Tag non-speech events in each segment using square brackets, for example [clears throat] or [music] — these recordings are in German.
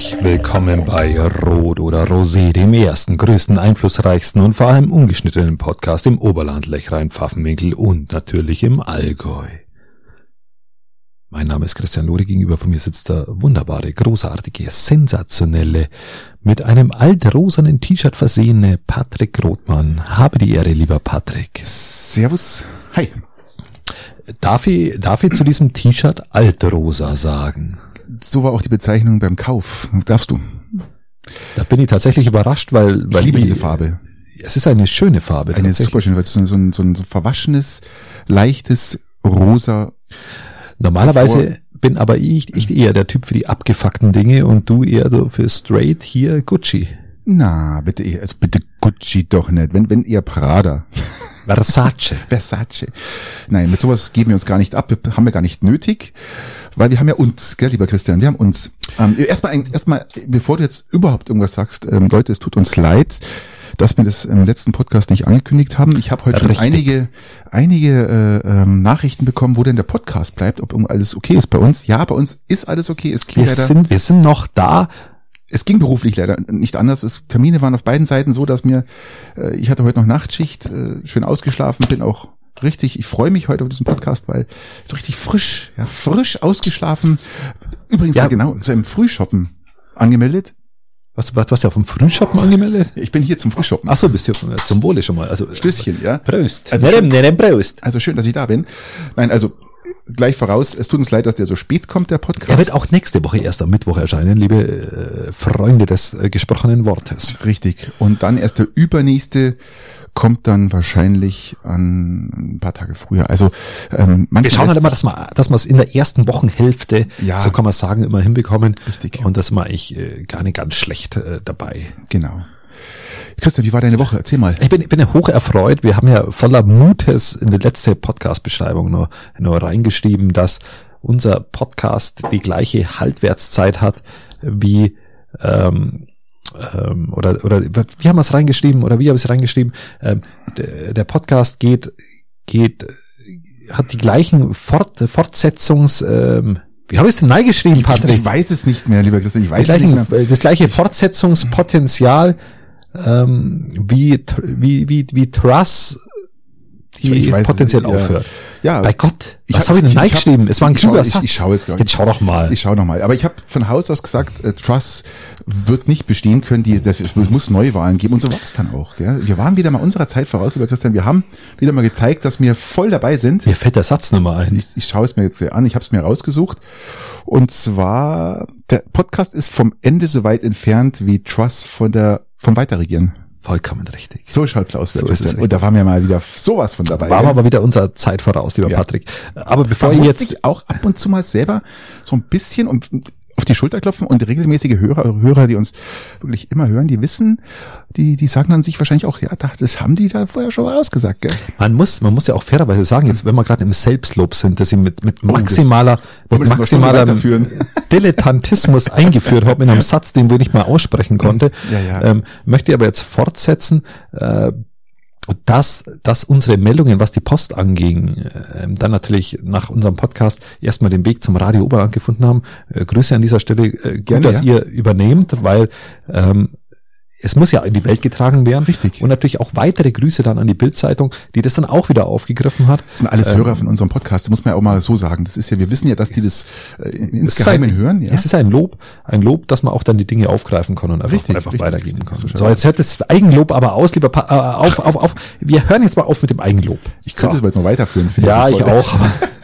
Herzlich willkommen bei Rot oder Rosé, dem ersten, größten, einflussreichsten und vor allem ungeschnittenen Podcast im Oberland, Lechrein, Pfaffenwinkel und natürlich im Allgäu. Mein Name ist Christian Lore, gegenüber von mir sitzt der wunderbare, großartige, sensationelle, mit einem altrosanen T-Shirt versehene Patrick Rothmann. Habe die Ehre, lieber Patrick. Servus. Hi. Darf ich, darf ich zu diesem T-Shirt altrosa sagen? So war auch die Bezeichnung beim Kauf. Darfst du? Da bin ich tatsächlich überrascht, weil, weil ich liebe diese Farbe. Es ist eine schöne Farbe. Eine super schöne, weil es so, so, ein, so ein verwaschenes, leichtes, rosa. Normalerweise Bevor bin aber ich, ich eher der Typ für die abgefuckten Dinge und du eher so für straight hier Gucci. Na, bitte, also bitte Gucci doch nicht. Wenn, wenn eher Prada. Versace. [laughs] Versace. Nein, mit sowas geben wir uns gar nicht ab, haben wir gar nicht nötig, weil wir haben ja uns, gell, lieber Christian, wir haben uns. Ähm, erstmal, erstmal, bevor du jetzt überhaupt irgendwas sagst, ähm, Leute, es tut uns leid, dass wir das im letzten Podcast nicht angekündigt haben. Ich habe heute Richtig. schon einige, einige äh, ähm, Nachrichten bekommen, wo denn der Podcast bleibt, ob alles okay ist bei uns. Ja, bei uns ist alles okay. Es wir sind, wir sind noch da es ging beruflich leider nicht anders. Es, Termine waren auf beiden Seiten so, dass mir, äh, ich hatte heute noch Nachtschicht, äh, schön ausgeschlafen, bin auch richtig, ich freue mich heute auf diesen Podcast, weil so richtig frisch, ja, frisch ausgeschlafen. Übrigens, ja, genau, zu einem Frühshoppen angemeldet. Was, was, was ja vom Frühshoppen angemeldet? Ich bin hier zum Frühshoppen. Ach so, bist du zum Wohle schon mal. Also Stößchen, ja. Prost. Also schön. Also schön, dass ich da bin. Nein, also gleich voraus, es tut uns leid, dass der so spät kommt, der Podcast. Er wird auch nächste Woche erst am Mittwoch erscheinen, liebe äh, Freunde des äh, gesprochenen Wortes. Richtig. Und dann erst der übernächste kommt dann wahrscheinlich an ein paar Tage früher. Also ähm, wir schauen halt immer, dass wir, dass wir es in der ersten Wochenhälfte, ja, so kann man sagen, immer hinbekommen. Richtig. Und das mache ich äh, gar nicht ganz schlecht äh, dabei. Genau. Christian, wie war deine Woche? Erzähl mal. Ich bin, ich bin ja hoch erfreut. Wir haben ja voller Mutes in die letzte Podcast-Beschreibung nur, nur reingeschrieben, dass unser Podcast die gleiche Haltwertszeit hat wie ähm, ähm, oder oder wie haben wir es reingeschrieben oder wie habe ich es reingeschrieben? Ähm, der, Podcast geht geht hat die gleichen Fort, Fortsetzungs ähm, wie habe ich es denn neu geschrieben, Patrick? Ich, weiß es nicht mehr, lieber Christian. Ich weiß gleichen, es nicht mehr. Das gleiche Fortsetzungspotenzial ähm, wie, wie, wie, wie Truss die weiß, potenziell aufhört. Ja. Bei Gott, was habe ich denn hab, geschrieben? Es war ein kluger Satz. Ich, ich schaue es gar nicht. Jetzt schau doch mal. Ich schau noch mal. Aber ich habe von Haus aus gesagt, äh, Truss wird nicht bestehen können. Die, das, es muss Neuwahlen geben und so war es dann auch. Gell? Wir waren wieder mal unserer Zeit voraus, lieber Christian. Wir haben wieder mal gezeigt, dass wir voll dabei sind. Mir fällt der Satz nochmal ein. Ich, ich schaue es mir jetzt an. Ich habe es mir rausgesucht. Und zwar, der Podcast ist vom Ende so weit entfernt wie Truss von der vom Weiterregieren. Vollkommen richtig. So schaut's aus. So ist es und da waren wir mal wieder sowas von dabei. War aber wieder unserer Zeit voraus, lieber ja. Patrick. Aber bevor ich jetzt auch ab und zu mal selber so ein bisschen und auf die Schulter klopfen und regelmäßige Hörer, Hörer, die uns wirklich immer hören, die wissen, die, die sagen dann sich wahrscheinlich auch, ja, das haben die da vorher schon ausgesagt, gell? Man muss, man muss ja auch fairerweise sagen, jetzt, wenn wir gerade im Selbstlob sind, dass sie mit, mit maximaler, mit maximaler [laughs] Dilettantismus eingeführt haben in einem Satz, den wir nicht mal aussprechen konnte, ja, ja. Ähm, möchte ich aber jetzt fortsetzen, äh, dass, dass unsere Meldungen, was die Post anging, äh, dann natürlich nach unserem Podcast erstmal den Weg zum Radio Oberland gefunden haben. Äh, Grüße an dieser Stelle, äh, Gerne, gut, dass ja. ihr übernehmt, weil ähm, es muss ja in die Welt getragen werden. Richtig. Und natürlich auch weitere Grüße dann an die Bildzeitung, die das dann auch wieder aufgegriffen hat. Das sind alles ähm, Hörer von unserem Podcast, das muss man ja auch mal so sagen. Das ist ja, wir wissen ja, dass die das äh, insgeheim hören. Ja? Es ist ein Lob, ein Lob, dass man auch dann die Dinge aufgreifen kann und einfach, richtig, einfach richtig, weitergeben kann. So, jetzt hört das Eigenlob aber aus, lieber pa äh, auf, auf, auf. Wir hören jetzt mal auf mit dem Eigenlob. Ich könnte so. das aber jetzt noch weiterführen. Ja, ich auch. [laughs]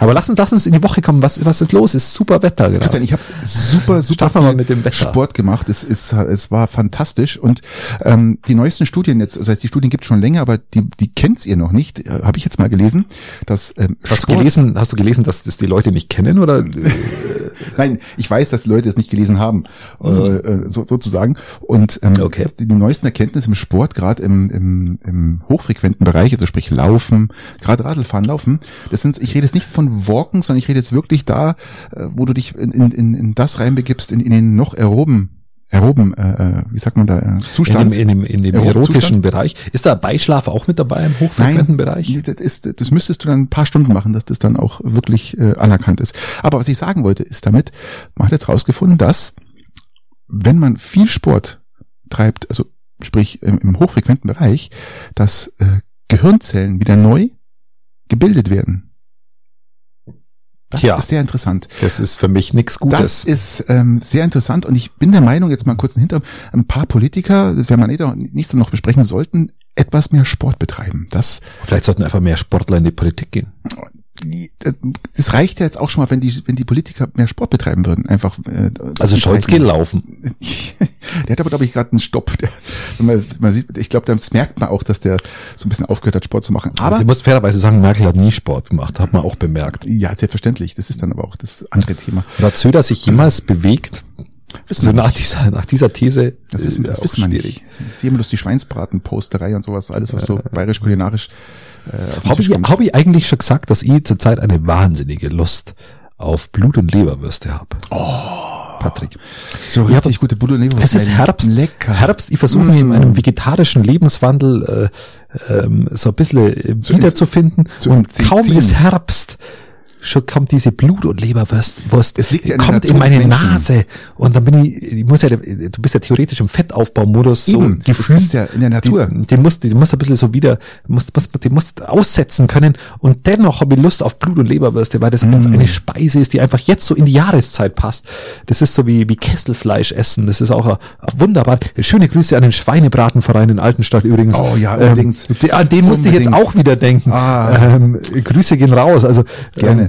Aber lass uns, lass uns in die Woche kommen. Was, was ist los? Es ist super Wetter gerade. Christian, ich habe super, super viel mit dem Wetter. Sport gemacht. Es ist, es war fantastisch. Und ähm, die neuesten Studien jetzt, also die Studien gibt schon länger, aber die, die kennt's ihr noch nicht. Äh, habe ich jetzt mal gelesen, dass ähm, hast Sport, du gelesen, hast du gelesen, dass das die Leute nicht kennen oder? [laughs] Nein, ich weiß, dass die Leute es nicht gelesen haben, mhm. äh, so, sozusagen. Und ähm, okay. die, die neuesten Erkenntnisse im Sport, gerade im, im, im hochfrequenten Bereich, also sprich Laufen, gerade Radlfahren, Laufen, das sind, ich rede jetzt nicht von Walken, sondern ich rede jetzt wirklich da, äh, wo du dich in, in, in das reinbegibst, in, in den noch aeroben aeroben, äh, äh, wie sagt man da, äh, Zustand. In dem, in dem, in dem erotischen Zustand? Bereich. Ist da Beischlaf auch mit dabei im hochfrequenten Nein, Bereich? Das, ist, das müsstest du dann ein paar Stunden machen, dass das dann auch wirklich äh, anerkannt ist. Aber was ich sagen wollte, ist damit, man hat jetzt rausgefunden, dass wenn man viel Sport treibt, also sprich im, im hochfrequenten Bereich, dass äh, Gehirnzellen wieder neu gebildet werden. Das Ja. ist sehr interessant. Das ist für mich nichts Das Gutes. ist ähm, sehr interessant und ich bin der Meinung, jetzt mal kurz hinter, ein paar Politiker, das werden wir nicht- nächste noch besprechen, sollten etwas mehr Sport betreiben. Das, Vielleicht sollten einfach mehr Sportler in die Politik gehen. Es reicht ja jetzt auch schon mal, wenn die, wenn die Politiker mehr Sport betreiben würden. Einfach. Äh, Also Scholz geht laufen. [laughs] Der hat aber, glaube ich, gerade einen Stopp. Der, man, man sieht, ich glaube, das merkt man auch, dass der so ein bisschen aufgehört hat, Sport zu machen. Aber Aber ich muss fairerweise sagen, Merkel hat nie Sport gemacht, hat man auch bemerkt. ja, selbstverständlich. Das ist dann aber auch das andere Thema. Hat Söder sich jemals bewegt? Wissen So nach dieser, nach dieser These. Das wissen, ist das wissen wir nicht. Ich sehe immer bloß die Schweinsbraten-Posterei und sowas, alles was so bayerisch kulinarisch äh, Habe ich, hab ich eigentlich schon gesagt, dass ich zurzeit eine wahnsinnige Lust auf Blut- und Leberwürste habe? Oh. Patrick. So Ja, richtig gute Buddha Leber. Es ist Herbst. Lecker. Herbst. Ich versuche mich in meinem vegetarischen Lebenswandel äh, ähm, so ein bisschen äh, wiederzufinden. zu und kaum ist Herbst, schon kommt diese Blut- und Leberwurst, Wurst, Es liegt ja in kommt in meine. Nase. Und dann bin ich, ich muss ja, du bist ja theoretisch im Fettaufbaumodus so Eben, gefühlt. ist ja in der Natur. Die, die musst, die musst ein bisschen so wieder, musst, musst, die musst aussetzen können. Und dennoch habe ich Lust auf Blut- und Leberwürste, weil das Mm. einfach eine Speise ist, die einfach jetzt so in die Jahreszeit passt. Das ist so wie, wie Kesselfleisch essen. Das ist auch ein, ein wunderbar. Schöne Grüße an den Schweinebratenverein in Altenstadt übrigens. Oh ja, unbedingt. Ähm, die- an den musste ich jetzt auch wieder denken. Ah. Ähm, Grüße gehen raus. Also Gerne. Ähm,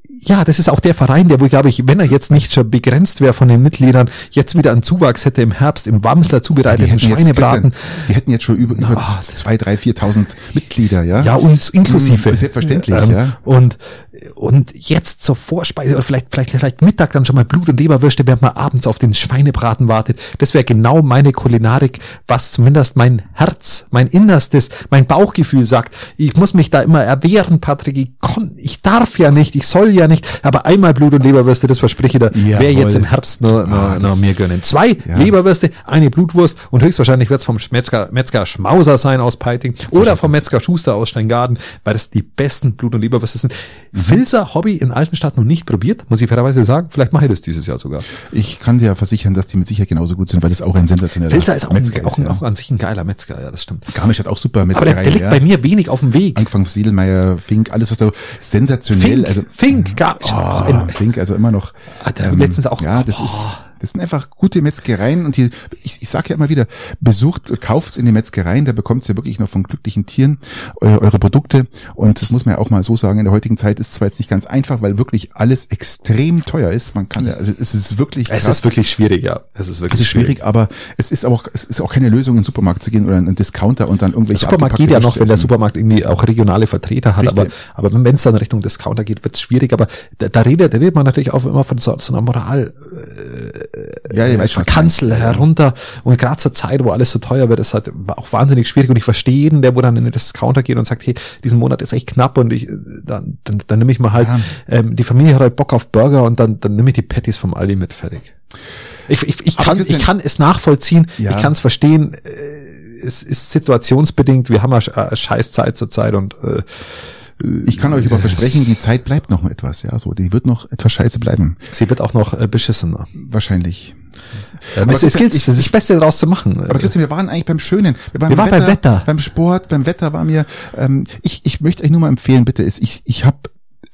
ja, das ist auch der Verein, der wohl, glaube ich, wenn er jetzt nicht schon begrenzt wäre von den Mitgliedern, jetzt wieder einen Zuwachs hätte im Herbst im Wamsler zubereiteten jetzt, Schweinebraten. Christian, die hätten jetzt schon über, über Ah, zwei, drei, viertausend Mitglieder, ja? Ja, und inklusive. Mm, selbstverständlich, Ähm, ja. Und, und jetzt zur Vorspeise oder vielleicht, vielleicht, vielleicht Mittag dann schon mal Blut- und Leberwürste, während man abends auf den Schweinebraten wartet. Das wäre genau meine Kulinarik, was zumindest mein Herz, mein Innerstes, mein Bauchgefühl sagt. Ich muss mich da immer erwehren, Patrick. Ich, kon, ich darf ja nicht, ich soll ja nicht, aber einmal Blut- und Leberwürste, das verspreche ich dir, Jawohl. wäre jetzt im Herbst nur, nur, Ah, das- mir gönnen. Zwei Ja. Leberwürste, eine Blutwurst und höchstwahrscheinlich wird es vom Metzger, Metzger Schmauser sein aus Peiting oder schaut's vom. Metzger Schuster aus Steingaden, weil das die besten Blut- und Leberwürste sind. Filzer Hobby in Altenstadt noch nicht probiert, muss ich fairerweise sagen. Vielleicht mache ich das dieses Jahr sogar. Ich kann dir versichern, dass die mit Sicherheit genauso gut sind, weil das auch ein sensationeller Filzer ist auch, Metzger ein, auch, ein, ja. auch an sich ein geiler Metzger, ja, das stimmt. Garmisch hat auch super Aber der, der liegt ja. bei mir wenig auf dem Weg. Von Siedelmeier, Fink, alles was da sensationell, Fink, also Fink, gar, Oh, in, Fink, also immer noch. Ah, hab ich letztens auch- Ja, das oh. ist, das sind einfach gute Metzgereien und die, ich, ich sage ja immer wieder, besucht, kauft in die Metzgereien, da bekommt ihr wirklich noch von glücklichen Tieren eu, eure Produkte und das muss man ja auch mal so sagen, in der heutigen Zeit ist zwar jetzt nicht ganz einfach, weil wirklich alles extrem teuer ist, man kann ja, also es ist wirklich es krass. ist wirklich schwierig, ja. Es ist wirklich es ist schwierig, aber es ist auch, es ist auch keine Lösung, in den Supermarkt zu gehen oder in einen Discounter und dann Der irgendwelche Supermarkt abgepackte geht ja noch, wenn der. Supermarkt irgendwie auch regionale Vertreter hat, aber, Richtig. aber wenn es dann Richtung Discounter geht, wird es schwierig. Aber da, da redet, da redet man natürlich auch immer von so, so einer Moral ja, ich weiß schon, was du Kanzel herunter. Und gerade zur Zeit, wo alles so teuer wird, ist halt auch wahnsinnig schwierig. Und ich verstehe jeden, der wo dann in den Discounter geht und sagt, hey, diesen Monat ist echt knapp und ich, äh, dann, dann, dann nehme ich mal halt, Ja. ähm, die Familie hat halt Bock auf Burger und dann, dann nehme ich die Patties vom Aldi mit fertig. Ich, ich, ich, kann, ich kann es nachvollziehen, Ja. ich kann es verstehen. Äh, Es ist situationsbedingt, wir haben eine eine scheiß Zeit zur Zeit und äh, Ich kann euch aber versprechen, die Zeit bleibt noch etwas, ja, so, die wird noch etwas scheiße bleiben. sie wird auch noch äh, beschissener. Wahrscheinlich. Ähm, es, es gilt, ich- das Beste daraus zu machen. Aber Christian, wir waren eigentlich beim Schönen. Wir waren, Wir waren beim Wetter. Beim Sport, beim Wetter war mir, ähm, ich, ich möchte euch nur mal empfehlen, bitte, ist, ich, ich habe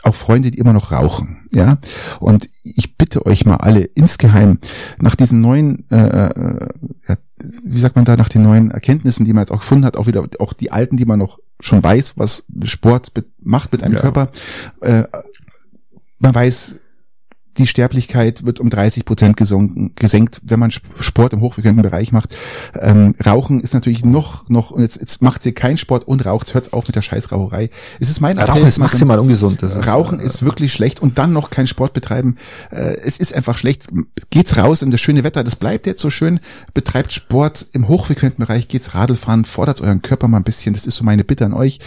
auch Freunde, die immer noch rauchen, ja. Und ich bitte euch mal alle insgeheim nach diesen neuen, äh, äh, wie sagt man da, nach den neuen Erkenntnissen, die man jetzt auch gefunden hat, auch wieder auch die alten, die man noch schon weiß, was Sport mit, macht mit einem Ja. Körper. Äh, man weiß, die Sterblichkeit wird um 30 Prozent gesunken, gesenkt, wenn man Sp- Sport im hochfrequenten Bereich macht. Ähm, Rauchen ist natürlich noch, noch, und jetzt, jetzt macht sie keinen Sport und raucht, hört's auf mit der Scheißraucherei. Es ist mein Rauchen Appell, ist maximal ungesund. Ist, Rauchen äh, ist wirklich schlecht und dann noch keinen Sport betreiben. Äh, es ist einfach schlecht. Geht's raus in das schöne Wetter, das bleibt jetzt so schön. Betreibt Sport im hochfrequenten Bereich, geht's Radlfahren, fordert euren Körper mal ein bisschen. Das ist so meine Bitte an euch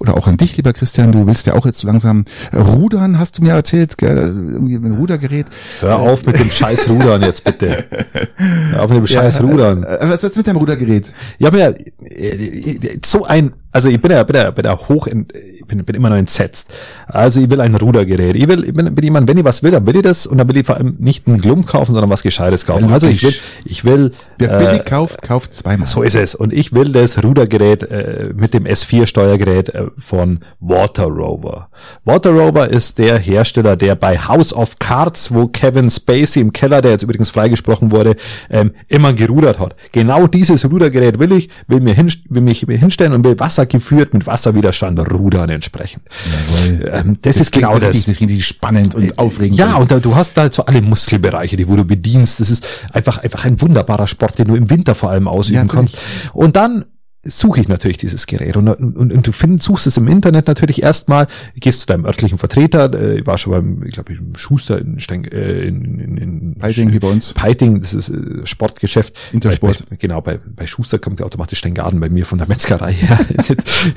oder auch an dich, lieber Christian. Du willst ja auch jetzt so langsam rudern, hast du mir erzählt, gell? irgendwie mit einem Rudergerät. Hör auf mit dem [laughs] scheiß Rudern jetzt bitte. Hör auf mit dem scheiß Rudern. Äh, was ist mit deinem Rudergerät? Ja äh, so ein also ich bin ja, bin ja, bin ja hoch, in, ich bin, bin immer noch entsetzt. Also ich will ein Rudergerät. Ich will, ich bin, bin jemand, wenn ich was will, dann will ich das und dann will ich vor allem nicht einen Glum kaufen, sondern was Gescheites kaufen. Also ich will, ich will, Wer billig kauft, kauft zweimal. so ist es. Und ich will das Rudergerät äh, mit dem S4-Steuergerät äh, von Water Rover. Water Rover ist der Hersteller, der bei House of Cards, wo Kevin Spacey im Keller, der jetzt übrigens freigesprochen wurde, ähm, immer gerudert hat. Genau dieses Rudergerät will ich, will mir hin, will mich hinstellen und will Wasser geführt mit Wasserwiderstand rudern entsprechend. Ähm, das, ist klingt genau so das. Richtig, richtig spannend und aufregend. Ja, und da, du hast da so alle Muskelbereiche, die wo du bedienst. Das ist einfach, einfach ein wunderbarer Sport, den du im Winter vor allem ausüben Ja, kannst. Und dann suche ich natürlich dieses Gerät und, und, und du find, suchst es im Internet natürlich erstmal, gehst zu deinem örtlichen Vertreter, äh, ich war schon beim, ich glaube, im Schuster in, Steng, äh, in, in, in Peiting hier bei uns. Peiting, das ist äh, Sportgeschäft. Intersport. Bei, bei, genau, bei, bei Schuster kommt ja automatisch Steingaden bei mir von der Metzgerei her. [laughs]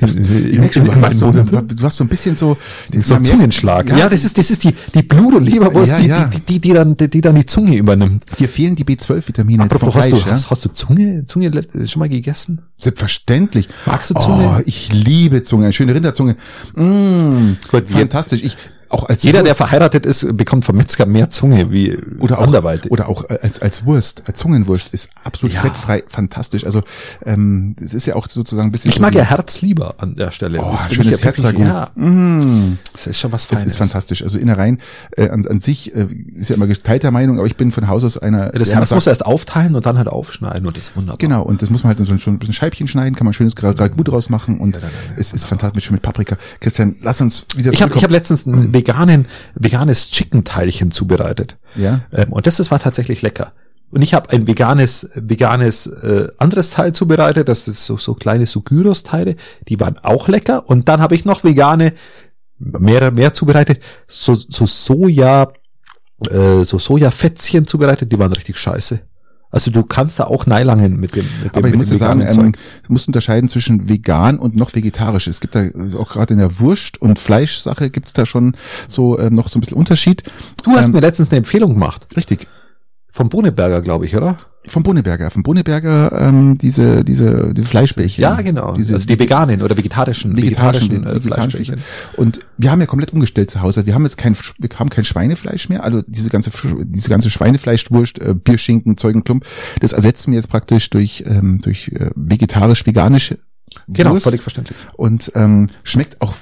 [laughs] Du, hast so, du hast so ein bisschen so, so man merkt- Zungenschlag. Ja, das ist, das ist die, die Blut- und Leberwurst, Ja, die, ja. Die, die, die, dann, die, die dann die Zunge übernimmt. Dir fehlen die B12-Vitamine Apropos, vom hast, Fleisch, du, ja? hast, hast du Zunge, Zunge schon mal gegessen? Selbstverständlich. Magst du Zunge? Oh, ich liebe Zunge, eine schöne Rinderzunge. Mmh, Gut, fantastisch. Ich auch als Jeder, der Wurst, verheiratet ist, bekommt vom Metzger mehr Zunge wie oder auch anderweitig. oder auch als als Wurst, als Zungenwurst ist absolut Ja. fettfrei, fantastisch. Also ähm, es ist ja auch sozusagen ein bisschen. ich so mag ja Herz lieber an der Stelle. Oh, Das schönes ja Herzragout. Ja, Mmh. das ist schon was Das Feines. ist fantastisch. Also Innereien äh, an, an sich äh, ist ja immer geteilter Meinung, aber ich bin von Haus aus einer. Ja, Das der Herz muss sagt, erst aufteilen und dann halt aufschneiden und das ist wunderbar. Genau, und das muss man halt so ein, schon ein bisschen Scheibchen schneiden, kann man schönes Ragout draus machen und es ist fantastisch schön mit Paprika. Christian, lass uns wieder Ich habe ich hab letztens ein veganen, veganes Chicken-Teilchen zubereitet. Ja. Ähm, und das, das war tatsächlich lecker. Und ich habe ein veganes, veganes äh, anderes Teil zubereitet. Das ist so, so kleine so Gyros-Teile. Die waren auch lecker. Und dann habe ich noch vegane, mehr, mehr zubereitet. So, so Soja, äh, so Sojafetzchen zubereitet. Die waren richtig scheiße. Also du kannst da auch neilangen mit dem, mit dem, Aber ich muss dir sagen, ähm, du musst unterscheiden zwischen vegan und noch vegetarisch. Es gibt da äh, auch gerade in der Wurst- und Fleischsache gibt's da schon so ähm, noch so ein bisschen Unterschied. Du hast ähm, mir letztens eine Empfehlung gemacht. Richtig. Vom Boneberger, glaube ich, oder? Vom Boneberger. Vom Boneberger ähm, diese, diese, diese Fleischbällchen. Ja, genau. Diese, also die veganen oder vegetarischen, vegetarischen, vegetarischen, äh, vegetarischen Fleischbällchen. Und wir haben ja komplett umgestellt zu Hause. Wir haben jetzt kein, wir haben kein Schweinefleisch mehr. Also diese ganze, diese ganze Schweinefleischwurst, äh, Bierschinken, Zeugenklump, das ersetzen wir jetzt praktisch durch, ähm, durch äh, vegetarisch-veganische Genau, Wurst. völlig verständlich. Und ähm, schmeckt auch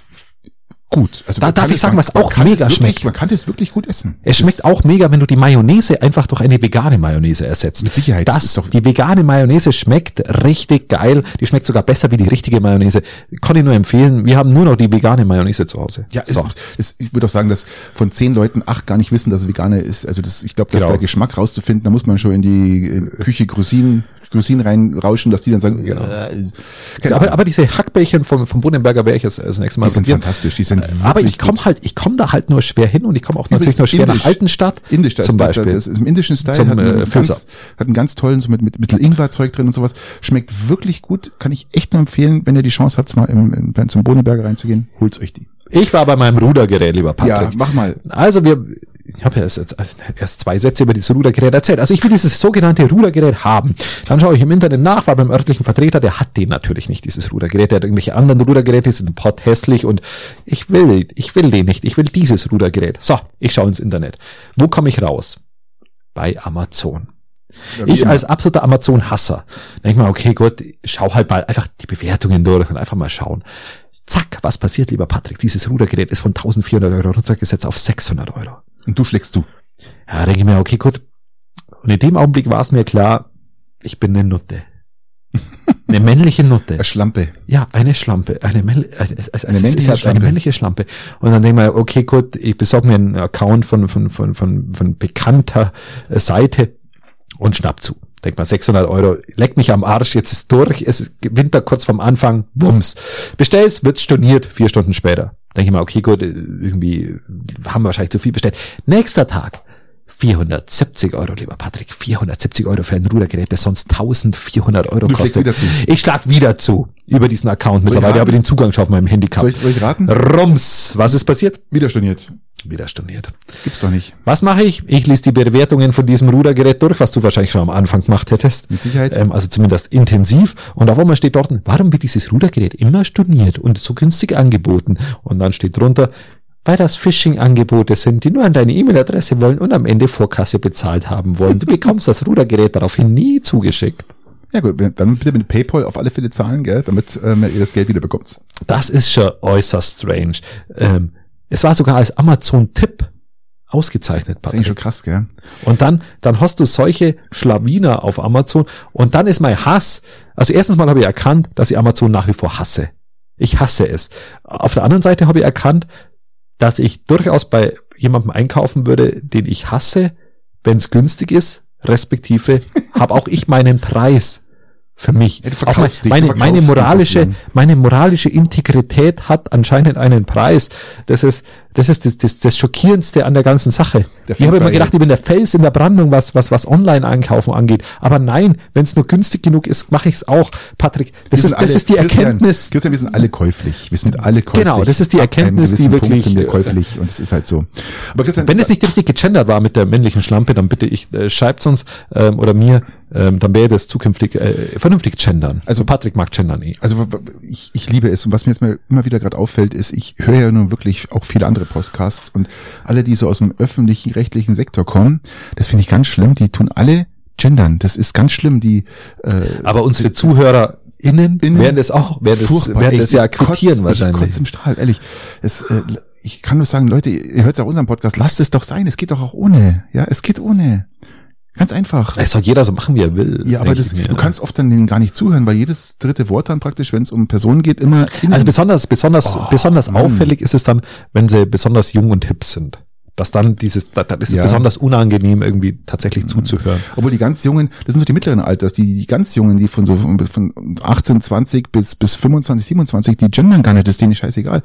gut. Also Da darf ich sagen, man- was auch mega wirklich, schmeckt. Man kann es wirklich gut essen. Es schmeckt auch mega, wenn du die Mayonnaise einfach durch eine vegane Mayonnaise ersetzt. Mit Sicherheit, das doch- die vegane Mayonnaise schmeckt richtig geil. Die schmeckt sogar besser wie die richtige Mayonnaise. Kann ich nur empfehlen. Wir haben nur noch die vegane Mayonnaise zu Hause. Ja, so. es, es, ich würde auch sagen, dass von zehn Leuten acht gar nicht wissen, dass es Veganer ist. Also das, ich glaube, dass Genau. der Geschmack rauszufinden, da muss man schon in die äh, Küche Grosinen, Grosinen reinrauschen, dass die dann sagen, Genau. äh, aber, aber diese Hackbällchen vom, vom Bundenberger werde ich jetzt als nächstes Mal die sind probieren. fantastisch, die sind Aber wirklich ich komme halt, ich komme da halt nur schwer hin und ich komme auch natürlich nur schwer nach indisch. Altenstadt. Indisch, da zum ist, Beispiel. Das, das ist im indischen Style, Zum, hat, äh, einen Filzer. ganz, hat einen ganz tollen, so mit, mit, mit Ingwerzeug drin und sowas. Schmeckt wirklich gut, kann ich echt nur empfehlen, wenn ihr die Chance habt, mal im, im, dann zum Boneberger reinzugehen, holt's euch die. ich war bei meinem Rudergerät, lieber Patrick. Ja, mach mal. Also wir, ich habe ja erst, erst zwei Sätze über dieses Rudergerät erzählt. Also ich will dieses sogenannte Rudergerät haben. Dann schaue ich im Internet nach, war beim örtlichen Vertreter, der hat den natürlich nicht, dieses Rudergerät. Der hat irgendwelche anderen Rudergeräte, die sind pot hässlich und ich will, ich will den nicht. Ich will dieses Rudergerät. So, ich schaue ins Internet. Wo komme ich raus? Bei Amazon. wie Ich immer. als absoluter Amazon-Hasser denke mal, okay, gut, schau halt mal einfach die Bewertungen durch und einfach mal schauen. Zack, was passiert, lieber Patrick? Dieses Rudergerät ist von 1400 Euro runtergesetzt auf 600 Euro. Und du schlägst zu. Ja, denke ich mir, okay, gut. Und in dem Augenblick war es mir klar, ich bin eine Nutte. [laughs] Eine männliche Nutte. Eine Schlampe. Ja, eine Schlampe, eine, äh, äh, Eine männliche halt Schlampe. eine männliche Schlampe. Und dann denke ich mir, okay, gut, ich besorge mir einen Account von, von, von, von, von bekannter Seite und schnapp zu. Denk mal, 600 Euro, leck mich am Arsch, jetzt ist durch, es ist Winter kurz vorm Anfang, bums. Bestellst, wird storniert, vier Stunden später. Denke ich mal, okay, gut, irgendwie haben wir wahrscheinlich zu viel bestellt. Nächster Tag, 470 Euro, lieber Patrick, 470 Euro für ein Rudergerät, das sonst 1400 Euro Du kostet. wieder zu. Ich schlag wieder zu, über diesen Account mittlerweile, habe ich den Zugang schon auf meinem Handy gehabt. Soll ich, soll ich raten? Rums, was ist passiert? Wieder storniert. Wieder storniert. Das gibt's doch nicht. Was mache ich? Ich lese die Bewertungen von diesem Rudergerät durch, was du wahrscheinlich schon am Anfang gemacht hättest. Mit Sicherheit. Ähm, also zumindest intensiv. Und auf einmal steht dort, warum wird dieses Rudergerät immer storniert und so günstig angeboten? Und dann steht drunter, weil das Phishing-Angebote sind, die nur an deine E-Mail-Adresse wollen und am Ende Vorkasse bezahlt haben wollen. Du bekommst das Rudergerät daraufhin nie zugeschickt. Ja gut, dann bitte mit PayPal auf alle Fälle zahlen, gell, damit ähm, ihr das Geld wieder bekommt. Das ist schon äußerst strange. Ähm, es war sogar als Amazon-Tipp ausgezeichnet. Das ist eigentlich schon krass, gell? Und dann, dann hast du solche Schlawiner auf Amazon und dann ist mein Hass. Also erstens mal habe ich erkannt, dass ich Amazon nach wie vor hasse. Ich hasse es. Auf der anderen Seite habe ich erkannt, dass ich durchaus bei jemandem einkaufen würde, den ich hasse, wenn es günstig ist, respektive [laughs] habe auch ich meinen Preis für mich. Ja, auch mein, verkaufst dich, meine, meine moralische, meine moralische Integrität hat anscheinend einen Preis. Das ist, das ist das, das, das Schockierendste an der ganzen Sache. Der ich habe immer gedacht, ich bin der Fels in der Brandung, was, was, was Online-Einkaufen angeht. Aber nein, wenn es nur günstig genug ist, mache ich es auch. Patrick, das ist, sind das alle- ist die Christian, Erkenntnis. Christian, wir sind alle käuflich. Wir sind alle käuflich. Genau, das ist die Erkenntnis, die gewissen Punkt wirklich, Sind wir käuflich und es ist halt so. Aber Christian, Wenn es nicht richtig gegendert war mit der männlichen Schlampe, dann bitte ich, äh, schreibt's uns ähm, oder mir, ähm, dann wäre das zukünftig äh, vernünftig gendern. Also- Also Patrick mag gendern eh. Also ich, ich liebe es und was mir jetzt mal immer wieder gerade auffällt, ist, ich höre ja nun wirklich auch viele andere Podcasts und alle, die so aus dem öffentlichen, rechtlichen Sektor kommen, das finde ich ganz schlimm, die tun alle gendern. Das ist ganz schlimm, die äh, Aber unsere ZuhörerInnen Innen- werden es auch, werden es, furchtbar. werden es ja akzeptieren Ich wahrscheinlich. kotze im Strahl, ehrlich. Es, äh, ich kann nur sagen, Leute, ihr hört ja auch unseren Podcast, lasst es doch sein, es geht doch auch ohne. Ja, es geht ohne. Ganz einfach. Es soll jeder so machen, wie er will. Ja, aber das, mir. du kannst oft dann denen gar nicht zuhören, weil jedes dritte Wort dann praktisch, wenn es um Personen geht, immer Also besonders, besonders, Oh, besonders Mann. auffällig ist es dann, wenn sie besonders jung und hip sind. Dass dann dieses, da- dann ist Ja. es besonders unangenehm, irgendwie tatsächlich zuzuhören. Obwohl die ganz Jungen, das sind so die mittleren Alters, die, die ganz Jungen, die von so von von 18, 20 bis, bis 25, 27, die gendern gar nicht, das ist denen scheißegal.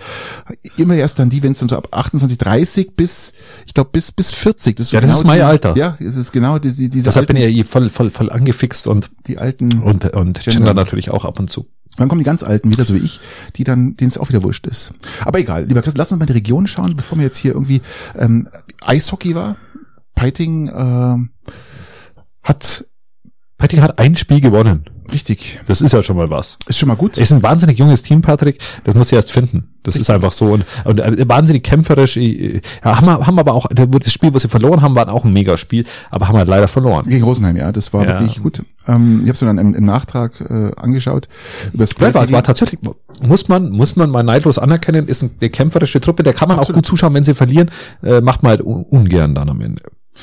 Immer erst dann die, wenn es dann so ab 28, 30 bis, ich glaube bis, bis 40. Das ist Ja, das ist mein die, Alter. Ja, es ist genau die, die, diese Deshalb alten, bin ich ja eh voll, voll, voll angefixt und, die alten, und, und gender natürlich auch ab und zu. Dann kommen die ganz Alten wieder, so wie ich, die dann, denen es auch wieder wurscht ist. Aber egal, lieber Chris, lass uns mal die Region schauen, bevor wir jetzt hier irgendwie ähm, Eishockey war. Peiting ähm, hat Petting hat ein Spiel gewonnen. Richtig, Das ist ja schon mal was. ist schon mal gut. Es ist ein wahnsinnig junges Team, Patrick. Das muss ich erst finden. Das ist einfach so. Und, und äh, wahnsinnig kämpferisch. äh, Ja, haben, wir- haben aber auch, das Spiel, was sie verloren haben, war auch ein Megaspiel, aber haben halt leider verloren. Gegen Rosenheim, ja, das war Ja. wirklich gut. Ähm, ich habe es mir dann im, im Nachtrag äh, angeschaught. Über das Ja, war, war tatsächlich, muss man, muss man mal neidlos anerkennen, ist eine kämpferische Truppe, der kann man auch Absolut. gut zuschauen, wenn sie verlieren, äh, macht man halt un- ungern dann am Ende.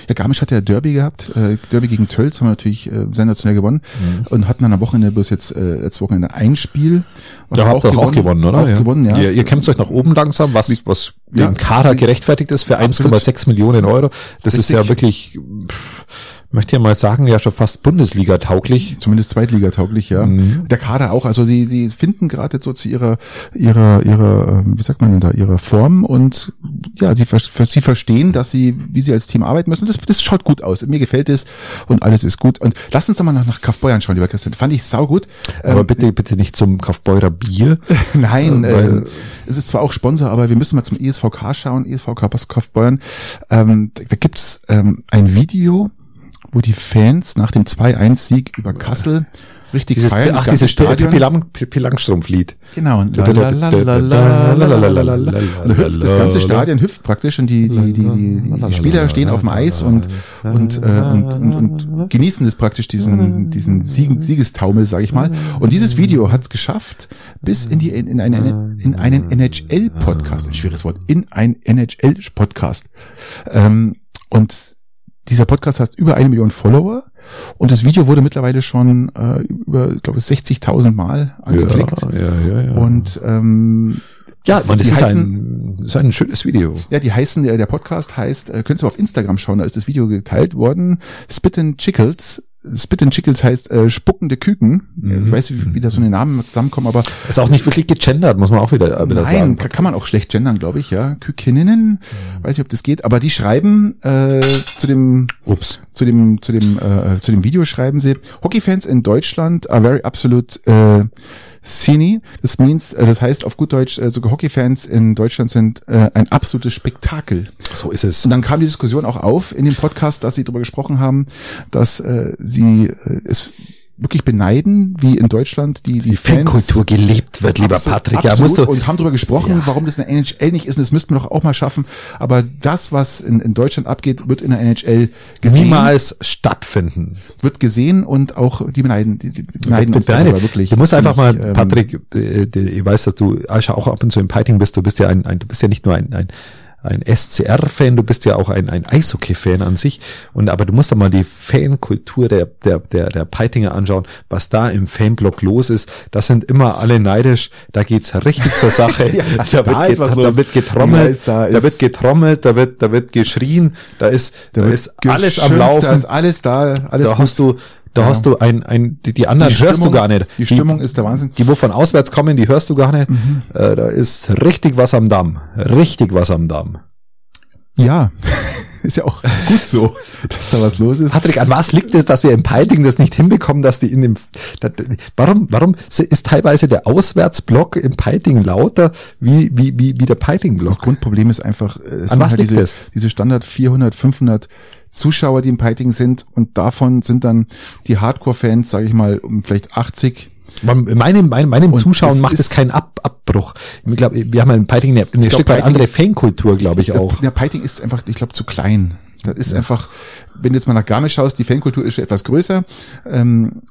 Ja, Garmisch hat ja Derby gehabt. Äh, Derby gegen Tölz haben wir natürlich äh, sensationell gewonnen Mhm. und hatten dann am Wochenende bloß jetzt äh, jetzt Wochenende ein Spiel. was Da wir habt ihr auch gewonnen, oder? Auch gewonnen, ja. Ihr, ihr kämpft euch nach oben langsam, was, was Ja, dem Kader gerechtfertigt ist für absolut. 1,6 Millionen Euro. Das ist ja Richtig. wirklich, pff, möchte ja mal sagen, ja schon fast Bundesliga tauglich. Zumindest Zweitligatauglich, ja. Mhm. Der Kader auch. Also sie, sie finden gerade so zu ihrer, ihrer, ihrer, äh, wie sagt man denn da, ihrer Form und ja, sie, sie verstehen, dass sie, wie sie als Team arbeiten müssen. Und das, das schaut gut aus. Mir gefällt es und alles ist gut. Und lass uns doch mal nach, nach Kaufbeuern schauen, lieber Christian. Fand ich saugut. Aber Ähm, bitte, bitte nicht zum Kaufbeurer Bier. [laughs] Nein, Äh, äh, es ist zwar auch Sponsor, aber wir müssen mal zum ESVK schauen, ESVK Kaufbeuern. Ähm, da, da gibt's ähm, ein Video, wo die Fans nach dem 2-1-Sieg über Kassel richtig dieses, feiern. Ach, dieses Stadion. Pippi Langstrumpf-Lied. Genau. Und das ganze Stadion hüpft praktisch und die, die, die, die, Spieler stehen auf dem Eis und, und, äh, und, und, und genießen das praktisch, diesen, diesen Sieg, Siegestaumel, sage ich mal. Und dieses Video hat es geschafft, bis in, die, in, einen, in einen NHL-Podcast, ein schwieriges Wort, in einen NHL-Podcast. Ähm, und dieser Podcast hat über eine Million Follower und das Video wurde mittlerweile schon äh, über, ich glaube, 60.000 Mal angeklickt. Ja, ja, ja, ja. Und ähm, ja, das- man, das ist heißen- ein, ist ein schönes Video. ja, die heißen, der, der Podcast heißt, äh, könnt ihr auf Instagram schauen, da ist das Video geteilt worden. Spit and Chickles. Spit and Chickles heißt äh, spuckende Küken. Mhm. Ich weiß, wie, wie da so eine Namen zusammenkommen, aber Ist auch nicht wirklich gegendert, muss man auch wieder, wieder nein, sagen. kann, kann man auch schlecht gendern, glaube ich, ja. Kükeninnen, weiß nicht, ob das geht, aber die schreiben äh, zu dem Ups. zu dem zu dem äh, zu dem Video schreiben sie Hockeyfans in Deutschland are very absolute äh, Cine. Das means, äh, das heißt auf gut Deutsch, äh, sogar Hockeyfans in Deutschland sind äh, ein absolutes Spektakel. So ist es. Und dann kam die Diskussion auch auf in dem Podcast, dass sie darüber gesprochen haben, dass äh, sie äh, es wirklich beneiden, wie in Deutschland die, die, Die Fankultur gelebt wird, lieber Absolut, Patrick. Ja, musst du, und haben darüber gesprochen, Ja. warum das in der NHL nicht ist. Und das müssten wir doch auch mal schaffen. Aber das, was in, in Deutschland abgeht, wird in der NHL gesehen, niemals stattfinden. wird gesehen und auch die beneiden, die, die beneiden uns darüber wirklich. du musst einfach mal, ähm, Patrick, äh, ich weiß, dass du auch ab und zu im Piting bist. Du bist ja ein, ein du bist ja nicht nur ein, ein ein SCR-Fan, du bist ja auch ein, ein Eishockey-Fan an sich. Und aber du musst doch mal die Fankultur der, der, der, der Peitinger anschauen, was da im Fanblock los ist. Das sind immer alle neidisch, da geht's richtig zur Sache. [laughs] Ja, da, da wird ist da los. wird getrommelt, da da, ist- wird getrommelt, da wird, da wird geschrien, da ist, da, ist alles am Laufen. Da ist alles da, alles da gut. hast du, da Ja. hast du ein, ein, die, die anderen Die hörst du Stimmung- gar nicht. die Stimmung ist der Wahnsinn. Die, wo von auswärts kommen, die hörst du gar nicht. Äh, da ist richtig was am Damm. Richtig was am Damm. Ja, [laughs] ist ja auch gut so, dass da was los ist. Patrick, an was liegt es, dass wir im Piting das nicht hinbekommen, dass die in dem, da- warum, warum ist teilweise der Auswärtsblock im Piting lauter wie, wie, wie, wie der Das Piting-Block? Grundproblem ist einfach, äh, es An was halt liegt diese, es? diese Standard 400, 500 Zuschauer, die im Piting sind und davon sind dann die Hardcore-Fans, sage ich mal, um vielleicht 80. Man- Meinem, meinem, meinem Zuschauen macht es keinen Ab Abbruch. Ich glaube, wir haben ja im Piting eine, eine Stück weit andere Fankultur, glaube ich auch. Der Piting ist einfach, ich glaube, zu klein. Das ist einfach, wenn du jetzt mal nach Garmisch schaust, die Fankultur ist schon etwas größer. Ähm,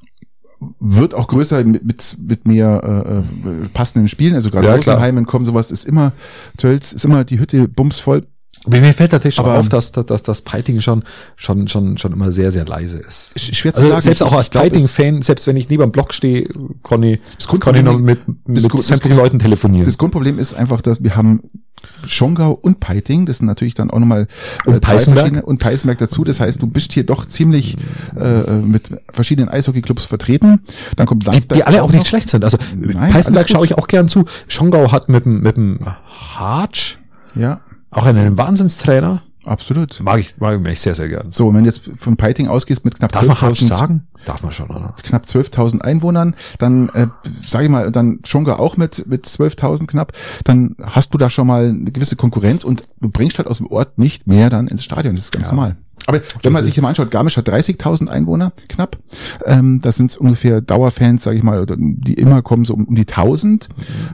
wird auch größer mit, mit, mehr äh, äh, passenden Spielen, also gerade Ja, ja, klar. Rosenheimen kommen, sowas ist immer Tölz, ist immer die Hütte bumsvoll. Mir mir fällt natürlich schon Aber- auf, dass, dass, dass das Piting schon, schon, schon, schon immer sehr, sehr leise ist. Sch- Schwer zu Also sagen. selbst auch als Piting-Fan, selbst wenn ich neben am Block stehe, ich Grundproblem- noch mit, mit sämtlichen Leuten telefonieren. Das Grundproblem ist einfach, dass wir haben Schongau und Peiting, das sind natürlich dann auch nochmal äh, Und Peißenberg? und Peißenberg dazu. Das heißt, du bist hier doch ziemlich äh, mit verschiedenen Eishockeyclubs vertreten. Dann kommt die, Landsberg die alle auch noch. nicht schlecht sind. Also Nein, Peißenberg schaue ich auch gern zu. Schongau hat mit dem, mit dem Hartsch Ja, auch einen Wahnsinnstrainer. absolut. Mag ich, mag ich sehr, sehr gern. So, wenn du jetzt von Peiting ausgehst mit knapp Darf man Hartsch 12.000 sagen? Darf man schon, oder? knapp 12.000 Einwohnern, dann äh, sage ich mal, dann Schongau auch mit mit 12.000 knapp, dann hast du da schon mal eine gewisse Konkurrenz und du bringst halt aus dem Ort nicht mehr dann ins Stadion. Das ist ganz Ja. normal. Aber wenn man sich hier mal anschaut, Garmisch hat 30.000 Einwohner knapp. Ähm, das sind ungefähr Dauerfans, sage ich mal, oder die immer kommen so um, um die 1000.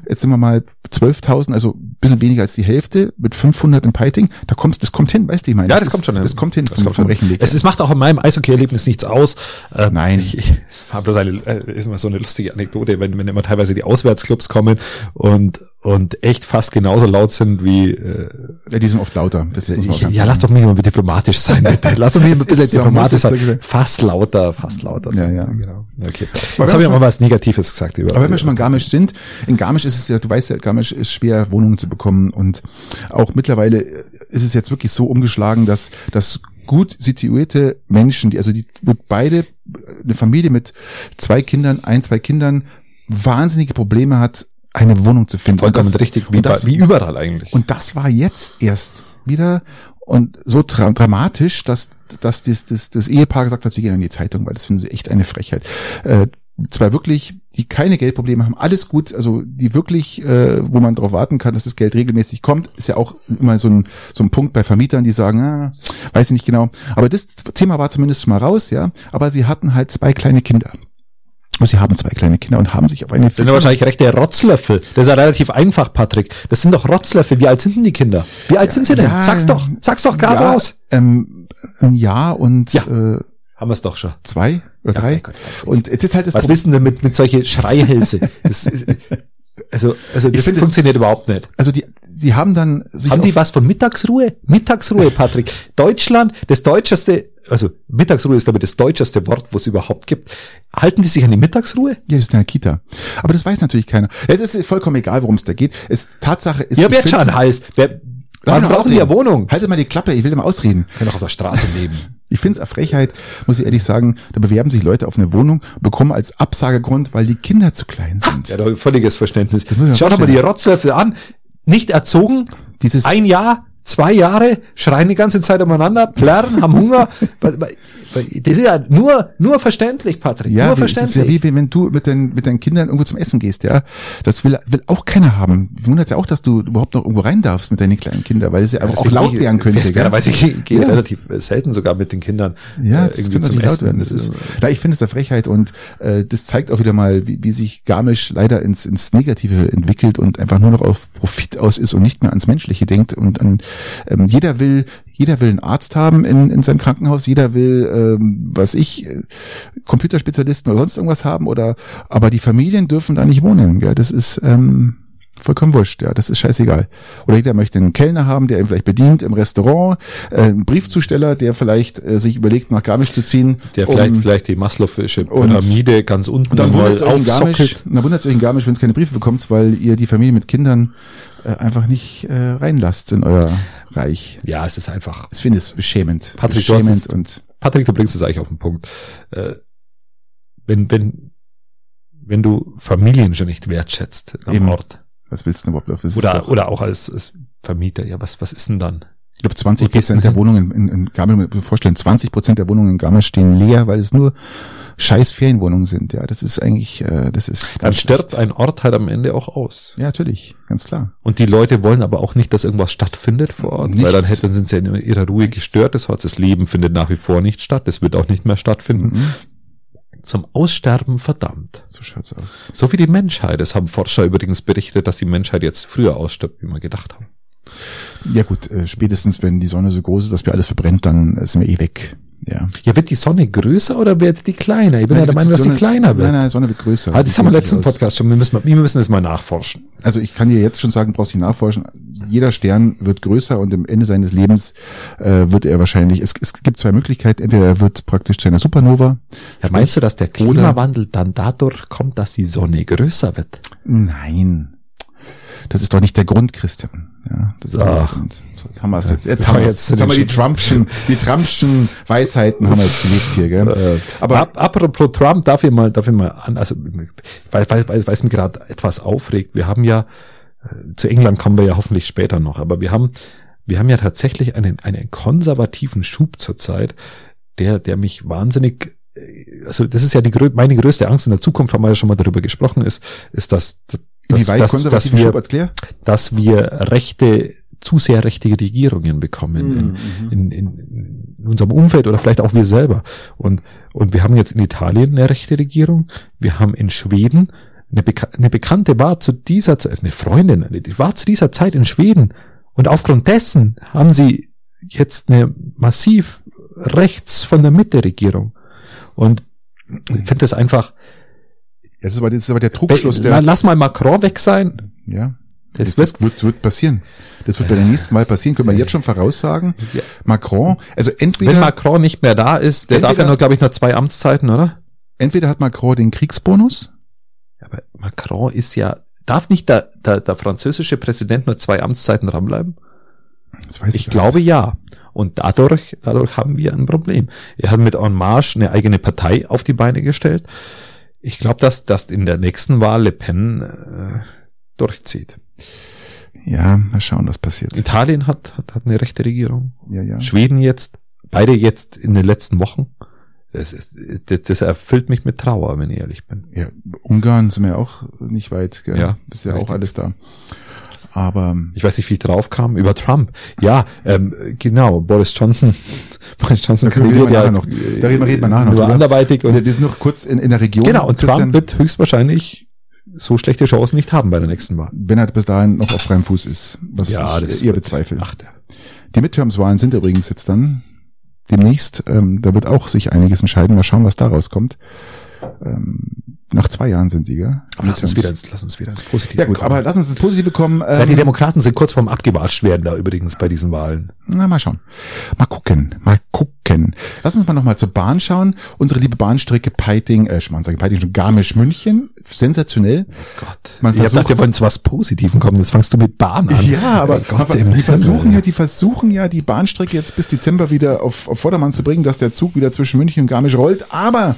Jetzt sind wir mal 12.000, also ein bisschen weniger als die Hälfte mit 500 im Peiting. Da kommst, das kommt hin, weißt du, ich meine. Ja, das, kommt ist, schon hin. Das kommt hin Das vom, kommt vom. Rechenweg. Es, es macht auch in meinem Eishockey-Erlebnis nichts aus. Ähm, Nein. Ich, ich habe bloß eine, äh, ist immer so eine lustige Anekdote, wenn, wenn immer teilweise die Auswärtsclubs kommen und, und echt fast genauso laut sind wie, äh, ja, die sind oft lauter. Das auch ich, ja, lass doch mich mal diplomatisch sein, [laughs] bitte. Lass doch mich ein bisschen diplomatisch so sein. Fast lauter, fast lauter Ja, sein. ja. Genau. Okay. Jetzt habe ich auch mal was Negatives gesagt über. Aber wenn wir schon mal in Garmisch sind, in Garmisch ist es ja, du weißt ja, Garmisch ist schwer, Wohnungen zu bekommen und auch mittlerweile ist es jetzt wirklich so umgeschlagen, dass, dass gut situierte Menschen, die, also die, mit beide, eine Familie mit zwei Kindern, ein, zwei Kindern, wahnsinnige Probleme hat, eine Wohnung zu finden. vollkommen Und das, richtig, wie, das, wie überall eigentlich. und das war jetzt erst wieder und so dra dramatisch, dass, dass das, das, das Ehepaar gesagt hat, sie gehen in die Zeitung, weil das finden sie echt eine Frechheit. Äh, zwei wirklich, die keine Geldprobleme haben, alles gut, also die wirklich, äh, wo man darauf warten kann, dass das Geld regelmäßig kommt, ist ja auch immer so ein, so ein Punkt bei Vermietern, die sagen, ah, weiß ich nicht genau. Aber das Thema war zumindest mal raus, ja. Aber sie hatten halt zwei kleine Kinder. Und sie haben zwei kleine Kinder und haben sich auf eine Das sind ja wahrscheinlich rechte Rotzlöffel. Das ist ja relativ einfach, Patrick. Das sind doch Rotzlöffel. Wie alt sind denn die Kinder? Wie alt sind sie denn? Ja, sag's doch, sag's doch gerade ja, raus. Ähm, ein Jahr und Ja. Äh, Haben wir's doch schon. zwei oder Ja, drei. Gott, und jetzt ist halt das Was wissen denn mit, mit solche Schreihälse? [laughs] Das ist, also, also das finde, es- funktioniert überhaupt nicht. Also die, sie haben dann sich Haben die was von Mittagsruhe? Mittagsruhe, Patrick. Deutschland, das deutscheste, also Mittagsruhe ist glaube ich das deutscheste Wort, was es überhaupt gibt. Halten die sich an die Mittagsruhe? Ja, das ist eine Kita. Aber das weiß natürlich keiner. Es ist vollkommen egal, worum es da geht. Es, Tatsache ist, Ich ich jetzt schon einen Hals. Wer, wann brauchen die ausreden. Wohnung? Haltet mal die Klappe, ich will mal ausreden. Können doch auf der Straße leben. [laughs] Ich finde es eine Frechheit, muss ich ehrlich sagen. Da bewerben sich Leute auf eine Wohnung, bekommen als Absagegrund, weil die Kinder zu klein sind. Ja, da völliges Verständnis. muss ich mir Schau doch mal die Rotzlöffel an. Nicht erzogen. Dieses- ein Jahr, zwei Jahre, schreien die ganze Zeit umeinander, plärren, haben Hunger. [laughs] Das ist ja nur, nur verständlich, Patrick. Ja, nur wie- es ist ja wie wenn du mit den, mit deinen Kindern irgendwo zum Essen gehst, ja. Das will, will auch keiner haben. Wundert ja auch, dass du überhaupt noch irgendwo rein darfst mit deinen kleinen Kindern, weil es ja einfach auch laut werden könnte. Ja, weiß ich, ich gehe Ja. relativ selten sogar mit den Kindern Ja, äh, das irgendwie könnte zum laut Essen. werden. Das ist, na, ich finde es eine Frechheit und äh, das zeigt auch wieder mal, wie, wie sich Garmisch leider ins, ins Negative entwickelt und einfach nur noch auf Profit aus ist und nicht mehr ans Menschliche denkt. Und an, ähm, jeder will, jeder will einen Arzt haben in, in seinem Krankenhaus, jeder will, ähm, was ich, äh, Computerspezialisten oder sonst irgendwas haben oder aber die Familien dürfen da nicht wohnen. Gell? Das ist ähm, vollkommen wurscht, ja, das ist scheißegal. Oder jeder möchte einen Kellner haben, der ihn vielleicht bedient im Restaurant, äh, einen Briefzusteller, der vielleicht äh, sich überlegt, nach Garmisch zu ziehen. Der vielleicht, um- vielleicht die Maslow'sche und- Pyramide ganz unten und dann mal wundert es euch in Garmisch, aufsockelt. dann wundert es euch in Garmisch, wenn es keine Briefe bekommt, weil ihr die Familie mit Kindern äh, einfach nicht äh, reinlasst in euer Reich. Ja, es ist einfach. Ich finde es beschämend. Patrick, du beschämend es- und Patrick, du bringst es eigentlich auf den Punkt. Äh, wenn, wenn, wenn du Familien schon nicht wertschätzt am Eben. Ort. Was willst du denn überhaupt? Das Oder, oder auch als, als Vermieter. Ja, was, was ist denn dann? Ich glaube, 20 Wo gehst du Prozent der? Wohnungen in, in mir vorstellen, 20 Prozent der Wohnungen in Garmisch stehen leer, weil es nur scheiß Ferienwohnungen sind. Ja, das ist eigentlich, äh, das ist Dann stirbt schlecht. ein Ort halt am Ende auch aus. Ja, natürlich, ganz klar. Und die Leute wollen aber auch nicht, dass irgendwas stattfindet vor Ort, Nichts. weil dann hätten, sind sie in ihrer Ruhe gestört. Das heißt, das Leben findet nach wie vor nicht statt. Das wird auch nicht mehr stattfinden. Mhm. Zum Aussterben verdammt. So schaut's aus. So wie die Menschheit. Es haben Forscher übrigens berichtet, dass die Menschheit jetzt früher ausstirbt, wie wir gedacht haben. Ja gut, äh, spätestens wenn die Sonne so groß ist, dass wir alles verbrennt, dann sind wir eh weg. Ja. Ja, wird die Sonne größer oder wird die kleiner? Ich bin ja der Meinung, dass die kleiner wird. Nein, nein, die Sonne wird größer. Die das haben wir im letzten. Podcast schon. Wir müssen, wir müssen das mal nachforschen. Also ich kann dir jetzt schon sagen, du brauchst nicht nachforschen. Jeder Stern wird größer und am Ende seines Lebens äh, wird er wahrscheinlich, es, es gibt zwei Möglichkeiten, entweder er wird praktisch zu einer Supernova. Ja, meinst du, dass der Klimawandel dann dadurch kommt, dass die Sonne größer wird? Nein. Das ist doch nicht der Grund, Christian. Ja, das ist So. Jetzt haben wir es jetzt. Jetzt haben wir jetzt jetzt, haben wir die Trumpschen, die Trumpschen Weisheiten haben wir jetzt gelebt hier, gell? Äh, Aber Ap apropos Trump, darf ich mal, darf ich mal an, also weil, weil, weil, weil es mir gerade etwas aufregt. Wir haben ja äh, zu England kommen wir ja hoffentlich später noch, aber wir haben wir haben ja tatsächlich einen einen konservativen Schub zurzeit, der der mich wahnsinnig äh, also das ist ja die meine größte Angst in der Zukunft, haben wir ja schon mal darüber gesprochen, ist ist dass dass, wie weit dass, dass konservativen wir Schub erklär? dass wir rechte, zu sehr rechte Regierungen bekommen Mhm. in, in, in, in unserem Umfeld oder vielleicht auch wir selber. Und, und wir haben jetzt in Italien eine rechte Regierung, wir haben in Schweden eine, Beka eine Bekannte war zu dieser Zeit, eine Freundin, die war zu dieser Zeit in Schweden und aufgrund dessen haben sie jetzt eine massiv rechts von der Mitte Regierung. Und ich finde das einfach, Das ist aber, das ist aber der Trugschluss, der, lass mal Macron weg sein, ja. das Das, wird wird, wird passieren. Das wird bei der nächsten Wahl passieren. Können wir jetzt schon voraussagen. Ja. Macron, also Wenn entweder, Macron nicht mehr da ist, der darf ja Entweder- nur, glaube ich, nur zwei Amtszeiten, oder? entweder hat Macron den Kriegsbonus. Aber Macron ist ja, darf nicht der, der, der französische Präsident nur zwei Amtszeiten dranbleiben? Das weiß Ich gar glaube ja. Und dadurch, dadurch haben wir ein Problem. Er hat mit En Marche eine eigene Partei auf die Beine gestellt. Ich glaube, dass das in der nächsten Wahl Le Pen äh, durchzieht. Ja, mal schauen, was passiert. Italien hat, hat, hat eine rechte Regierung. Ja, ja. Schweden jetzt, beide jetzt in den letzten Wochen. Das, ist, das, das erfüllt mich mit Trauer, wenn ich ehrlich bin. Ja, Ungarn sind wir auch nicht weit. Gell? Ja, das ist ja richtig. auch alles da. Aber Ich weiß nicht, wie ich drauf kam, über Trump. Ja, ähm, genau, Boris Johnson. [laughs] Boris Johnson Da reden wir ja noch. Da reden wir- reden wir nachher noch nur anderweitig. wir Und, sind noch kurz in, in der Region. genau, und Christian, Trump wird höchstwahrscheinlich so schlechte Chancen nicht haben bei der nächsten Wahl. wenn er bis dahin noch auf freiem Fuß ist, was Ja, ich das eher bezweifle. Ach. Die Midterms-Wahlen sind übrigens jetzt dann demnächst. Ähm, da wird auch sich einiges entscheiden. Mal schauen, was da rauskommt. Ähm, nach zwei Jahren sind die, gell? Aber lass uns wieder ins, lass uns wieder ins Positive Ja kommen. aber lass uns ins Positive kommen. ja, Ähm, die Demokraten sind kurz vorm abgewatscht werden da übrigens bei diesen Wahlen. Na, mal schauen. Mal gucken. Mal gucken. Lass uns mal nochmal zur Bahn schauen. Unsere liebe Bahnstrecke Peiting, äh, Schmarrn, sage Peiting schon, Oh Garmisch-München. Sensationell. Gott. Man ich versucht- gedacht, wir wollen zu was Positiven kommen. Jetzt fangst du mit Bahn an. Ja, aber Oh Gott, die versuchen ja, die versuchen ja, die Bahnstrecke jetzt bis Dezember wieder auf, auf Vordermann zu bringen, dass der Zug wieder zwischen München und Garmisch rollt. Aber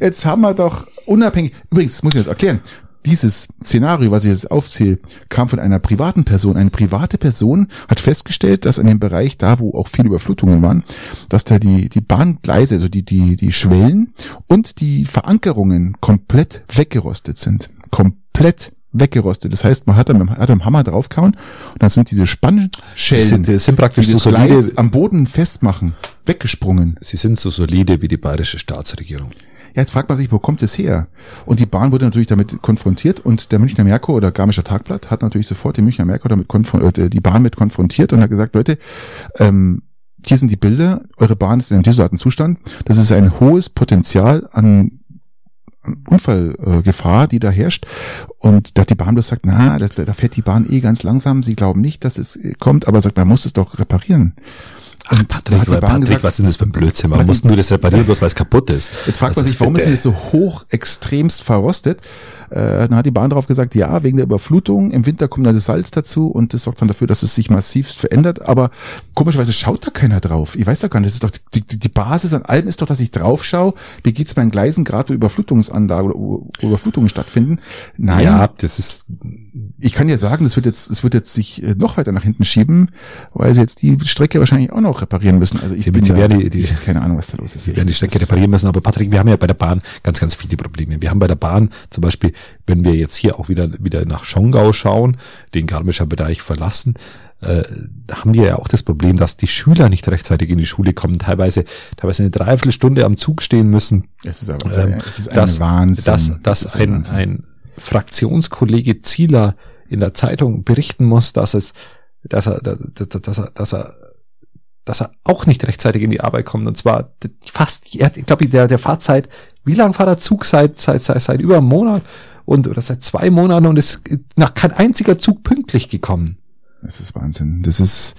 jetzt haben wir doch unabhängig, übrigens, muss ich jetzt erklären, dieses Szenario, was ich jetzt aufzähle, kam von einer privaten Person. Eine private Person hat festgestellt, dass in dem Bereich, da wo auch viele Überflutungen waren, dass da die, die Bahngleise, also die, die, die Schwellen und die Verankerungen komplett weggerostet sind. Komplett weggerostet. Das heißt, man hat mit hat am Hammer draufgehauen und dann sind diese Spannschellen, sind, sind praktisch die so solide, am Boden festmachen, weggesprungen. sie sind so solide wie die bayerische Staatsregierung. Ja, jetzt fragt man sich, wo kommt es her? Und die Bahn wurde natürlich damit konfrontiert und der Münchner Merkur oder Garmischer Tagblatt hat natürlich sofort den Münchner Merkur damit konfron- äh, die Bahn mit konfrontiert und hat gesagt, Leute, ähm, hier sind die Bilder, eure Bahn ist in einem desolaten Zustand. Das ist ein hohes Potenzial an Unfallgefahr, äh, die da herrscht. Und da hat die Bahn bloß sagt, na, das, da fährt die Bahn eh ganz langsam. Sie glauben nicht, dass es äh, kommt, aber sagt, man muss es doch reparieren. Ach, da Patrick, hat die aber Bahn Patrick gesagt, was ist denn das für ein Blödsinn? Man Patrick- muss nur das reparieren, bloß weil es kaputt ist. Jetzt fragt man Also sich, warum ist bitte. denn das so hoch extremst verrostet? Äh, dann hat die Bahn darauf gesagt, ja, wegen der Überflutung. Im Winter kommt dann das Salz dazu und das sorgt dann dafür, dass es sich massivst verändert. Aber komischerweise schaut da keiner drauf. Ich weiß doch gar nicht, das ist doch die, die, die Basis an allem ist doch, dass ich drauf schaue, wie geht's meinen Gleisen, gerade wo Überflutungsanlagen oder Überflutungen stattfinden. Nein, Ja, das ist, ich kann ja sagen, es wird jetzt, es wird jetzt sich äh, noch weiter nach hinten schieben, weil sie jetzt die Strecke wahrscheinlich auch noch reparieren müssen. Also ich Sie- bin sie da, die- keine Ahnung, was da los ist. wir werden die Strecke Das- reparieren müssen. Aber Patrick, wir haben ja bei der Bahn ganz, ganz viele Probleme. Wir haben bei der Bahn zum Beispiel, wenn wir jetzt hier auch wieder, wieder nach Schongau schauen, den Garmischer Bereich verlassen, äh, haben wir ja auch das Problem, dass die Schüler nicht rechtzeitig in die Schule kommen, teilweise, teilweise eine Dreiviertelstunde am Zug stehen müssen. Es ist aber, Ähm, es ist ein dass, Wahnsinn. Dass, dass ist ein, Wahnsinn. ein Fraktionskollege Zieler in der Zeitung berichten muss, dass es, dass er, dass, er, dass er, dass er auch nicht rechtzeitig in die Arbeit kommt. Und zwar fast, ich glaube, der, der Fahrzeit, wie lang fahrt der Zug seit, seit, seit, seit über einem Monat und, oder seit zwei Monaten und ist nach kein einziger Zug pünktlich gekommen. Das ist Wahnsinn. Das ist,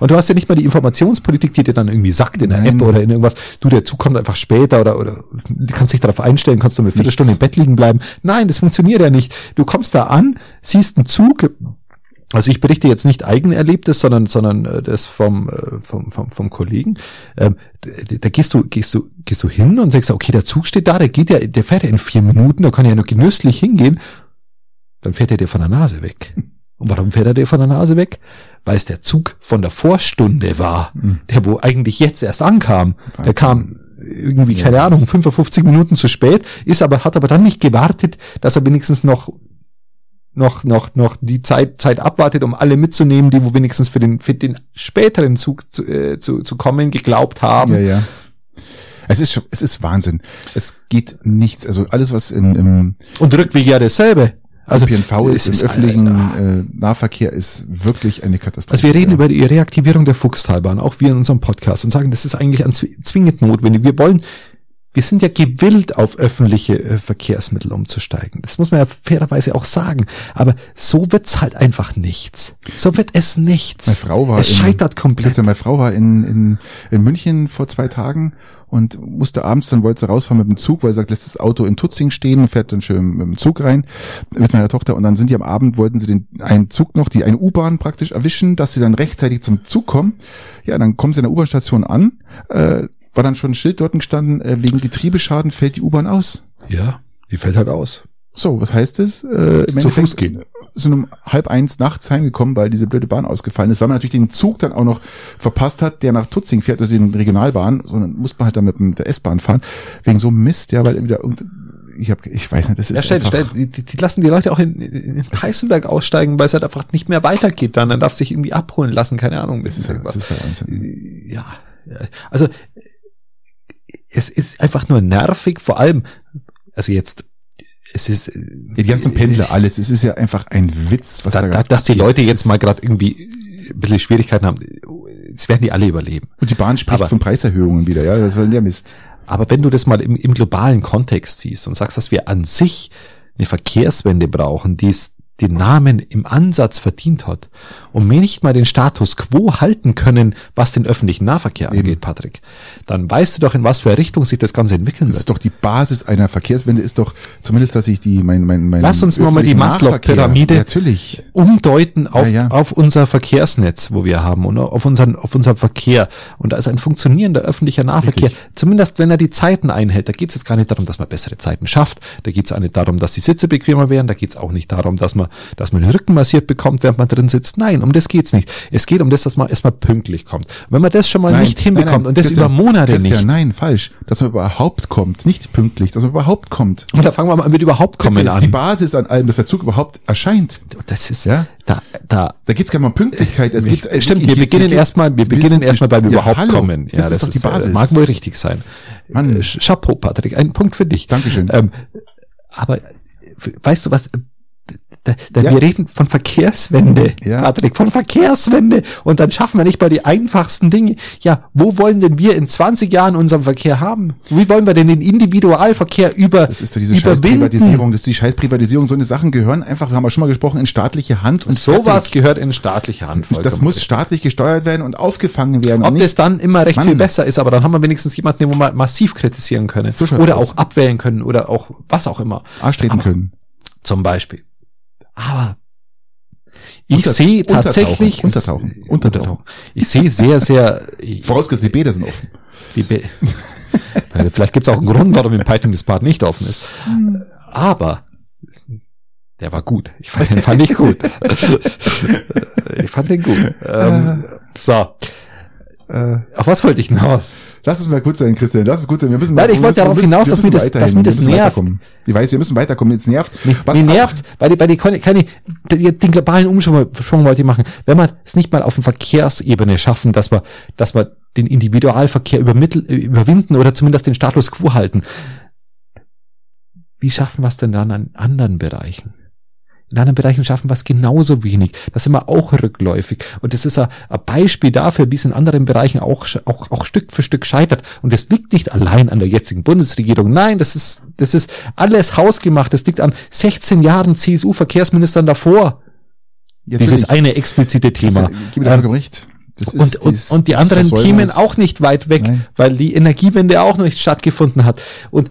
Und du hast ja nicht mal die Informationspolitik, die dir dann irgendwie sagt in der Nein. App oder in irgendwas, du, der Zug kommt einfach später oder, oder du kannst dich darauf einstellen, kannst du eine Viertelstunde im Bett liegen bleiben. Nein, das funktioniert ja nicht. Du kommst da an, siehst einen Zug, also ich berichte jetzt nicht Eigenerlebtes, sondern, sondern äh, das vom, äh, vom, vom, vom Kollegen. Ähm, da, da gehst du, gehst du, gehst du hin und sagst, okay, der Zug steht da, der geht ja, der fährt ja in vier Minuten, da kann ja nur genüsslich hingehen. Dann fährt er dir von der Nase weg. Und warum fährt er dir von der Nase weg? Weil es der Zug von der Vorstunde war, der wo eigentlich jetzt erst ankam. Der kam irgendwie, keine Ahnung, 55 Minuten zu spät, ist aber, hat aber dann nicht gewartet, dass er wenigstens noch noch, noch, noch die Zeit, Zeit abwartet, um alle mitzunehmen, die wo wenigstens für den, für den späteren Zug zu, äh, zu, zu kommen geglaubt haben. ja, ja. Es ist schon, es ist Wahnsinn. Es geht nichts. Also alles, was im, im Und Rückweg ja dasselbe. Also ÖPNV ist, es im ist, öffentlichen äh, Nahverkehr ist wirklich eine Katastrophe. Also wir reden über die Reaktivierung der Fuchstalbahn, auch wir in unserem Podcast und sagen, das ist eigentlich zwingend notwendig. Wir wollen, wir sind ja gewillt, auf öffentliche äh, Verkehrsmittel umzusteigen. Das muss man ja fairerweise auch sagen. Aber so wird's halt einfach nichts. So wird es nichts. Meine Frau war es in- scheitert komplett. Christian, meine Frau war in, in, in München vor zwei Tagen und musste abends, dann wollte sie rausfahren mit dem Zug, weil sie sagt, lässt das Auto in Tutzing stehen und fährt dann schön mit dem Zug rein mit meiner Tochter und dann sind die am Abend, wollten sie den einen Zug noch, die eine U-Bahn praktisch erwischen, dass sie dann rechtzeitig zum Zug kommen. Ja, dann kommen sie in der U-Bahn-Station an, äh, war dann schon ein Schild dort gestanden, äh, wegen Getriebeschaden fällt die U-Bahn aus. Ja, die fällt halt aus. So, was heißt es? Äh, im Zu Fuß gehen. Sind um halb eins nachts heimgekommen, weil diese blöde Bahn ausgefallen ist, weil man natürlich den Zug dann auch noch verpasst hat, der nach Tutzing fährt, also die Regionalbahn, sondern muss man halt dann mit, mit der S-Bahn fahren, wegen so einem Mist, ja, weil wieder ich habe, ich weiß nicht, das ist Ja, stell, stell, die, die lassen die Leute auch in, in Heißenberg aussteigen, weil es halt einfach nicht mehr weitergeht dann. Dann darf sich irgendwie abholen lassen, keine Ahnung. das ist, ja, das ist ja Wahnsinn. ja. also es ist einfach nur nervig, vor allem, also jetzt, es ist Ja, die ganzen Pendler, alles, es ist ja einfach ein Witz, was da, da, dass die. Leute jetzt ist- mal gerade irgendwie ein bisschen Schwierigkeiten haben, es werden die alle überleben. und die Bahn spricht Aber- von Preiserhöhungen wieder, ja, das soll der Mist. Aber wenn du das mal im, im globalen Kontext siehst und sagst, dass wir an sich eine Verkehrswende brauchen, die es den Namen im Ansatz verdient hat und wir nicht mal den Status quo halten können, was den öffentlichen Nahverkehr angeht, Patrick, dann weißt du doch, in was für eine Richtung sich das Ganze entwickeln Das wird. ist doch die Basis einer Verkehrswende, ist doch zumindest, dass ich die, mein, mein, mein Lass uns mal mal die Maslow-Pyramide- umdeuten auf, Ja, ja. auf unser Verkehrsnetz, wo wir haben und auf unseren, auf unser Verkehr. Und da ist ein funktionierender öffentlicher Nahverkehr, Richtig. zumindest wenn er die Zeiten einhält. Da geht es jetzt gar nicht darum, dass man bessere Zeiten schafft. Da geht es auch nicht darum, dass die Sitze bequemer werden. Da geht es auch nicht darum, dass man, dass man den Rücken massiert bekommt, während man drin sitzt. Nein, um das geht's nicht. Es geht um das, dass man erstmal pünktlich kommt. Wenn man das schon mal Nein, nicht hinbekommt nein, nein, und das Christian, über Monate Christian, nicht. Nein, falsch. Dass man überhaupt kommt, nicht pünktlich, dass man überhaupt kommt. Und da fangen wir mal mit überhaupt kommen das ist die an. Basis an allem, dass der Zug überhaupt erscheint. Das ist, Ja? da, da, Da geht's gar nicht mal um Pünktlichkeit. Es geht, Stimmt, wir beginnen erstmal, wir beginnen erstmal beim ja, überhaupt hallo, kommen. Ja, das ist doch die äh, Basis. Mag wohl richtig sein. Mann. Äh, Chapeau, Patrick, ein Punkt für dich. Dankeschön. Ähm, aber weißt du was? Da, da Ja. Wir reden von Verkehrswende, Ja. Patrick, von Verkehrswende. Und dann schaffen wir nicht mal die einfachsten Dinge. Ja, wo wollen denn wir in 20 Jahren unseren Verkehr haben? Wie wollen wir denn den Individualverkehr über, Das ist doch diese Scheißprivatisierung, das ist die Scheißprivatisierung. So eine Sachen gehören einfach, wir haben ja schon mal gesprochen, in staatliche Hand und Sowas gehört in staatliche Hand. Das muss staatlich gesteuert werden und aufgefangen werden. Ob und das dann immer recht Mann. viel besser ist, aber dann haben wir wenigstens jemanden, den wir mal massiv kritisieren können. So oder aus. auch abwählen können oder auch was auch immer. Arsch treten Aber- können. Zum Beispiel. Aber ich sehe Untertauchen, tatsächlich Untertauchen, Untertauchen. Ich sehe sehr, sehr ich- [laughs] Vorausgesetzt, die Bäder sind offen. die Be Weil Vielleicht gibt es auch einen Grund, warum im Python das Part nicht offen ist. Aber der war gut. Ich fand den fand ich gut. [laughs] ich fand den gut. Ähm, so. Äh, Auf was wollte ich hinaus? lass es mal gut sein, Christian. Lass es gut sein. Wir müssen, Nein, ich wollte darauf hinaus, dass mir das- dass mir das nervt. Ich weiß, wir müssen weiterkommen. Jetzt nervt. Was Mir nervt, bei, die- bei die, kann, ich, den globalen Umschwung Schwung wollte ich machen. Wenn wir es nicht mal auf der Verkehrsebene schaffen, dass wir, dass wir den Individualverkehr übermittel, überwinden oder zumindest den Status quo halten. Wie schaffen wir es denn dann an anderen Bereichen? In anderen Bereichen schaffen wir es genauso wenig. Da sind wir auch rückläufig. Und das ist ein, ein Beispiel dafür, wie es in anderen Bereichen auch, auch, auch Stück für Stück scheitert. Und das liegt nicht allein an der jetzigen Bundesregierung. Nein, das ist, das ist alles hausgemacht. Das liegt an 16 Jahren CSU-Verkehrsministern davor. Ja, Dieses eine explizite Thema. Gebe dir Ähm, recht. Ist und, und, und die anderen kämen auch nicht weit weg, Nein. weil die Energiewende auch noch nicht stattgefunden hat. Und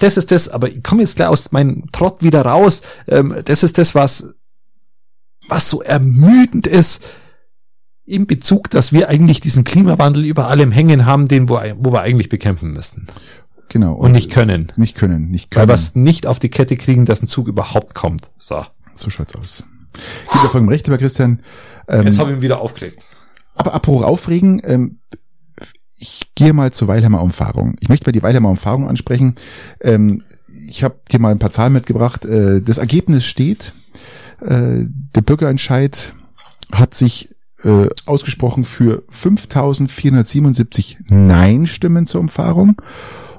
das ist das, aber ich komme jetzt gleich aus meinem Trott wieder raus. Ähm, das ist das, was, was so ermüdend ist in Bezug, dass wir eigentlich diesen Klimawandel über allem hängen haben, den wo, wo wir eigentlich bekämpfen müssten Genau. und nicht können. Nicht können, nicht Weil können. wir es nicht auf die Kette kriegen, dass ein Zug überhaupt kommt. So. So schaut's aus. Gebe dir vollkommen recht, lieber Christian. Ähm, Jetzt habe ich ihn wieder aufgeregt. Aber apropos aufregen, ähm, ich gehe mal zur Weilheimer Umfahrung. Ich möchte mal die Weilheimer Umfahrung ansprechen. Ähm, ich habe dir mal ein paar Zahlen mitgebracht. Äh, das Ergebnis steht. Äh, der Bürgerentscheid hat sich äh, ausgesprochen für 5.477 Nein-Stimmen zur Umfahrung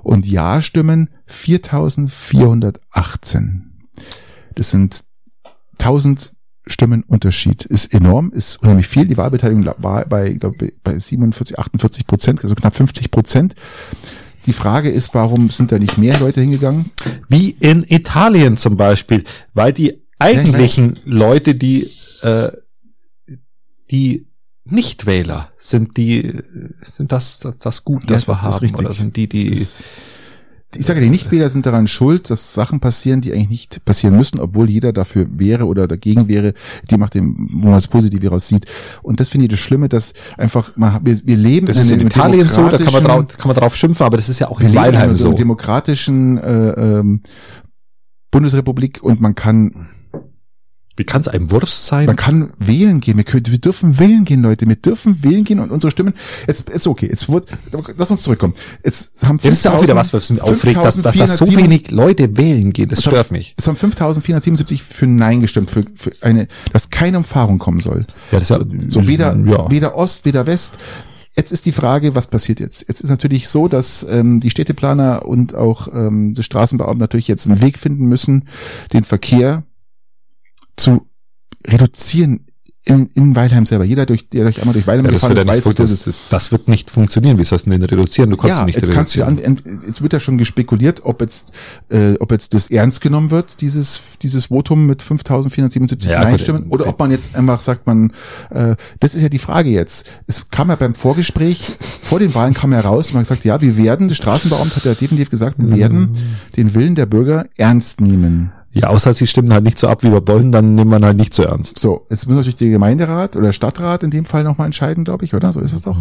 und Ja-Stimmen 4.418. Das sind 1000 Stimmen Unterschied. Ist enorm, ist unheimlich viel. Die Wahlbeteiligung war bei, ich glaube, bei 47, 48 Prozent, also knapp 50 Prozent. Die Frage ist, warum sind da nicht mehr Leute hingegangen? Wie in Italien zum Beispiel, weil die eigentlichen Leute, die, äh, die Nichtwähler sind die, sind das, das, das Gut, das wir haben, oder sind die, die, Das ich sage, die Nichtwähler sind daran schuld, dass Sachen passieren, die eigentlich nicht passieren müssen, obwohl jeder dafür wäre oder dagegen wäre, die macht dem, wo man das Positive raussieht. Und das finde ich das Schlimme, dass einfach, man, wir, wir leben das ist in Italien so, da kann man drauf, kann man drauf schimpfen, aber das ist ja auch in einer so. demokratischen äh, ähm, Bundesrepublik und man kann Wie kann es einem Wurst sein? man kann wählen gehen. Wir, können, wir dürfen wählen gehen, Leute. Wir dürfen wählen gehen und unsere Stimmen. Jetzt ist okay. Jetzt wird, lass uns zurückkommen. Jetzt haben Ja, das ist ja auch wieder was, was mich aufregt, dass, dass, dass so 5477 wenig Leute wählen gehen. Das Es haben- stört mich. Es haben 5477 für Nein gestimmt, für, für eine, dass keine Umfahrung kommen soll. Ja, das so, ja- so weder, ja. weder Ost, weder West. Jetzt ist die Frage, was passiert jetzt? Jetzt ist natürlich so, dass ähm, die Städteplaner und auch ähm, die Straßenbeamten natürlich jetzt einen Weg finden müssen, den Verkehr zu reduzieren in, in Weilheim selber. Jeder, durch, der durch einmal durch Weilheim Ja, das, gefahren wird ist, weiß, was das, das, das wird nicht funktionieren. Wie sollst du den reduzieren? Du kannst ja, nicht jetzt kannst du reduzieren. an, jetzt wird ja schon gespekuliert, ob jetzt, äh, ob jetzt das ernst genommen wird, dieses, dieses Votum mit 5.477 Ja, Nein-Stimmen, gut, oder äh, ob man jetzt einfach sagt, man, äh, das ist ja die Frage jetzt. Es kam ja beim Vorgespräch, vor den Wahlen kam ja raus, und man hat gesagt, ja, wir werden, das Straßenbeamt hat ja definitiv gesagt, wir werden den Willen der Bürger ernst nehmen. Ja, außer sie stimmen halt nicht so ab, wie wir wollen, dann nehmen wir ihn halt nicht so ernst. So, jetzt muss natürlich der Gemeinderat oder Stadtrat in dem Fall nochmal entscheiden, glaube ich, oder? So ist es doch.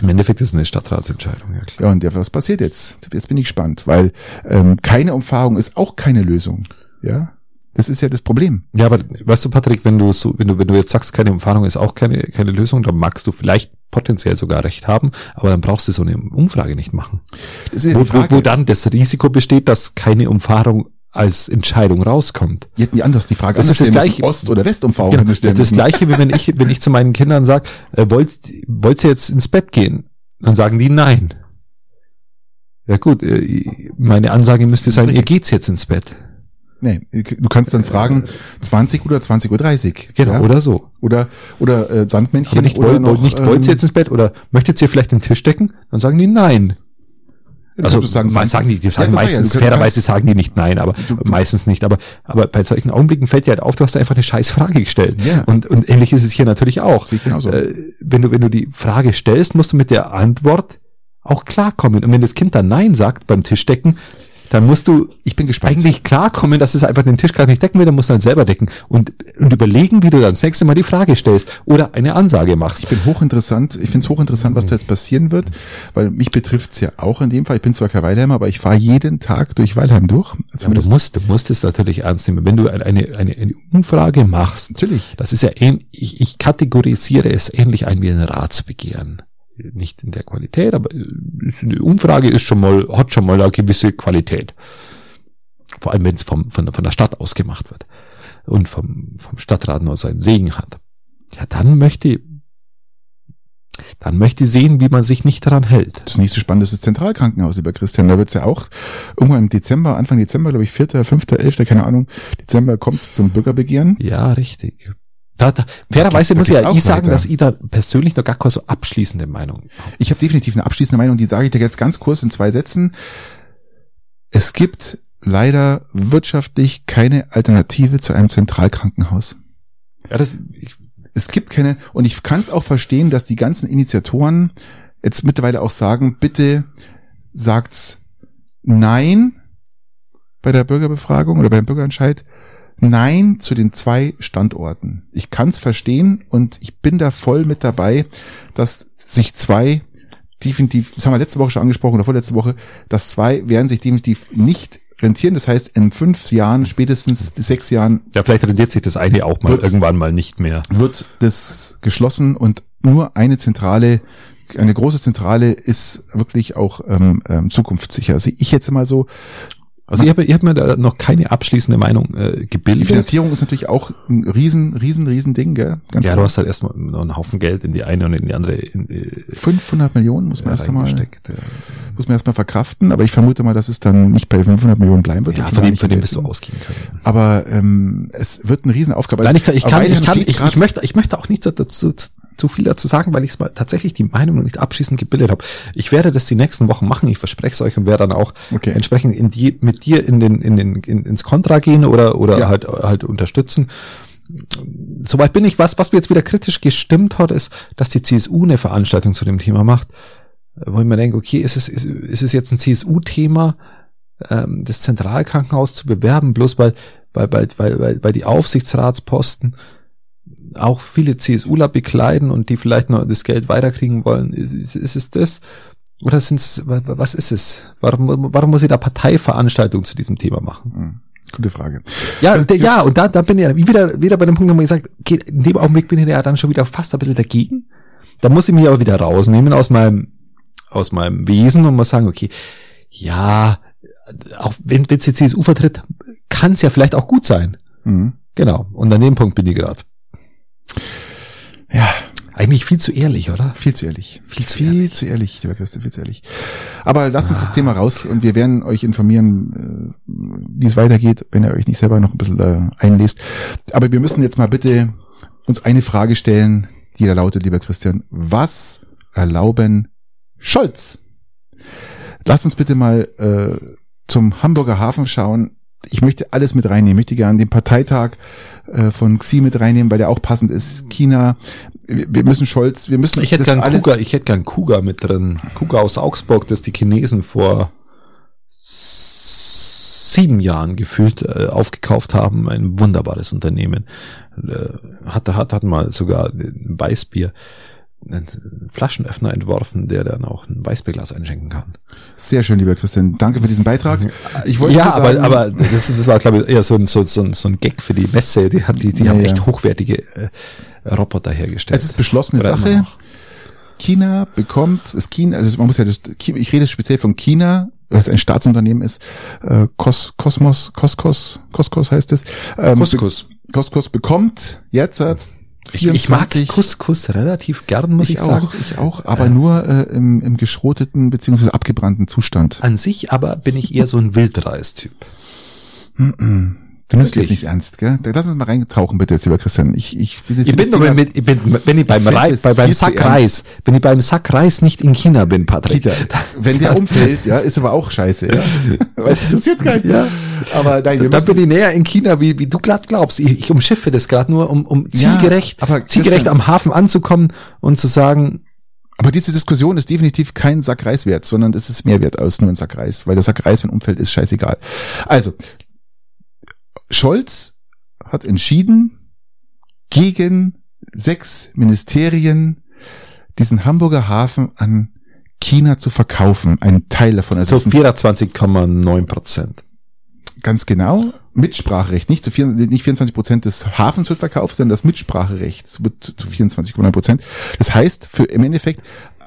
Im Endeffekt ist es eine Stadtratsentscheidung, ja klar. Ja, und was passiert jetzt? Jetzt bin ich gespannt, weil ähm, keine Umfahrung ist auch keine Lösung. Ja, das ist ja das Problem. Ja, aber weißt du, Patrick, wenn du so, wenn du, wenn du jetzt sagst, keine Umfahrung ist auch keine, keine Lösung, dann magst du vielleicht potenziell sogar recht haben, aber dann brauchst du so eine Umfrage nicht machen. Das ist ja Wo, wo, wo dann das Risiko besteht, dass keine Umfahrung als Entscheidung rauskommt. Hätten die anders die Frage Das ist das Gleiche. Ost- oder Westumfahrung Genau, das müssen. gleiche, wie wenn ich, wenn ich zu meinen Kindern sage, äh, wollt, wollt ihr jetzt ins Bett gehen? Dann sagen die nein. Ja gut, äh, meine Ansage müsste sein, ihr geht's jetzt ins Bett. Nee, du kannst dann fragen, 20 oder 20.30 Uhr. Genau, ja? oder so. Oder, oder äh, Sandmännchen. Aber nicht, oder wollt, noch, nicht ähm, wollt ihr jetzt ins Bett oder möchtet ihr vielleicht den Tisch decken? Dann sagen die nein. Also sagen, sagen, sagen die, die sagen meistens, kannst- fairerweise sagen die nicht nein, aber Du- meistens nicht. Aber, aber bei solchen Augenblicken fällt dir halt auf, du hast einfach eine scheiß Frage gestellt. Ja. Und, und ähnlich ist es hier natürlich auch. Sehe ich genauso. Äh, wenn du, wenn du die Frage stellst, musst du mit der Antwort auch klarkommen. Und wenn das Kind dann Nein sagt beim Tischdecken, dann musst du Ich bin gespannt. eigentlich klarkommen, dass es einfach den Tisch gerade nicht decken will, dann musst du dann selber decken und, und überlegen, wie du dann das nächste Mal die Frage stellst oder eine Ansage machst. Ich bin hochinteressant, ich finde es hochinteressant, was da jetzt passieren wird, weil mich betrifft's ja auch in dem Fall. Ich bin zwar kein Weilheimer, aber ich fahre jeden Tag durch Weilheim durch. Ja, aber du musst, du musst es natürlich ernst nehmen. Wenn du eine, eine, eine, eine Umfrage machst, natürlich. das ist ja ähnlich, ich, ich kategorisiere es ähnlich ein wie ein Ratsbegehren. Nicht in der Qualität, aber äh, eine Umfrage ist schon mal, hat schon mal eine gewisse Qualität. Vor allem, wenn es vom, von, von der Stadt aus gemacht wird und vom, vom Stadtrat nur seinen Segen hat. Ja, dann möchte, dann möchte ich sehen, wie man sich nicht daran hält. Das nächste Spannende ist das Zentralkrankenhaus, lieber Christian. Da wird's ja auch irgendwann im Dezember, Anfang Dezember, glaube ich, 4., 5., 11., keine Ahnung, Dezember kommt's zum Bürgerbegehren. Ja, richtig. Da, da, fairerweise da muss ja ich sagen, weiter. dass ich da persönlich noch gar keine so abschließende Meinung habe. Ich habe definitiv eine abschließende Meinung, die sage ich dir jetzt ganz kurz in zwei Sätzen. Es gibt leider wirtschaftlich keine Alternative zu einem Zentralkrankenhaus. Ja, das, ich, Es gibt keine, und ich kann es auch verstehen, dass die ganzen Initiatoren jetzt mittlerweile auch sagen, bitte sagt's Nein bei der Bürgerbefragung oder beim Bürgerentscheid. Nein zu den zwei Standorten. Ich kann es verstehen und ich bin da voll mit dabei, dass sich zwei definitiv, das haben wir letzte Woche schon angesprochen oder vorletzte Woche, dass zwei werden sich definitiv nicht rentieren. Das heißt, in fünf Jahren, spätestens sechs Jahren ja, vielleicht rendiert sich das eine auch mal Wird's- irgendwann mal nicht mehr. wird das geschlossen und nur eine Zentrale, eine große Zentrale ist wirklich auch ähm, ähm, zukunftssicher. Sehe ich jetzt mal so. Also ich habe ich hab mir da noch keine abschließende Meinung äh, Die gebildet. Finanzierung ist natürlich auch ein riesen, riesen, riesen Ding, gell? Ganz Ja, klar. du hast halt erstmal noch einen Haufen Geld in die eine und in die andere in, äh, 500 Millionen muss man erst einmal, muss man erst mal verkraften, aber ich vermute mal, dass es dann nicht bei 500 Millionen bleiben wird. ja von dem, von dem wirst du ausgehen können. Aber ähm, es wird eine Riesenaufgabe. Nein, ich kann, ich kann, ich kann, ich, ich möchte, ich möchte auch nicht so dazu, zu, viel dazu sagen, weil ich es mal tatsächlich die Meinung noch nicht abschließend gebildet habe. Ich werde das die nächsten Wochen machen, ich verspreche es euch und werde dann auch Okay. entsprechend in die, mit dir in den, in den, in, ins Kontra gehen oder, oder Ja. halt, halt unterstützen. Soweit bin ich. Was, was mir jetzt wieder kritisch gestimmt hat, ist, dass die CSU eine Veranstaltung zu dem Thema macht, wo ich mir denke, okay, ist es, ist, ist es jetzt ein CSU-Thema, ähm, das Zentralkrankenhaus zu bewerben, bloß weil, weil, weil, weil, weil die Aufsichtsratsposten auch viele CSUler bekleiden und die vielleicht noch das Geld weiterkriegen wollen. Ist, ist, ist es das? Oder sind's, wa- wa- was ist es? Warum, warum muss ich da Parteiveranstaltungen zu diesem Thema machen? Hm, Gute Frage. Ja, der, ja, und da, da bin ich ja wieder, wieder bei dem Punkt, wo ich gesagt, okay, in dem Augenblick bin ich ja dann schon wieder fast ein bisschen dagegen. Da muss ich mich aber wieder rausnehmen aus meinem, aus meinem Wesen und muss sagen, okay, ja, auch wenn wenn es die CSU vertritt, kann es ja vielleicht auch gut sein. Mhm. Genau. Und an dem Punkt bin ich gerade. Ja, Eigentlich viel zu ehrlich, oder? Viel zu ehrlich. Viel zu viel ehrlich. zu ehrlich, lieber Christian, viel zu ehrlich. Aber lasst uns das Thema raus und wir werden euch informieren, äh, wie es weitergeht, wenn ihr euch nicht selber noch ein bisschen äh, einlest. Aber wir müssen jetzt mal bitte uns eine Frage stellen, die da lautet, lieber Christian, was erlauben Scholz? Lass uns bitte mal äh, zum Hamburger Hafen schauen. Ich möchte alles mit reinnehmen. Ich möchte gerne den Parteitag äh, von Xi mit reinnehmen, weil der auch passend ist. China, wir wir müssen Scholz, wir müssen Ich hätte gern alles- Kuga, ich hätte gern Kuga mit drin. Kuga aus Augsburg, das die Chinesen vor sieben Jahren gefühlt äh, aufgekauft haben. Ein wunderbares Unternehmen. Äh, hat, hat, hat mal sogar ein Weißbier, einen Flaschenöffner entworfen, der dann auch ein Weißbierglas einschenken kann. Sehr schön, lieber Christian. Danke für diesen Beitrag. [laughs] Ich wollte ja, nur aber, sagen, aber das, das war, glaube ich, eher so ein, so, so, so ein Gag für die Messe. Die, hat, die, die Ja, haben echt hochwertige äh, Roboter hergestellt. es ist beschlossene Oder Sache. China bekommt, es China, also man muss ja, das, ich rede speziell von China, was ein Staatsunternehmen ist, äh, Kos, Kosmos, Koskos, Koskos heißt es. Ähm, Couscous. Be- Couscous bekommt jetzt Ich, ich mag 24 Couscous relativ gern, muss ich, ich, sagen. auch, ich auch, aber nur äh, im, im geschroteten beziehungsweise abgebrannten Zustand. An sich aber bin ich eher so ein Wildreistyp. Du nimmst jetzt nicht ernst, gell? Lass uns mal reintauchen, bitte, jetzt, lieber Christian. Ich, ich, will- Ich bin, Thema- mit, ich bin, wenn ich beim, find Rei, das bei, beim Sack. Reis, wenn ich beim Sack Reis nicht in China bin, Patrick. Kita, wenn der umfällt, ja, [laughs] ist aber auch scheiße, ja. Weil es interessiert keinen. Ja. Aber nein, wir Da müssen, bin ich näher in China, wie, wie du glatt glaubst. Ich, ich umschiffe das gerade nur, um, um Ja, zielgerecht, aber zielgerecht am Hafen anzukommen und zu sagen, aber diese Diskussion ist definitiv kein Sack Reis wert, sondern es ist mehr wert als nur ein Sack Reis, weil der Sack Reis, wenn umfällt, ist scheißegal. Also, Scholz hat entschieden, gegen sechs Ministerien diesen Hamburger Hafen an China zu verkaufen, einen Teil davon. Also sind 24,9 Prozent. ganz genau Mitspracherecht, nicht zu vier, nicht 24 Prozent des Hafens wird verkauft, sondern das Mitspracherecht wird zu 24,9 Prozent. Das heißt, für im Endeffekt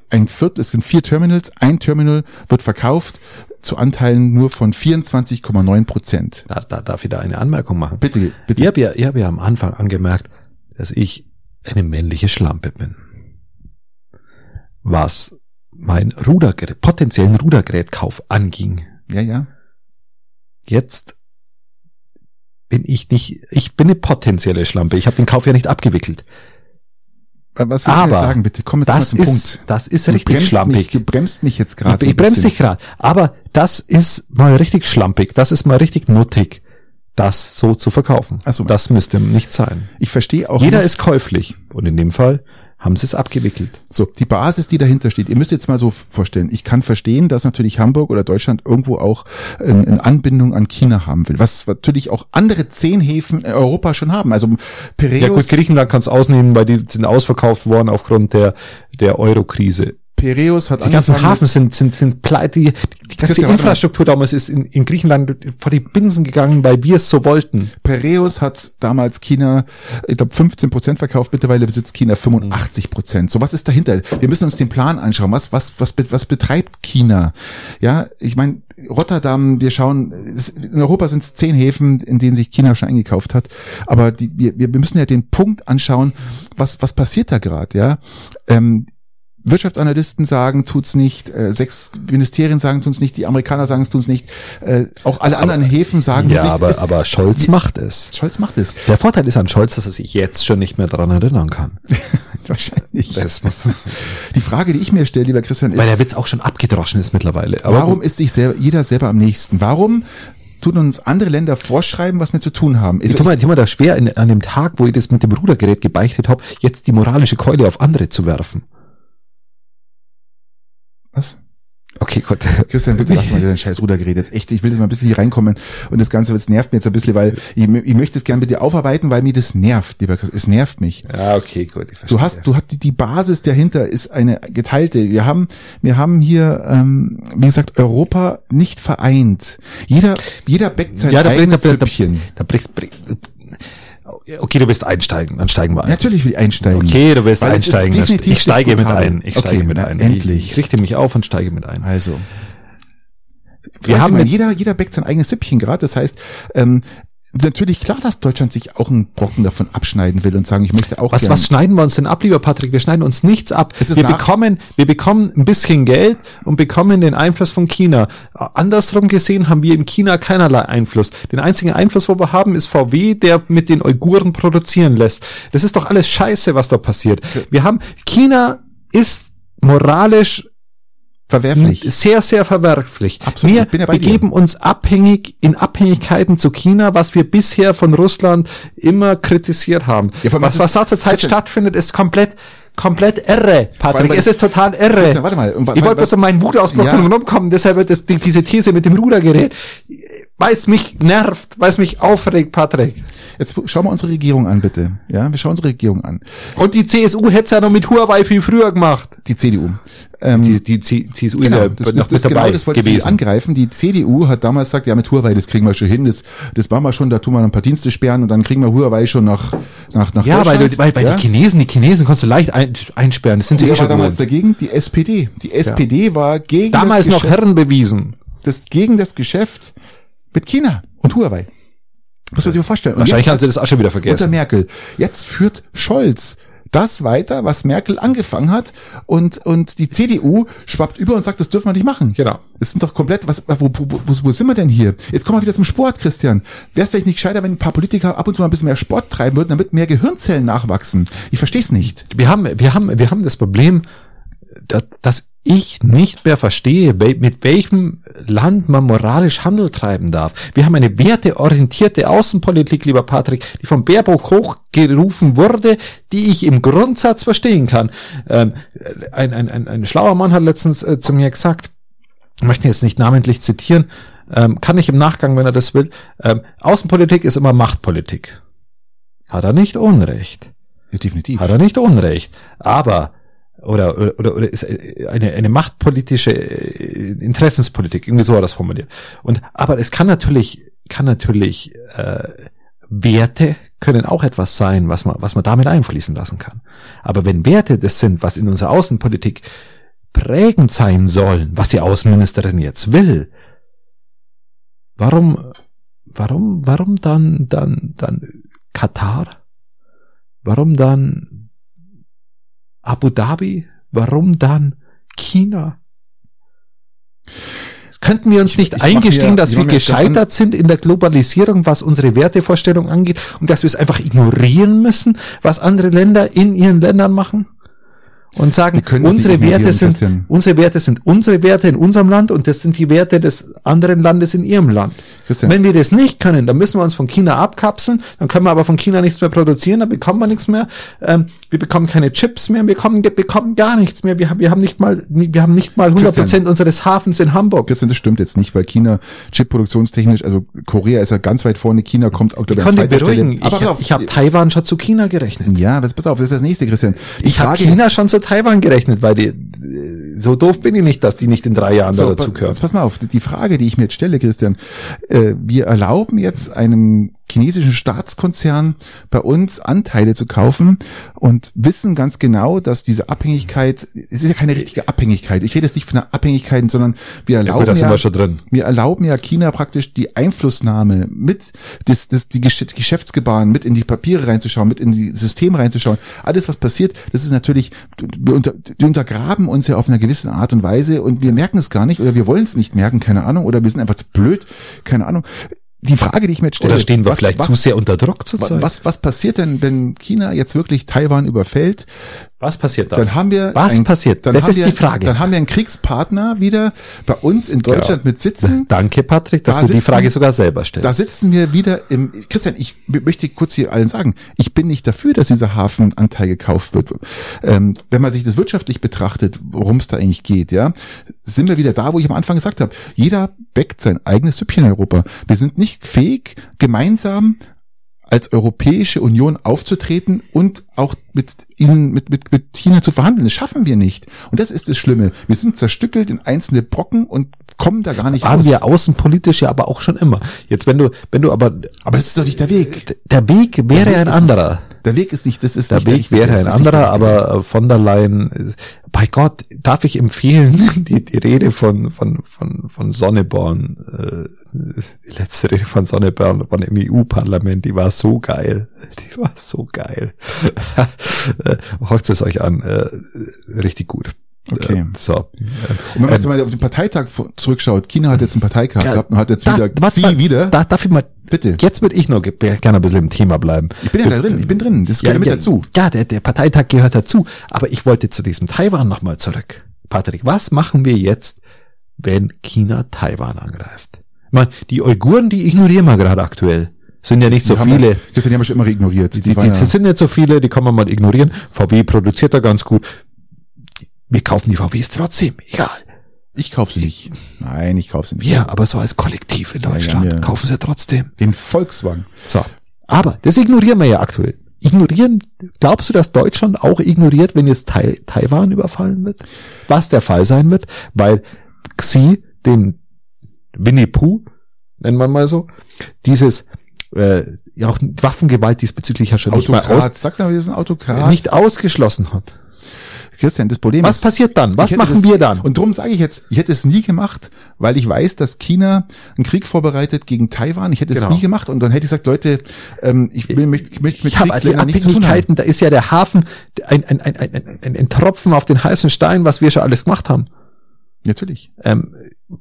ein Viertel, es sind vier Terminals, ein Terminal wird verkauft zu Anteilen nur von 24,9 Prozent. Da, da darf ich da eine Anmerkung machen. Bitte, bitte. Ich habe ja, ich hab ja am Anfang angemerkt, dass ich eine männliche Schlampe bin. Was mein Rudergerät, potenziellen Rudergerätkauf anging. Ja, ja. Jetzt bin ich nicht, ich bin eine potenzielle Schlampe. Ich habe den Kauf ja nicht abgewickelt. Was willst du Aber jetzt sagen, bitte? Komm jetzt mal Das zum ist, Punkt. das ist Du richtig schlampig. Mich, du bremst mich jetzt gerade. ich so ich bremse dich gerade. Aber das ist mal richtig schlampig. Das ist mal richtig nuttig, das so zu verkaufen. Ach so. Das müsste nicht sein. Ich verstehe auch. Jeder nicht- ist käuflich. Und in dem Fall haben sie es abgewickelt. So, die Basis, die dahinter steht. Ihr müsst jetzt mal so vorstellen. Ich kann verstehen, dass natürlich Hamburg oder Deutschland irgendwo auch eine, eine Anbindung an China haben will, was natürlich auch andere zehn Häfen in Europa schon haben. Also Piräus, Ja gut, Griechenland kann es ausnehmen, weil die sind ausverkauft worden aufgrund der, der Euro-Krise. Piräus hat Die ganzen Hafen sind, sind, sind pleite. Die, die ganze Christian. Infrastruktur damals ist in, in Griechenland vor die Binsen gegangen, weil wir es so wollten. Piräus hat damals China, ich glaube, 15 Prozent verkauft, mittlerweile besitzt China 85 Prozent. So, was ist dahinter? Wir müssen uns den Plan anschauen. Was, was, was, was betreibt China? Ja, ich meine, Rotterdam, wir schauen, in Europa sind es zehn Häfen, in denen sich China schon eingekauft hat. Aber die, wir, wir müssen ja den Punkt anschauen, was, was passiert da gerade, ja? Ähm, Wirtschaftsanalysten sagen, tut's nicht, äh, sechs Ministerien sagen, tun's nicht, die Amerikaner sagen, es tun's nicht, äh, auch alle anderen Häfen sagen, Ja, tun's aber, nicht. Es- aber Scholz macht es. Scholz macht es. Der Vorteil ist an Scholz, dass er sich jetzt schon nicht mehr daran erinnern kann. [laughs] Wahrscheinlich. Das muss, Die Frage, die ich mir stelle, lieber Christian, weil ist, der Witz auch schon abgedroschen ist mittlerweile. Aber warum ist sich selber, jeder selber am nächsten? Warum tun uns andere Länder vorschreiben, was wir zu tun haben? Ich Ist, tue mir, ich tu mir da schwer, in, an dem Tag, wo ich das mit dem Rudergerät gebeichtet habe, jetzt die moralische Keule auf andere zu werfen. Was? Okay, gut. Christian, bitte lass mal [laughs] dein scheiß Rudergerät jetzt echt. Ich will jetzt mal ein bisschen hier reinkommen und das Ganze, das nervt mich jetzt ein bisschen, weil ich, ich möchte es gerne mit dir aufarbeiten, weil mir das nervt, lieber Christian. Es nervt mich. Ja, okay, gut. Ich Du hast, du hast die, die Basis dahinter ist eine geteilte. Wir haben, wir haben hier, ähm, wie gesagt, Europa nicht vereint. Jeder, jeder bäckt sein ja, da, eigenes da, da, da, Süppchen. da brichst, brichst, okay, du willst einsteigen, dann steigen wir ein. Natürlich will ich einsteigen. Okay, du willst Weil einsteigen. Ich steige mit ein. Ich Okay, steige mit na, ein. endlich. Ich, ich richte mich auf und steige mit ein. Also. Wir haben jeder, jeder bäckt sein eigenes Süppchen gerade. Das heißt, ähm, natürlich klar, dass Deutschland sich auch einen Brocken davon abschneiden will und sagen, ich möchte auch Was, gern- was schneiden wir uns denn ab, lieber Patrick? Wir schneiden uns nichts ab. Wir bekommen, wir bekommen ein bisschen Geld und bekommen den Einfluss von China. Andersrum gesehen haben wir in China keinerlei Einfluss. Den einzigen Einfluss, wo wir haben, ist VW, der mit den Uiguren produzieren lässt. Das ist doch alles Scheiße, was da passiert. Wir haben, China ist moralisch verwerflich. sehr, sehr verwerflich. Absolut, Wir ich bin ja bei dir. begeben uns abhängig in Abhängigkeiten zu China, was wir bisher von Russland immer kritisiert haben. Ja, was, was da zurzeit stattfindet, ist komplett, komplett irre, Patrick. weil Es ist total irre. Christian, warte mal, wa- ich wollte bloß um meinen Wutausbruch Ja. ja. rumkommen, deshalb wird das, die, diese These mit dem Rudergerät, weil es mich nervt, weil es mich aufregt, Patrick. Jetzt schauen wir unsere Regierung an, bitte. Ja, wir schauen unsere Regierung an. Und die CSU hätte es ja noch mit Huawei viel früher gemacht. Die CDU. Ähm, Die, die C- CSU Genau, ist ja das, noch das, das, genau das wollte ich gewesen. angreifen. Die CDU hat damals gesagt, ja, mit Huawei, das kriegen wir schon hin, das, das machen wir schon, da tun wir ein paar Dienste sperren und dann kriegen wir Huawei schon nach, nach, nach Ja, weil, Deutschland. du- weil, weil ja? die Chinesen, die Chinesen kannst du leicht ein, einsperren, das sind sie Wer eh war schon damals gewohnt. dagegen? Die SPD. Die SPD war gegen Damals das noch Herren bewiesen. das, gegen das Geschäft mit China und Huawei. Muss man sich mal vorstellen. Und Wahrscheinlich haben sie das auch schon wieder unter vergessen. Merkel. Jetzt führt Scholz das weiter, was Merkel angefangen hat und, und die CDU schwappt über und sagt, das dürfen wir nicht machen. Genau. Das sind doch komplett, was, wo, wo, wo, wo sind wir denn hier? Jetzt kommen wir wieder zum Sport, Christian. Wäre es vielleicht nicht gescheiter, wenn ein paar Politiker ab und zu mal ein bisschen mehr Sport treiben würden, damit mehr Gehirnzellen nachwachsen? Ich verstehe es nicht. Wir haben, wir haben, wir haben das Problem, dass, dass ich nicht mehr verstehe, mit welchem Land man moralisch Handel treiben darf. Wir haben eine werteorientierte Außenpolitik, lieber Patrick, die von Baerbock hochgerufen wurde, die ich im Grundsatz verstehen kann. Ähm, ein, ein, ein, ein schlauer Mann hat letztens äh, zu mir gesagt, ich möchte jetzt nicht namentlich zitieren, ähm, kann ich im Nachgang, wenn er das will, ähm, Außenpolitik ist immer Machtpolitik. Hat er nicht Unrecht. Ja, definitiv. Hat er nicht Unrecht. Aber, oder, oder, oder, ist eine, eine machtpolitische äh, Interessenspolitik, irgendwie so er das formuliert. Und, aber es kann natürlich, kann natürlich, äh, Werte können auch etwas sein, was man, was man damit einfließen lassen kann. Aber wenn Werte das sind, was in unserer Außenpolitik prägend sein sollen, was die Außenministerin jetzt will, warum, warum, warum dann, dann, dann Katar? Warum dann Abu Dhabi? Warum dann China? Könnten wir uns nicht ich eingestehen, mir- dass ich wir gescheitert sind in der Globalisierung, was unsere Wertevorstellung angeht und dass wir es einfach ignorieren müssen, was andere Länder in ihren Ländern machen? Und sagen, das unsere Werte sind, Christian. unsere Werte sind unsere Werte in unserem Land und das sind die Werte des anderen Landes in ihrem Land. Christian. Wenn wir das nicht können, dann müssen wir uns von China abkapseln, dann können wir aber von China nichts mehr produzieren, dann bekommen wir nichts mehr, ähm, wir bekommen keine Chips mehr, wir bekommen, bekommen gar nichts mehr, wir haben, wir haben nicht mal, wir haben nicht mal 100 Prozent unseres Hafens in Hamburg. Christian, das stimmt jetzt nicht, weil China Chip-produktionstechnisch, also Korea ist ja ganz weit vorne, China kommt dich zweiter beruhigen, Stelle. Aber ich, auf, ich habe Taiwan schon zu China gerechnet. ja, aber pass auf, das ist das nächste, Christian. Die Ich habe China schon zu Taiwan gerechnet, weil die, äh, so doof bin ich nicht, dass die nicht in drei Jahren da So, dazu pa- gehören. jetzt pass mal auf, die Frage, die ich mir jetzt stelle, Christian, äh, wir erlauben jetzt einem chinesischen Staatskonzern bei uns Anteile zu kaufen und wissen ganz genau, dass diese Abhängigkeit, es ist ja keine richtige Abhängigkeit, ich rede jetzt nicht von einer Abhängigkeit, sondern wir erlauben da ja, sind wir wir erlauben ja China praktisch die Einflussnahme mit, das, das, die Gesch- Geschäftsgebaren mit in die Papiere reinzuschauen, mit in die Systeme reinzuschauen. Alles, was passiert, das ist natürlich, wir unter, die untergraben uns ja auf einer gewissen Art und Weise und wir merken es gar nicht oder wir wollen es nicht merken, keine Ahnung, oder wir sind einfach zu blöd, keine Ahnung. Die Frage, die ich mir jetzt stelle. Oder stehen wir was- vielleicht was, zu sehr unter Druck zurzeit? was, was passiert denn, wenn China jetzt wirklich Taiwan überfällt? Was passiert da? Dann haben wir Was ein- passiert? Dann Das haben ist wir, die Frage. Dann haben wir einen Kriegspartner wieder bei uns in Deutschland mit sitzen. [laughs] Danke, Patrick, dass Da du die sitzen- Frage sogar selber stellst. Da sitzen wir wieder im, Christian, ich möchte kurz hier allen sagen, ich bin nicht dafür, dass dieser Hafenanteil gekauft wird. Ähm, wenn man sich das wirtschaftlich betrachtet, worum es da eigentlich geht, ja, sind wir wieder da, wo ich am Anfang gesagt habe. Jeder bäckt sein eigenes Süppchen in Europa. Wir sind nicht fähig, gemeinsam als Europäische Union aufzutreten und auch mit ihnen, mit, mit, mit China zu verhandeln. Das schaffen wir nicht. Und das ist das Schlimme. Wir sind zerstückelt in einzelne Brocken und kommen da gar nicht waren raus. wir außenpolitisch ja aber auch schon immer. Jetzt, wenn du, wenn du aber, Aber das ist doch nicht der Weg. der Weg wäre Weg ein anderer. Der Weg ist nicht, das ist Der Weg richtige, wäre das ein der anderer, aber äh, von der Leyen, bei Gott, darf ich empfehlen, [laughs] die, die Rede von, von, von, von Sonneborn, äh, die letzte Rede von Sonneborn von dem EU-Parlament, die war so geil. Die war so geil. [laughs] Äh, Hört es euch an, äh, richtig gut. Okay. Äh, so. Und wenn man jetzt mal auf den Parteitag zurückschaut, China hat jetzt einen Parteitag Ja, gehabt und hat jetzt Da- wieder warte Sie wieder. Da, darf ich mal, Bitte. jetzt würde ich noch ge- gerne ein bisschen im Thema bleiben. Ich bin ja da drin, ich bin drin, das gehört mit ja, dazu. Ja, der, der Parteitag gehört dazu. Aber ich wollte zu diesem Taiwan nochmal zurück. Patrick, was machen wir jetzt, wenn China Taiwan angreift? Ich meine, die Uiguren, die ignorieren wir gerade aktuell. Sind ja nicht so Die haben viele. Die haben wir schon immer ignoriert. Die, die, die ja, sind nicht so viele, die kann man mal ignorieren. VW produziert da ganz gut. Wir kaufen die VWs trotzdem. Egal. ich kaufe sie nicht. Nein, ich kaufe sie nicht. Wir, aber so als Kollektiv in Ja, Deutschland ja, ja. kaufen sie trotzdem. Den Volkswagen. So. Aber das ignorieren wir ja aktuell. Ignorieren, glaubst du, dass Deutschland auch ignoriert, wenn jetzt Tai Taiwan überfallen wird? Was der Fall sein wird, weil Xi, den Winnie Pooh, nennt man mal so, dieses, äh, ja auch Waffengewalt diesbezüglich ja schon nicht, mal Autokrat. aus, Sagst du mal, wir sind Autokrat. nicht ausgeschlossen hat. Christian, das Problem Was ist. passiert dann? Was ich machen das, wir dann? Und darum sage ich jetzt, ich hätte es nie gemacht, weil ich weiß, dass China einen Krieg vorbereitet gegen Taiwan. Ich hätte es Genau. nie gemacht und dann hätte ich gesagt, Leute, ähm, ich will mich ich möchte mit die Kriegsländern nichts zu tun haben. Da ist ja der Hafen ein, ein, ein, ein, ein, ein Tropfen auf den heißen Stein, was wir schon alles gemacht haben. Natürlich. Ähm,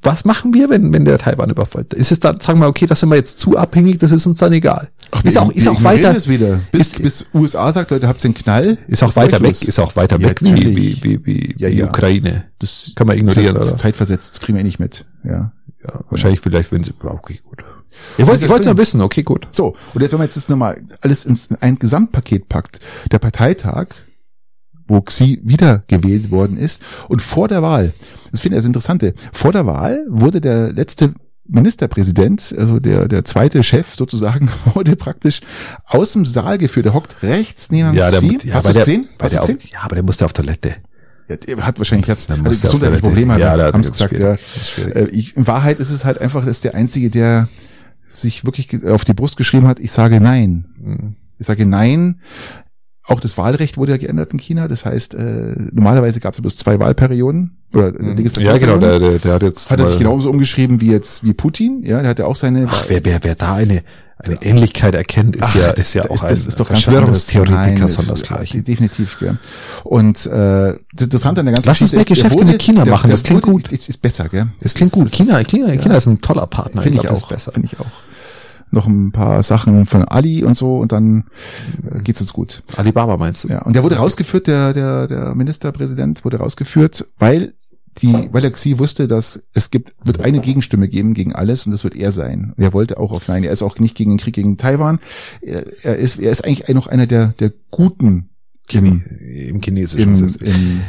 was machen wir, wenn, wenn der Taiwan überfällt? Ist es dann, sagen wir, okay, das sind wir jetzt zu abhängig, das ist uns dann egal. ist wir- auch, ist auch weiter, Es wieder. Bis, ist- bis USA sagt, Leute, habt ihr einen Knall? ist auch weiter weg, ist auch weiter Ja, weg wie, wie, wie, wie, Ja, ja. Ukraine. Das Kann man ignorieren, oder? Zeitversetzt, das kriegen wir eh nicht mit. Ja. Ja, wahrscheinlich vielleicht, wenn sie, okay, gut. Ich wollte, ich wollte es nur wissen, okay, gut. So, und jetzt, wenn man jetzt das nochmal alles ins ein Gesamtpaket packt, der Parteitag, wo Xi wiedergewählt worden ist, und vor der Wahl, das finde ich das Interessante, vor der Wahl wurde der letzte Ministerpräsident, also der, der zweite Chef sozusagen, [laughs] wurde praktisch aus dem Saal geführt. Der hockt rechts neben Ja, der, Xi. ja, Hast du gesehen? Hast du der, gesehen? ja, aber der musste auf Toilette. Ja, der hat wahrscheinlich jetzt auf gesundheitliche. Probleme, Ja, der hat haben sie gesagt. Ja. schwierig. Äh, ich, in Wahrheit ist es halt einfach, dass der Einzige, der sich wirklich auf die Brust geschrieben hat, ich sage nein. Mhm. Ich sage nein. Auch das Wahlrecht wurde ja geändert in China. Das heißt, äh, normalerweise gab es ja bloß zwei Wahlperioden oder Ja, Legislaturperioden. genau, der, der, der hat jetzt. hat er sich genauso umgeschrieben wie jetzt wie Putin. Ja, der hat ja auch seine. Ach, wer, wer, wer da eine, eine Ähnlichkeit erkennt, ist Ach, ja, das- ist ja das- auch das ein ist doch ganz Verschwörungstheoretiker, das Gleiche. ja, Definitiv, gell. Und äh, das Interessante an der ganzen Lass uns mehr ist, Geschäfte mit China machen, der das klingt gut. Das ist besser, gell. Das klingt gut. China, China, China ist ein toller Partner. Finde ich das auch. ist besser. Finde ich auch. Noch ein paar Sachen von Ali und so und dann äh, geht's uns gut. Alibaba meinst du? Ja, und der wurde rausgeführt, der, der, der Ministerpräsident wurde rausgeführt, weil die, weil er Xi wusste, dass es gibt, wird eine Gegenstimme geben gegen alles und das wird er sein. Und er wollte auch auf Nein. Er ist auch nicht gegen den Krieg gegen Taiwan. Er, er ist, er ist eigentlich noch einer der, der guten im, Im chinesischen im, System. im,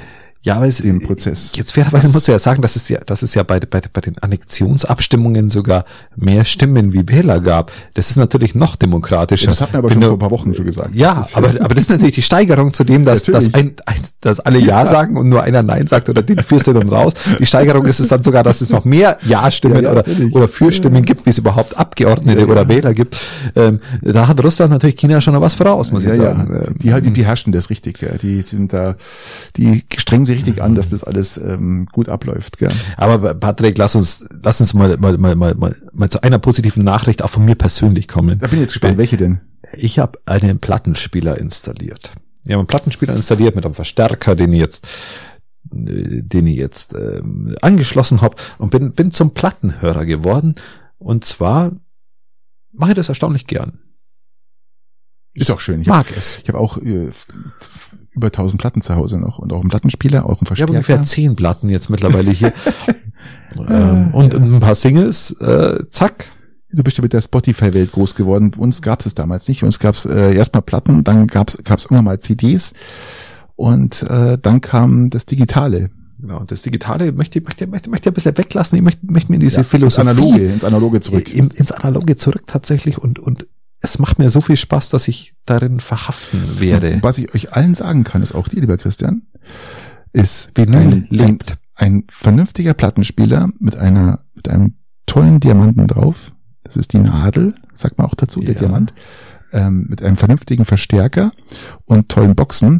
Ja, aber es, im Prozess. Jetzt fairerweise muss ich ja sagen, dass es ja, dass es ja bei, bei, bei den Annexionsabstimmungen sogar mehr Stimmen wie Wähler gab. Das ist natürlich noch demokratischer. das hat man aber Wenn schon du- vor ein paar Wochen schon gesagt. Ja, Das aber, aber das ist natürlich die Steigerung zu dem, dass, dass, ein, ein, dass alle Ja, sagen und nur einer Nein sagt oder den führst du dann raus. Die Steigerung ist es dann sogar, dass es noch mehr Ja-Stimmen Ja, ja, oder, natürlich. oder Für-Stimmen gibt, wie es überhaupt Abgeordnete Ja, ja. oder Wähler gibt. Ähm, da hat Russland natürlich China schon noch was voraus, muss ja, ich sagen. ja. Ähm, Die, die, die beherrschen das richtig. Die sind da, die strengen sich richtig an, dass das alles ähm, gut abläuft, gell. Aber Patrick, lass uns, lass uns mal, mal, mal, mal, mal, mal zu einer positiven Nachricht auch von mir persönlich kommen. Da bin ich jetzt gespannt, welche denn? Ich habe einen Plattenspieler installiert. Ich habe einen Plattenspieler installiert mit einem Verstärker, den ich jetzt den ich jetzt ähm, angeschlossen habe und bin, bin zum Plattenhörer geworden. Und zwar mache ich das erstaunlich gern. Ist auch schön. Ich Mag es. Ich habe auch äh, über 1000 Platten zu Hause noch und auch einen Plattenspieler, auch einen Ich habe Verstärker. ungefähr zehn Platten jetzt mittlerweile hier. [laughs] ähm, und ein paar Singles, äh, zack. du bist ja mit der Spotify-Welt groß geworden. Uns gab's es damals nicht. Uns gab's äh, erstmal Platten, dann gab's gab's irgendwann mal CDs und äh, dann kam das Digitale. Genau, das Digitale möchte, möchte, möchte, möchte ein bisschen weglassen. Ich möchte, möchte mir in diese Ja, ins Philosophie Analoge, ins Analoge zurück. im, ins Analoge zurück tatsächlich und, und es macht mir so viel Spaß, dass ich darin verhaften werde. Was ich euch allen sagen kann, ist auch dir, lieber Christian, ist Vinyl ein, ein, lebt. ein vernünftiger Plattenspieler mit einer mit einem tollen Diamanten drauf. Das ist die Nadel, sagt man auch dazu, der Ja. Diamant. ähm, mit einem vernünftigen Verstärker und tollen Boxen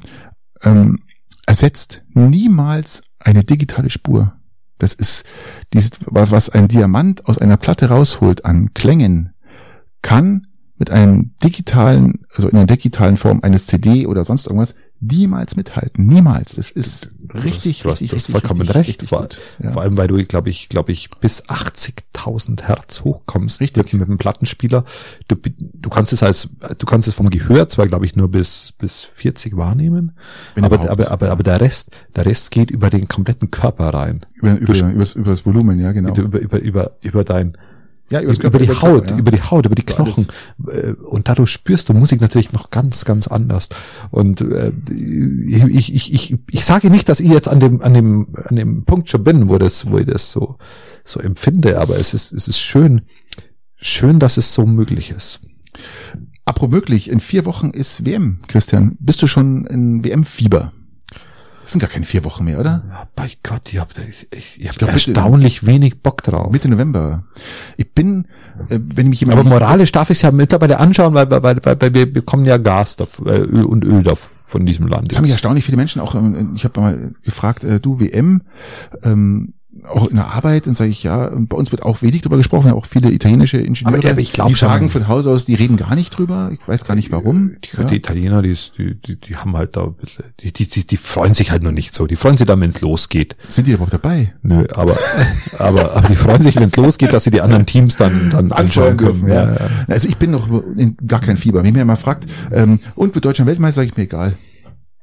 ähm, ersetzt niemals eine digitale Spur. Das ist dieses, was ein Diamant aus einer Platte rausholt an Klängen, kann mit einem digitalen, also in einer digitalen Form eines CD oder sonst irgendwas, niemals mithalten. Niemals. Das ist richtig, du hast, richtig, du hast richtig, vollkommen richtig, recht. richtig vor. Ja. vor allem, weil du, glaube ich, glaube ich, bis 80.000 Hertz hochkommst. Richtig. Mit, mit dem Plattenspieler. Du, du kannst es als, du kannst es vom Gehör zwar, glaube ich, nur bis, bis 40 wahrnehmen. Wenn Aber, überhaupt. aber, aber, aber der Rest, der Rest geht über den kompletten Körper rein. Über, über, über, das, über das Volumen, ja, genau. Über, über, über, über dein, Ja, über, über die Körper, Haut, ja. über die Haut, über die Knochen. Äh, Und dadurch spürst du Musik natürlich noch ganz, ganz anders. Und äh, ich, ich, ich, ich sage nicht, dass ich jetzt an dem, an dem, an dem Punkt schon bin, wo das, wo ich das so, so empfinde, aber es ist, es ist schön, schön, dass es so möglich ist. Apropos möglich, in vier Wochen ist WM, Christian. Bist du schon in WM-Fieber? Das sind gar keine vier Wochen mehr, oder? Ja, bei Gott, ich habe ich, ich, ich hab glaub, erstaunlich wenig Bock drauf. Mitte November. Ich bin, äh, wenn mich jemand aber moralisch darf ich es ja mittlerweile anschauen, weil, weil, weil, weil wir bekommen ja Gas dafür, äh, Öl und Öl davon von diesem Land. Das haben mich erstaunlich viele Menschen auch, ähm, ich habe mal gefragt, äh, du WM, ähm, auch in der Arbeit, dann sage ich, ja, bei uns wird auch wenig drüber gesprochen, wir haben auch viele italienische Ingenieure, Aber, aber ich glaub die sagen von Haus aus, die reden gar nicht drüber, ich weiß gar nicht warum. Die, Ja. die Italiener, die, die, die, die haben halt da ein bisschen, die, die, die, die freuen sich halt noch nicht so. Die freuen sich dann, wenn es losgeht. Sind die überhaupt dabei? Nö, aber, aber, aber die freuen sich, wenn es losgeht, dass sie die anderen Teams dann, dann anschauen können. ja. Also ich bin noch in gar kein Fieber. Wenn mir jemand fragt, ähm, und wird Deutschland Weltmeister, sage ich mir egal.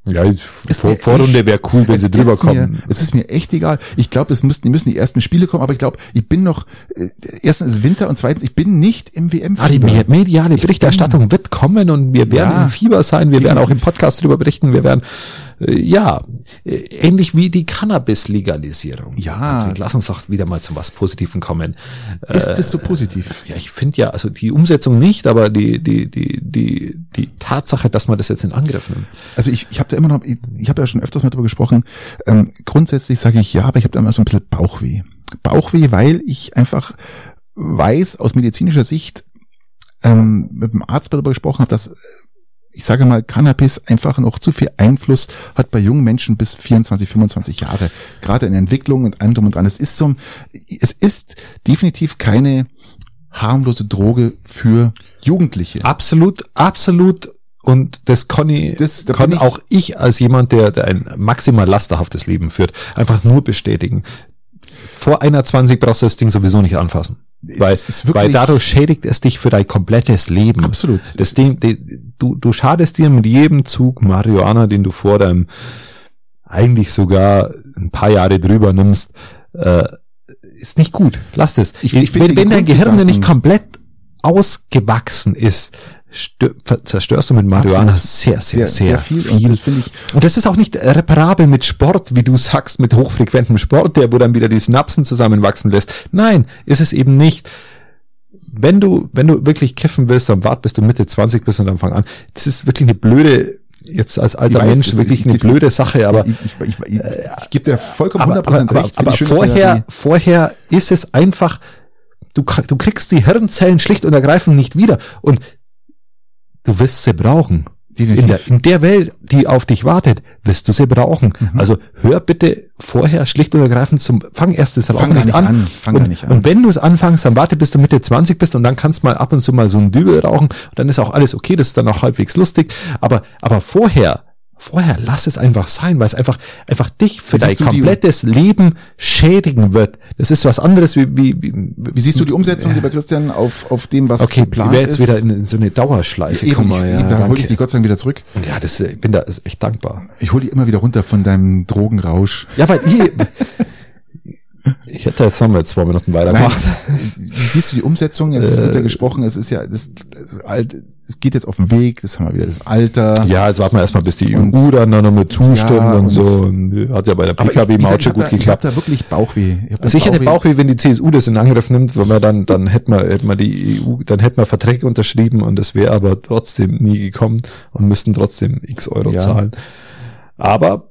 Ja Vor, Vorrunde wäre cool, wenn sie drüber ist Mir, kommen. es ist mir echt egal. Ich glaube, es müssten, die müssen die ersten Spiele kommen, aber ich glaube, ich bin noch, äh, erstens ist Winter und zweitens, ich bin nicht im WM-Fieber. Ah, die me- mediale Berichterstattung wird kommen und wir werden Ja, im Fieber sein. Wir werden auch im. Podcast darüber berichten. Wir werden, ja, äh, ähnlich wie die Cannabis-Legalisierung. Ja. Lass uns doch wieder mal zu was Positivem kommen. ist das so positiv? Ja, ich finde ja, also die Umsetzung nicht, aber die, die, die, die, die Tatsache, dass man das jetzt in Angriff nimmt. Also ich, ich habe da immer noch, ich, ich habe ja schon öfters mal drüber gesprochen. Ähm, grundsätzlich sage ich ja, aber ich habe da immer so ein bisschen Bauchweh. Bauchweh, weil ich einfach weiß aus medizinischer Sicht, ähm, mit dem Arzt darüber gesprochen habe, dass ich sage mal, Cannabis einfach noch zu viel Einfluss hat bei jungen Menschen bis 24, 25 Jahre. Gerade in Entwicklung und allem drum und dran. Es ist so, es ist definitiv keine harmlose Droge für Jugendliche. Absolut, absolut. Und das kann ich, Das- da kann ich- auch ich als jemand, der, der ein maximal lasterhaftes Leben führt, einfach nur bestätigen. Vor 21 brauchst du das Ding sowieso nicht anfassen. Weil, weil dadurch schädigt es dich für dein komplettes Leben. Absolut. Das Ding, du, du schadest dir mit jedem Zug Marihuana, den du vor deinem eigentlich sogar ein paar Jahre drüber nimmst, äh, ist nicht gut. Lass es. Ich- ich wenn wenn dein Gehirn nicht komplett ausgewachsen ist, zerstörst du mit Marihuana Absolut. sehr, sehr, sehr, viel. Und das ich, Und das ist auch nicht reparabel mit Sport, wie du sagst, mit hochfrequentem Sport, der wo dann wieder die Synapsen zusammenwachsen lässt. Nein, ist es eben nicht. Wenn du, wenn du wirklich kiffen willst, dann wart bis du Mitte 20 bist und dann fang an. Das ist wirklich eine blöde, jetzt als alter weiß, Mensch, wirklich ich- eine ich- blöde Sache, aber ich, ich, ich, ich, ich gebe dir vollkommen aber, 100% aber, aber, recht. Aber ich schön, vorher, vorher ist es einfach, du, du kriegst die Hirnzellen schlicht und ergreifend nicht wieder und du wirst sie brauchen. In der, in der Welt, die auf dich wartet, wirst du sie brauchen. Mhm. Also hör bitte vorher schlicht und ergreifend zum, fang erst das Rauchen nicht an. an, fang und, nicht an. und wenn du es anfängst, dann warte bis du Mitte 20 bist und dann kannst mal ab und zu mal so ein Dübel rauchen und dann ist auch alles okay, das ist dann auch halbwegs lustig. Aber, aber vorher, vorher lass es einfach sein, weil es einfach, einfach dich für dein du die- komplettes Leben schädigen wird. Das ist was anderes wie, wie, wie, Wie siehst du die Umsetzung, lieber Christian, auf, auf dem, was Okay, geplant wäre jetzt ist? wieder in, in so eine Dauerschleife. Eben, Guck mal, ich, ja, da hole ich dich Gott sei Dank wieder zurück. Ja, das, äh, ich bin da echt dankbar. Ich hole dich immer wieder runter von deinem Drogenrausch. Ja, weil ich, [laughs] ich hätte jetzt noch mal zwei Minuten weitergemacht. wie siehst du die Umsetzung? Jetzt wird ja gesprochen, es ist ja, das, das alt, es geht jetzt auf den Weg, das haben wir wieder, das Alter. Ja, jetzt warten wir erstmal, bis die Und- EU dann noch mal zustimmt Ja, und und so. Und hat ja bei der Aber ich, PKW wie gesagt, Maut ich schon gut da, ich hab geklappt. da wirklich Bauchweh. Ich Also ich hätte Bauchweh. Bauchweh, wenn die CSU das in Angriff nimmt, wenn man dann, dann hätten wir, hätten wir die EU, dann hätten wir Verträge unterschrieben und es wäre aber trotzdem nie gekommen und müssten trotzdem x Euro Ja. zahlen. Aber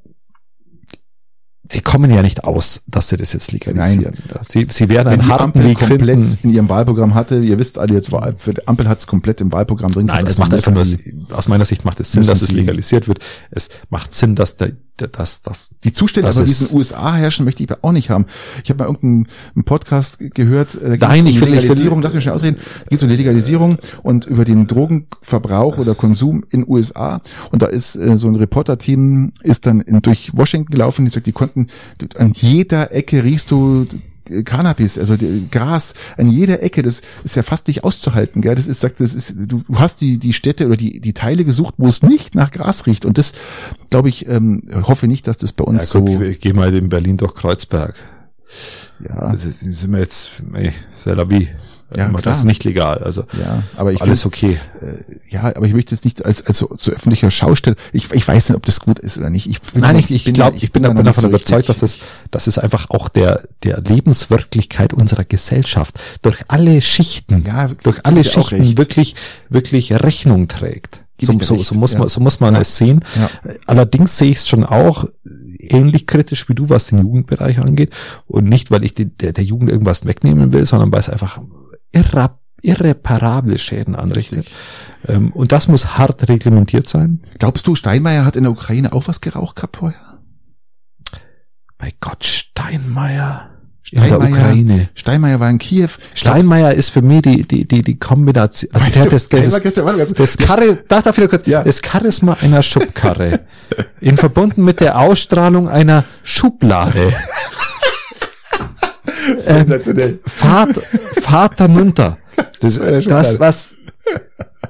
sie kommen ja nicht aus, dass sie das jetzt legalisieren. Nein. Sie, sie werden Wenn einen harten Ampel Weg komplett finden. in ihrem Wahlprogramm hatte, ihr wisst alle jetzt, Ampel hat es komplett im Wahlprogramm drin. Nein, das also macht einfach nur, aus meiner Sicht macht es Sinn, dass es sie- legalisiert wird. Es macht Sinn, dass der, der dass, dass Die Zustände, Das aber die in den USA herrschen, möchte ich auch nicht haben. Ich habe mal irgendeinen einen Podcast ge- gehört, äh, da Nein, es ich um ich will- Legalisierung, lass mich schnell ausreden, da ging es um die Legalisierung und über den Drogenverbrauch oder Konsum in USA. Und da ist äh, so ein Reporter-Team, ist dann in, durch Washington gelaufen, die sagt, die konnten, an jeder Ecke riechst du äh, Cannabis, also Gras an jeder Ecke, das ist ja fast nicht auszuhalten, gell? Das ist, sagt, das ist, du, du hast die die Städte oder die die Teile gesucht, wo es nicht nach Gras riecht und das, glaube ich, ähm, hoffe nicht, dass das bei ja, uns gut, so, ich gehe mal in Berlin durch Kreuzberg. ja, Das ist, sind wir jetzt, ey, vie. Ja, klar. das ist nicht legal, also ja, aber ich alles find, okay. äh, ja, aber ich möchte es nicht als als so, so öffentlicher Schausteller. Ich, ich weiß nicht, ob das gut ist oder nicht. Ich bin Nein, ich, ich glaube, ich bin, da- noch bin nicht davon so überzeugt, dass es, dass es einfach auch der, der Lebenswirklichkeit unserer Gesellschaft durch alle Schichten, Ja, durch alle ich Schichten wirklich, wirklich Rechnung trägt. So, ich so, so muss ja. man, so muss man Ja. es sehen. Ja. Allerdings sehe ich es schon auch ähnlich kritisch wie du, was den Jugendbereich angeht. Und nicht, weil ich die, der, der Jugend irgendwas wegnehmen will, sondern weil es einfach irreparable Schäden anrichtet. Ähm, und das muss hart reglementiert sein. Glaubst du, Steinmeier hat in der Ukraine auch was geraucht gehabt vorher? Bei Gott, Steinmeier. In der Ukraine. Steinmeier war in Kiew. Steinmeier ist für mich die, die, die, die Kombination, also Weißt der das, Steinmeier, das, warte. das Karre, da darf ich kurz, Ja. das Charisma einer Schubkarre, in verbunden mit der Ausstrahlung einer Schublade, [laughs] Sensationell. Fahrt, Fahrt da runter. Das, Schublade. das, was,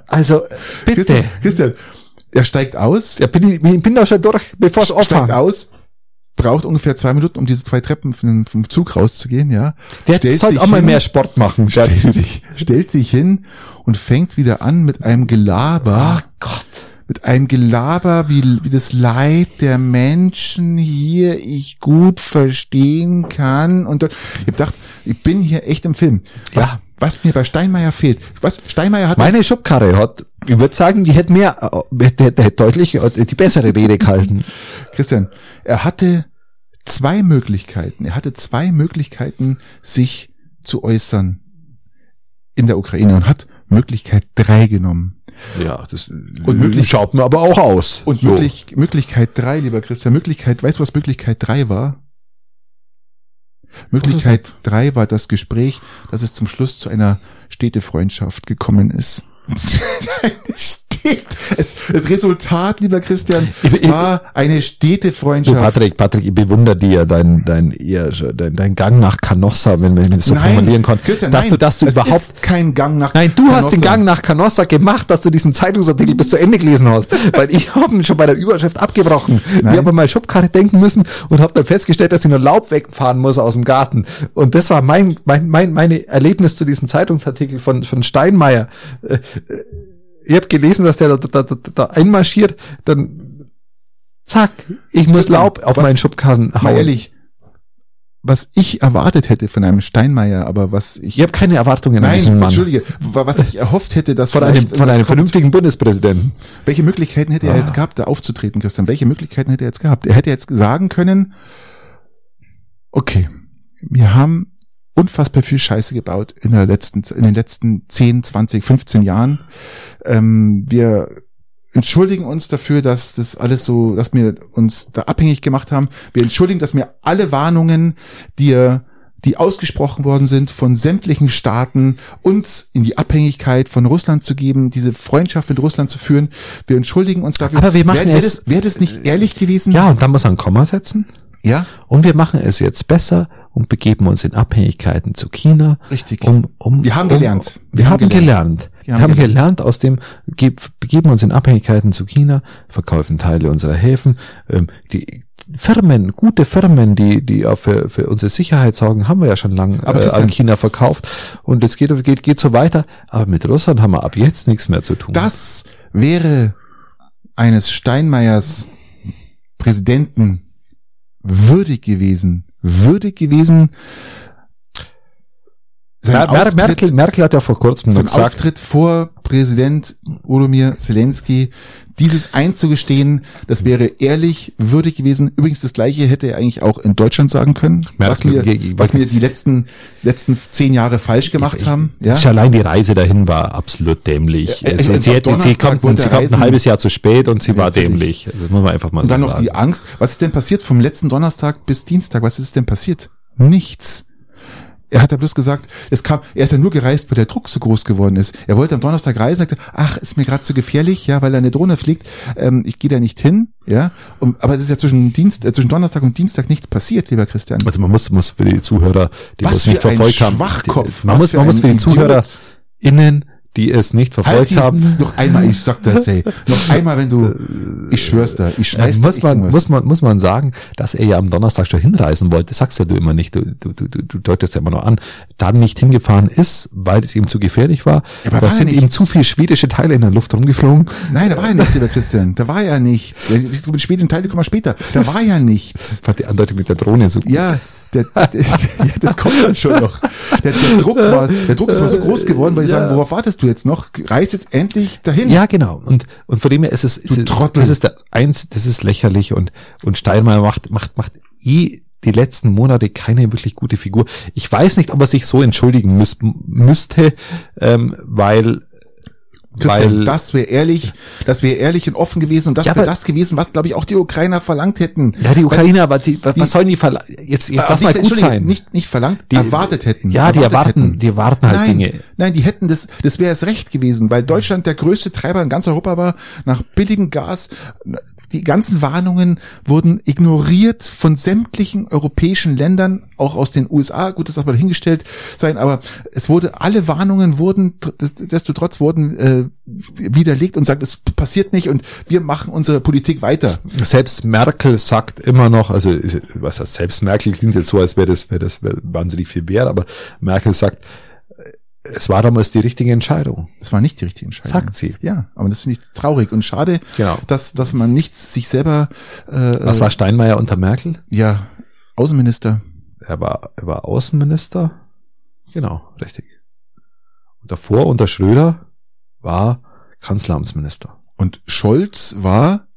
also, bitte. Christian, Christian, er steigt aus, Ja, bin ich, bin da schon durch, bevor es steigt aufhängt. aus, braucht ungefähr zwei Minuten, um diese zwei Treppen vom, vom Zug rauszugehen, ja. Der Stellt sollte sich auch mal hin, mehr Sport machen, stellt sich, stellt sich hin und fängt wieder an mit einem Gelaber. Oh Gott. Mit einem Gelaber, wie, wie das Leid der Menschen hier ich gut verstehen kann. Und ich hab gedacht, ich bin hier echt im Film. Was, Ja. was mir bei Steinmeier fehlt. Was Steinmeier hat Meine Schubkarre hat, ich würde sagen, die hätte mehr, äh, hätte, hätte hätte deutlich äh, die bessere Rede gehalten. [laughs] Christian, er hatte zwei Möglichkeiten. Er hatte zwei Möglichkeiten, sich zu äußern in der Ukraine und hat Möglichkeit drei genommen. Ja, das Und möglich- schaut mir aber auch aus. Und So. möglich, Möglichkeit drei, lieber Christian, Möglichkeit, weißt du, was Möglichkeit drei war? Möglichkeit drei war das Gespräch, dass es zum Schluss zu einer Städtefreundschaft gekommen ist. [laughs] [laughs] Städt, es, das Resultat, lieber Christian, Ich- ich- war eine Du, Städtefreundschaft. Patrick, Patrick, ich bewundere dir dein, dein, dein, dein Gang nach Canossa, wenn man das so formulieren kann. Christian, dass nein, du, dass du überhaupt, kein Gang nach nein, du hast den Canossa. Gang nach Canossa gemacht, dass du diesen Zeitungsartikel bis zu Ende gelesen hast. Weil ich [laughs] habe ihn schon bei der Überschrift abgebrochen. Nein. Ich habe an meine Schubkarre denken müssen und habe dann festgestellt, dass ich nur Laub wegfahren muss aus dem Garten. Und das war mein, mein, mein, meine Erlebnis zu diesem Zeitungsartikel von, von Steinmeier. Ich habe gelesen, dass der da, da, da, da einmarschiert, dann zack, ich muss Laub auf was- meinen Schubkarren hauen. Mal ehrlich, was ich erwartet hätte von einem Steinmeier, aber was ich Ich habe keine Erwartungen an Nein, diesen Mann. entschuldige, wa- was ich erhofft hätte, dass Von einem, von einem vernünftigen Bundespräsidenten. Welche Möglichkeiten hätte er Ah. jetzt gehabt, da aufzutreten, Christian? Welche Möglichkeiten hätte er jetzt gehabt? Er hätte jetzt sagen können, okay, wir haben unfassbar viel Scheiße gebaut in der letzten, in den letzten 10, 20, 15 Jahren. Ähm, wir entschuldigen uns dafür, dass das alles so, dass wir uns da abhängig gemacht haben. Wir entschuldigen, dass wir alle Warnungen, die die ausgesprochen worden sind von sämtlichen Staaten, uns in die Abhängigkeit von Russland zu geben, diese Freundschaft mit Russland zu führen. Wir entschuldigen uns dafür. Aber wir machen wäre, wäre es- wäre das nicht ehrlich gewesen? Ja, und dann muss er ein Komma setzen. Ja? Und wir machen es jetzt besser und begeben uns in Abhängigkeiten zu China. Richtig. Um, um, Wir haben um, gelernt. Wir, haben gelernt. Wir haben, gelernt. gelernt aus dem, ge- begeben uns in Abhängigkeiten zu China, verkaufen Teile unserer Häfen. Ähm, die Firmen, gute Firmen, die, die auch für, für unsere Sicherheit sorgen, haben wir ja schon lange äh, an China verkauft. Und es geht, geht, geht so weiter. Aber mit Russland haben wir ab jetzt nichts mehr zu tun. Das wäre eines Steinmeiers Präsidenten würdig gewesen. Würdig gewesen. Mer Auftritt- Merkel, Merkel hat ja vor kurzem noch gesagt, Auftritt vor Präsident Volodymyr Zelensky, dieses einzugestehen, das wäre ehrlich, würdig gewesen. Übrigens, das Gleiche hätte er eigentlich auch in Deutschland sagen können, was wir, was wir die letzten, letzten zehn Jahre falsch gemacht haben. Ja? Allein die Reise dahin war absolut dämlich. Ja, Also, äh, sie, am hätte, sie kommt, wollte sie kommt ein halbes Jahr zu spät und sie war natürlich. dämlich. Das muss man einfach mal Und so dann noch sagen. die Angst. Was ist denn passiert vom letzten Donnerstag bis Dienstag? Was ist denn passiert? Nichts. Er hat ja bloß gesagt, es kam, er ist ja nur gereist, weil der Druck so groß geworden ist. Er wollte am Donnerstag reisen, sagte, ach, ist mir gerade zu gefährlich, ja, weil da eine Drohne fliegt. Ähm, ich gehe da nicht hin, ja. Und, aber es ist ja zwischen Dienst, äh, zwischen Donnerstag und Dienstag nichts passiert, lieber Christian. Also man muss, muss für die Zuhörer, die Was das nicht verfolgt haben, Schwachkopf, man muss, für man muss für die Idiot. ZuhörerInnen, die es nicht Halt verfolgt die, haben, noch einmal, ich sag das, ey. Noch [laughs] einmal, wenn du, ich schwör's dir, ich äh, schmeiß dir muss man, muss man, muss man sagen, dass er ja am Donnerstag schon hinreisen wollte. Das sagst ja du immer nicht. Du, du, du, du deutest ja immer nur an. Dann nicht hingefahren ist, weil es ihm zu gefährlich war. Ja, aber da war ja sind ihm zu viele schwedische Teile in der Luft rumgeflogen. Nein, da war ja nichts, lieber Christian. Da war ja nichts. Den späteren Teile kommen wir später. Da war ja nichts. Ich fand die Andeutung mit der Drohne so gut. Ja, der, der, der, das kommt dann schon noch. Der, Druck war, der Druck ist mal so groß geworden, weil die Ja. sagen, worauf wartest du jetzt noch? Reis jetzt endlich dahin. Ja, genau. Und, und von dem her ist es, ist Trottel. das ist das eins, das ist lächerlich und, und Steinmeier macht, macht, macht eh die letzten Monate keine wirklich gute Figur. Ich weiß nicht, ob er sich so entschuldigen müß, müsste, ähm, weil, Christian, weil, das wäre ehrlich, das wäre ehrlich und offen gewesen und das Ja, wäre das gewesen, was, glaube ich, auch die Ukrainer verlangt hätten. ja, die Ukrainer, aber die, was die- sollen die verla- jetzt, jetzt Äh, lass nicht- mal gut sein. Nicht, nicht verlangt, Die- erwartet hätten. Ja, die erwartet erwarten- die erwarten halt nein, Dinge. Nein, die hätten das, das wäre es recht gewesen, weil Deutschland der größte Treiber in ganz Europa war, nach billigem Gas. Die ganzen Warnungen wurden ignoriert von sämtlichen europäischen Ländern, auch aus den USA. Gut, das darf mal dahingestellt sein, aber es wurde, alle Warnungen wurden, desto trotz wurden äh, widerlegt und sagt, es passiert nicht und wir machen unsere Politik weiter. selbst Merkel sagt immer noch, also was heißt selbst Merkel klingt jetzt so, als wäre das, wäre das wär wahnsinnig viel wert, aber Merkel sagt, es war damals die richtige Entscheidung. Das war nicht die richtige Entscheidung. Sagt sie. Ja, aber das finde ich traurig und schade, Genau. dass, dass man nicht sich selber, äh, Was war Steinmeier unter Merkel? ja, Außenminister. Er war, er war Außenminister. Genau, richtig. Und davor unter Schröder war Kanzleramtsminister, Und Scholz war,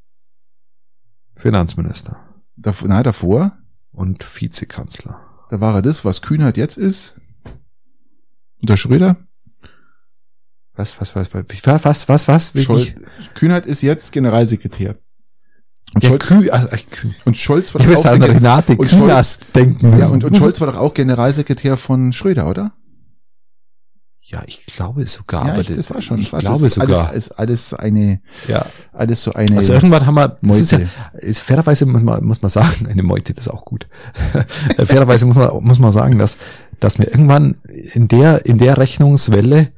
Finanzminister davor, na, davor, und Vizekanzler. da war er das, was Kühnert jetzt ist. Unter Schröder. Was, was, was, was, was, was, was? Scholz, Kühnert ist jetzt Generalsekretär. Und, Ja, Scholz, Kü, also, Kü, und Scholz war doch auch Renate und Künast denken ja, und, und Scholz war doch auch Generalsekretär von Schröder, oder? Ja, ich glaube sogar. ja, aber ich, das war schon. Ich war, glaube das sogar. Alles, ist alles eine, ja. alles so eine. Also irgendwann haben wir, das ist ja, Meute. ist, fairerweise muss man, muss man sagen, [laughs] eine Meute, das ist auch gut. [laughs] Fairerweise muss man, muss man sagen, dass, dass mir irgendwann in der, in der Rechnungswelle,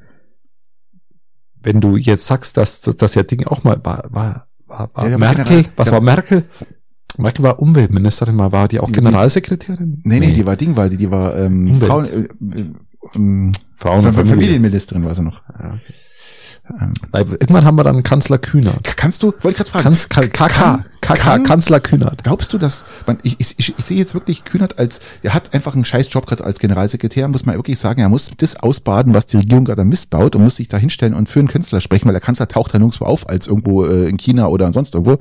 wenn du jetzt sagst, dass, dass, dass ja Ding auch mal war, war, war, war Ja, der Merkel, General- was der- war Merkel? Merkel war Umweltministerin, war die auch Die- Generalsekretärin? nee, nee, die war Dingwalde, die war ähm, Umwelt. Frauen, äh, äh, ähm, Frauen und Familie. Familienministerin war sie noch. Ja. Weil Irgendwann haben wir dann Kanzler Kühnert. Kannst du, wollte ich gerade fragen, Kanz, K- KK, Kann- KK, kann- Kanzler Kühnert. Glaubst du, dass man, ich, ich, ich, ich sehe jetzt wirklich Kühnert als, er hat einfach einen scheiß Job gerade als Generalsekretär, muss man wirklich sagen, er muss das ausbaden, was die Regierung gerade missbaut und muss sich da hinstellen und für einen Künstler sprechen, weil der Kanzler taucht da nirgendwo auf als irgendwo äh, in China oder sonst irgendwo.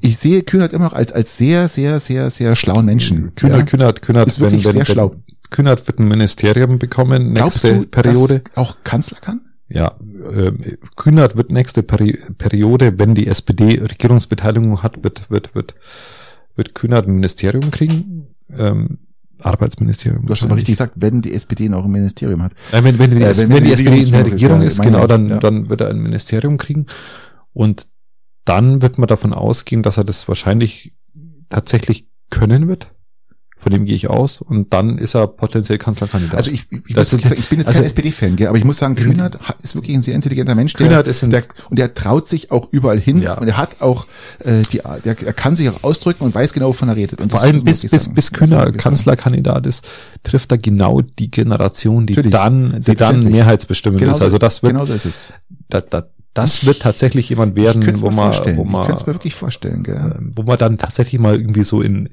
Ich sehe Kühnert immer noch als, als sehr, sehr, sehr, sehr schlauen Menschen. Kühnert, ja? Kühnert, Kühnert, Ist wirklich sehr schlau. Kühnert wird ein Ministerium bekommen, Glaubst nächste du, Periode. dass auch Kanzler kann? Ja, ähm, Kühnert wird nächste Peri Periode, wenn die SPD Regierungsbeteiligung hat, wird, wird, wird, wird Kühnert ein Ministerium kriegen. Ähm, Arbeitsministerium. Du hast aber richtig gesagt, wenn die SPD noch ein Ministerium hat. Äh, wenn, wenn, die, Äh, wenn, wenn die die SPD in der Regierungsführung ist, Regierung ja, genau, dann, ja. dann wird er ein Ministerium kriegen. Und dann wird man davon ausgehen, dass er das wahrscheinlich tatsächlich können wird. Von dem gehe ich aus. Und dann ist er potenziell Kanzlerkandidat. Also ich, ich, Das muss wirklich ich bin jetzt also- kein SPD-Fan, aber ich muss sagen, Kühnert ist wirklich ein sehr intelligenter Mensch. Der, ist ein- der, und der traut sich auch überall hin Ja. und er hat auch äh, die, der, er kann sich auch ausdrücken und weiß genau, wovon er redet. Und Vor allem bis, bis, bis Kühner. Kanzlerkandidat ist, trifft er genau die Generation, die Natürlich. dann, die dann mehrheitsbestimmend Genau ist. Also das wird, genau so ist es. da, da, das wird tatsächlich jemand werden, wo man, wo man, es mir wirklich vorstellen, gell. ähm, wo man dann tatsächlich mal irgendwie so in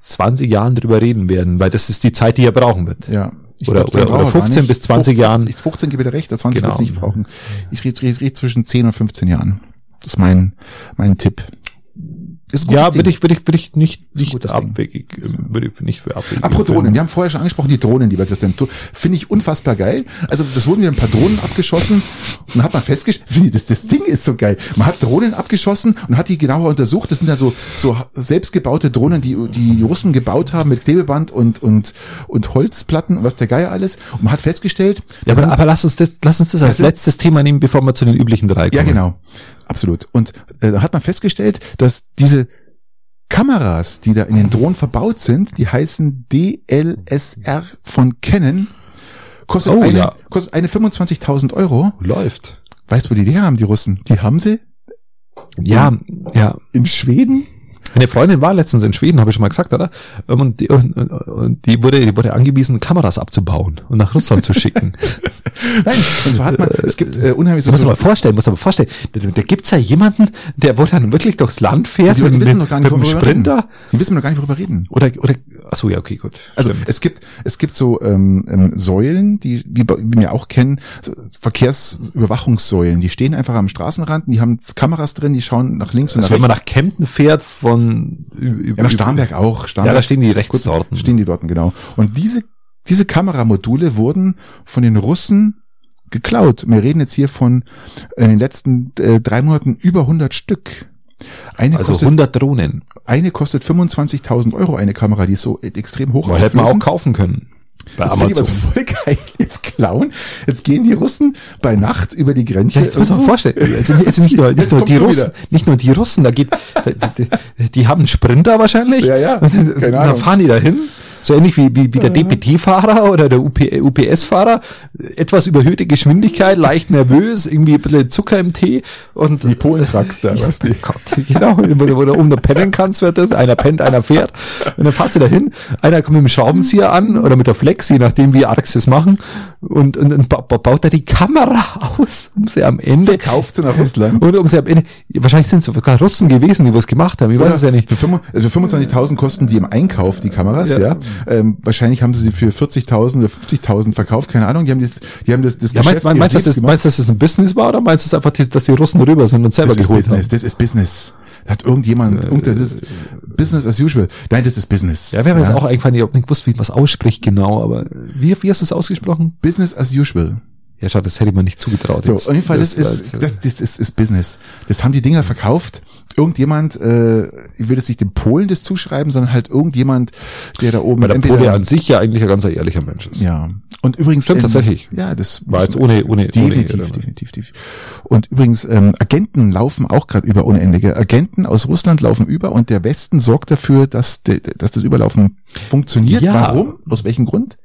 20 Jahren drüber reden werden, weil das ist die Zeit, die er brauchen wird. Ja. Ich Oder- glaub, oder- oder Brauer gar 15 nicht. bis 20 Jahren. Ich 15 gebe dir recht, 20 Genau. wird's nicht brauchen. Ich rede red, red zwischen 10 und 15 Jahren. Das ist mein, mein Tipp. Ist ein Ja, würde ich, würde ich, würde ich nicht, nicht abwegig, äh, würde ich nicht für abwegig. Apropos. Drohnen, wir haben vorher schon angesprochen, die Drohnen, lieber Christian. Finde ich unfassbar geil. Also das wurden wieder ein paar Drohnen abgeschossen und dann hat man festgestellt, [laughs] das, das Ding ist so geil. Man hat Drohnen abgeschossen und hat die genauer untersucht. Das sind ja so, so selbstgebaute Drohnen, die die Russen gebaut haben mit Klebeband und, und, und Holzplatten und was der Geier alles. Und man hat festgestellt, Ja, das aber, aber lass uns das, lass uns das als sind- letztes Thema nehmen, bevor wir zu den üblichen drei kommen. Ja, genau. Absolut. Und äh, da hat man festgestellt, dass diese Kameras, die da in den Drohnen verbaut sind, die heißen DLSR von Canon, kostet Oh, eine, ja. kostet eine 25.000 Euro. Läuft. Weißt du, wo die die haben, die Russen? Die haben sie Ja, ja. in Schweden. Eine Freundin war letztens in Schweden, habe ich schon mal gesagt, oder? Ähm, Und die, und, und, die wurde, die wurde angewiesen, Kameras abzubauen und nach Russland zu schicken. [laughs] Nein, und zwar hat man, es gibt äh, unheimlich so muss aber vorstellen, muss aber vorstellen, da, da gibt's ja jemanden, der wo dann wirklich durchs Land fährt die Leute mit, wissen noch gar nicht, mit einem worüber wir reden. Sprinter Die wissen noch gar nicht, worüber reden. oder oder ach so ja okay gut. Also Stimmt. es gibt es gibt so ähm, ähm, Säulen, die wie, wir auch kennen, so Verkehrsüberwachungssäulen. Die stehen einfach am Straßenrand, die haben Kameras drin, die schauen nach links und also nach wenn man rechts. nach Kempten fährt von ü- ja, nach Starnberg auch. Starnberg, Ja, da stehen die rechts Gut, dort. Stehen die dort, genau. Und diese diese Kameramodule wurden von den Russen geklaut. Wir reden jetzt hier von äh, in den letzten äh, drei Monaten über 100 Stück. Eine Also kostet 100 Drohnen. eine kostet 25.000 Euro eine Kamera, die ist so extrem hoch. Hätte man auch kaufen können. Bei Das finde ich aber so Amazon. voll geil. Jetzt klauen. Jetzt gehen die Russen bei Nacht über die Grenze. Ja, jetzt muss man vorstellen, also, also nicht nur, nicht nur die Russen, wieder. nicht nur die Russen, da geht, die, die, haben einen Sprinter wahrscheinlich. Ja, ja, keine Dann Ahnung. fahren die dahin. So ähnlich wie, wie, wie der DPT-Fahrer oder der UP, UPS-Fahrer. Etwas überhöhte Geschwindigkeit, leicht nervös, irgendwie ein bisschen Zucker im Tee und. Die Polentrucks da, weißt du? Gott, [laughs] genau, wo du, wo du oben pennen kannst, wird das. Einer pennt, einer fährt. Und dann fahrst du dahin. Einer kommt mit dem Schraubenzieher an oder mit der Flex, je nachdem, wie sie es machen. Und, und, und ba- ba- baut da die Kamera [laughs] aus, um sie am Ende. Kauft sie nach Russland. Und um sie am Ende. Wahrscheinlich sind es sogar Russen gewesen, die was gemacht haben. Ich weiß es ja nicht. Für, also für 25.000 kosten die im Einkauf, die Kameras, ja. Ja. Ähm, wahrscheinlich haben sie sie für 40.000 oder 50.000 verkauft, keine Ahnung. Die haben das, die haben das, das Ja, meinst, ihres meinst, du, dass Lebens das, gemacht. meinst du, dass das ein Business war oder meinst du einfach, dass die Russen rüber sind und selber das ist geholt Business, haben? das ist Business. Hat irgendjemand, irgend- das ist Business as usual. Nein, das ist Business. Ja, wir haben jetzt auch eingefallen, ich habe nicht gewusst, wie man es ausspricht genau, aber wie, wie hast du es ausgesprochen? Business as usual. Ja, schau, das hätte mir nicht zugetraut. So, auf jeden Fall, das, war ist, jetzt, das, das ist, ist Business. Das haben die Dinger verkauft. Irgendjemand, äh, ich will jetzt nicht dem Polen das zuschreiben, sondern halt irgendjemand, der da oben weil der Pole an sich ja eigentlich ein ganz ehrlicher Mensch ist. Ja. Und übrigens. Stimmt, tatsächlich. Ja, das War jetzt ohne, ohne, Definitiv, ohne definitiv, definitiv. Und übrigens, ähm, Agenten laufen auch gerade über ohne Ende. Agenten aus Russland laufen über und der Westen sorgt dafür, dass, de, dass das Überlaufen funktioniert. Ja. Warum? Aus welchem Grund?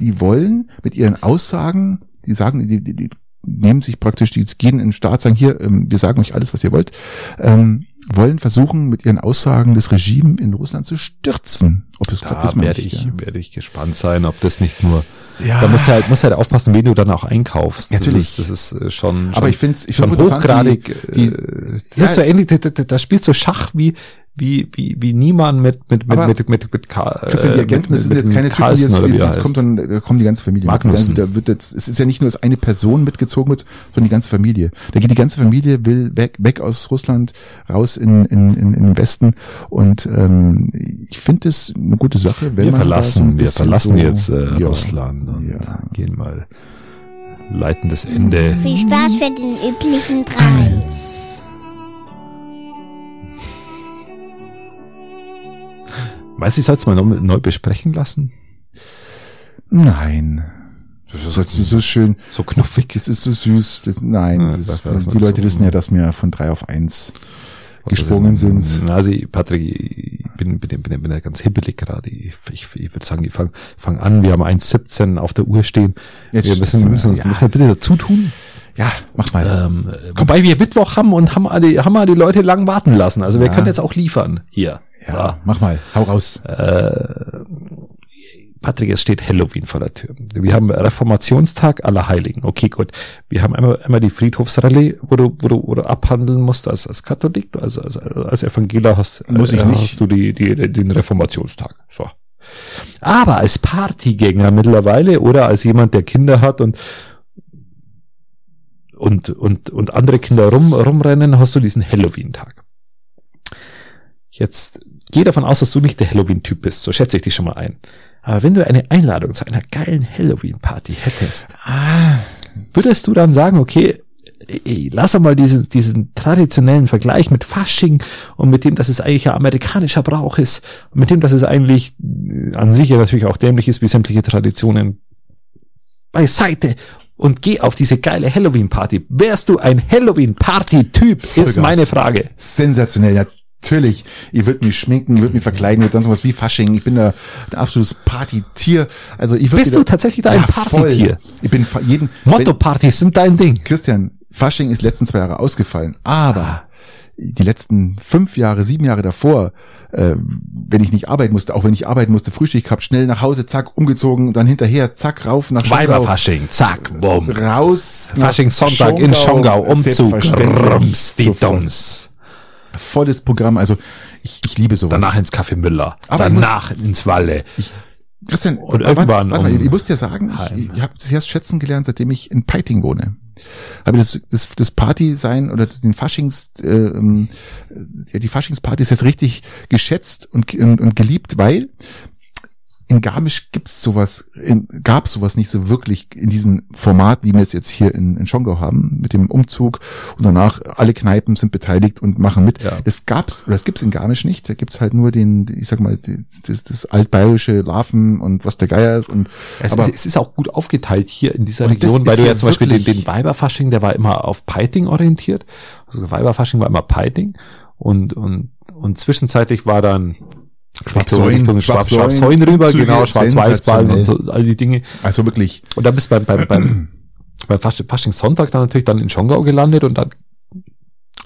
Die wollen mit ihren Aussagen, die sagen, die, die, die nehmen sich praktisch, die gehen in den Staat, sagen hier, ähm, wir sagen euch alles, was ihr wollt, ähm, wollen versuchen, mit ihren Aussagen das Regime in Russland zu stürzen. Ob klappt, Da wissen wir werde nicht, ich, ja. werde ich gespannt sein, ob das nicht nur, Ja. da musst du halt, musst du halt aufpassen, wen du dann auch einkaufst. Natürlich. Das ist, das ist äh, schon, Aber schon, ich find's- ich schon find hochgradig, die- die- äh, das Ja. ist so ähnlich, da, da, da spielst du Schach wie, wie, wie, wie niemand mit, mit, mit, mit, mit, mit, Ka- Christian, die äh, Agenten, mit- das sind mit jetzt keine Typen, die jetzt, jetzt, jetzt kommt dann, da kommt die ganze Familie. mit. Magnussen. Da wird jetzt, es ist ja nicht nur, dass eine Person mitgezogen wird, sondern die ganze Familie. Da geht die ganze Familie, will weg, weg aus Russland, raus in, in, in, in den Westen. Und ähm, ich finde es eine gute Sache, wenn wir man verlassen, so wir verlassen so, jetzt äh, ja, Russland und Ja. gehen mal leiten das Ende. Viel Spaß für den üblichen drei. Du, ich soll es mal neu, neu besprechen lassen? Nein. Das ist so, so schön. So knuffig. Das ist so süß. Das, nein, Ja, das ist, die das Leute so- wissen ja, dass wir von drei auf eins gesprungen sind. Also, Patrick, ich bin, bin, bin, bin ja ganz hibbelig gerade. Ich, ich, ich würde sagen, ich fange fang an. Wir haben 1,17 auf der Uhr stehen. Jetzt wir müssen, müssen uns ja. müssen wir bitte dazu tun. Ja, mach mal. Ähm, wobei wir Mittwoch haben und haben alle, haben wir die Leute lang warten lassen. Also wir Ja. können jetzt auch liefern. Hier. ja, mach mal. Hau raus. Patrick, es steht Halloween vor der Tür. Wir haben Reformationstag aller Heiligen. Okay, gut. Wir haben einmal, einmal die Friedhofsrallye, wo du, wo du, wo du abhandeln musst als, als Katholik, also als, als Evangeler hast, Muss ich äh, nicht. hast du die, die, den Reformationstag. So. Aber als Partygänger mittlerweile oder als jemand, der Kinder hat und und, und, und andere Kinder rum, rumrennen, hast du diesen Halloween-Tag. Jetzt geh davon aus, dass du nicht der Halloween-Typ bist, so schätze ich dich schon mal ein. Aber wenn du eine Einladung zu einer geilen Halloween-Party hättest, würdest du dann sagen, okay, lass mal diesen, diesen traditionellen Vergleich mit Fasching und mit dem, dass es eigentlich ein amerikanischer Brauch ist und mit dem, dass es eigentlich an sich ja natürlich auch dämlich ist, wie sämtliche Traditionen beiseite und geh auf diese geile Halloween-Party. Wärst du ein Halloween-Party-Typ, ist meine Frage. Sensationell, natürlich. Ihr würdet mich schminken, ihr würdet mich verkleiden, ihr würdet sonst was wie Fasching. Ich bin da ein absolutes Partytier. Also ich Bist du tatsächlich da ein Partytier? Ich bin jeden Motto-Partys sind dein Ding. Christian, Fasching ist letzten zwei Jahre ausgefallen, aber die letzten fünf Jahre, sieben Jahre davor, äh, wenn ich nicht arbeiten musste, auch wenn ich arbeiten musste, Frühstück gehabt, schnell nach Hause, zack, umgezogen, dann hinterher, zack, rauf nach Schongau, Weiberfasching, zack, bumm. raus. nach Faschingssonntag in Schongau, Umzug, rums, die. Dums. Volles Programm, also ich, ich liebe sowas. Danach ins Café Müller, Aber ich muss- danach ins Walle. Christian, Und warte- warte mal, um ich, muss dir sagen, ich, ich habe das erst schätzen gelernt, seitdem ich in Peiting wohne. Habe das, das, das Party sein oder den Faschings, äh, ja, die Faschingsparty ist jetzt richtig geschätzt und, und, und geliebt, weil in Garmisch gibt's sowas, in, gab's sowas nicht so wirklich in diesem Format, wie wir es jetzt hier in, in Schongau haben, mit dem Umzug und danach alle Kneipen sind beteiligt und machen mit. Ja. Das gab's, oder das gibt's in Garmisch nicht. Da gibt's halt nur den, ich sag mal, das, das altbayerische Larven und was der Geier ist und Es, aber ist, es ist auch gut aufgeteilt hier in dieser Region, weil du ja zum Beispiel den, den Weiberfasching, der war immer auf Peiting orientiert. Also Weiberfasching war immer Peiting und, und, und zwischenzeitlich war dann Richtung Schwabsäulen rüber, Umzüge, genau, Schwarz-Weiß-Ballen und so, all die Dinge. also wirklich Und dann bist du beim, beim, beim, [clears throat] beim Fasch- Faschingssonntag dann natürlich dann in Schongau gelandet und dann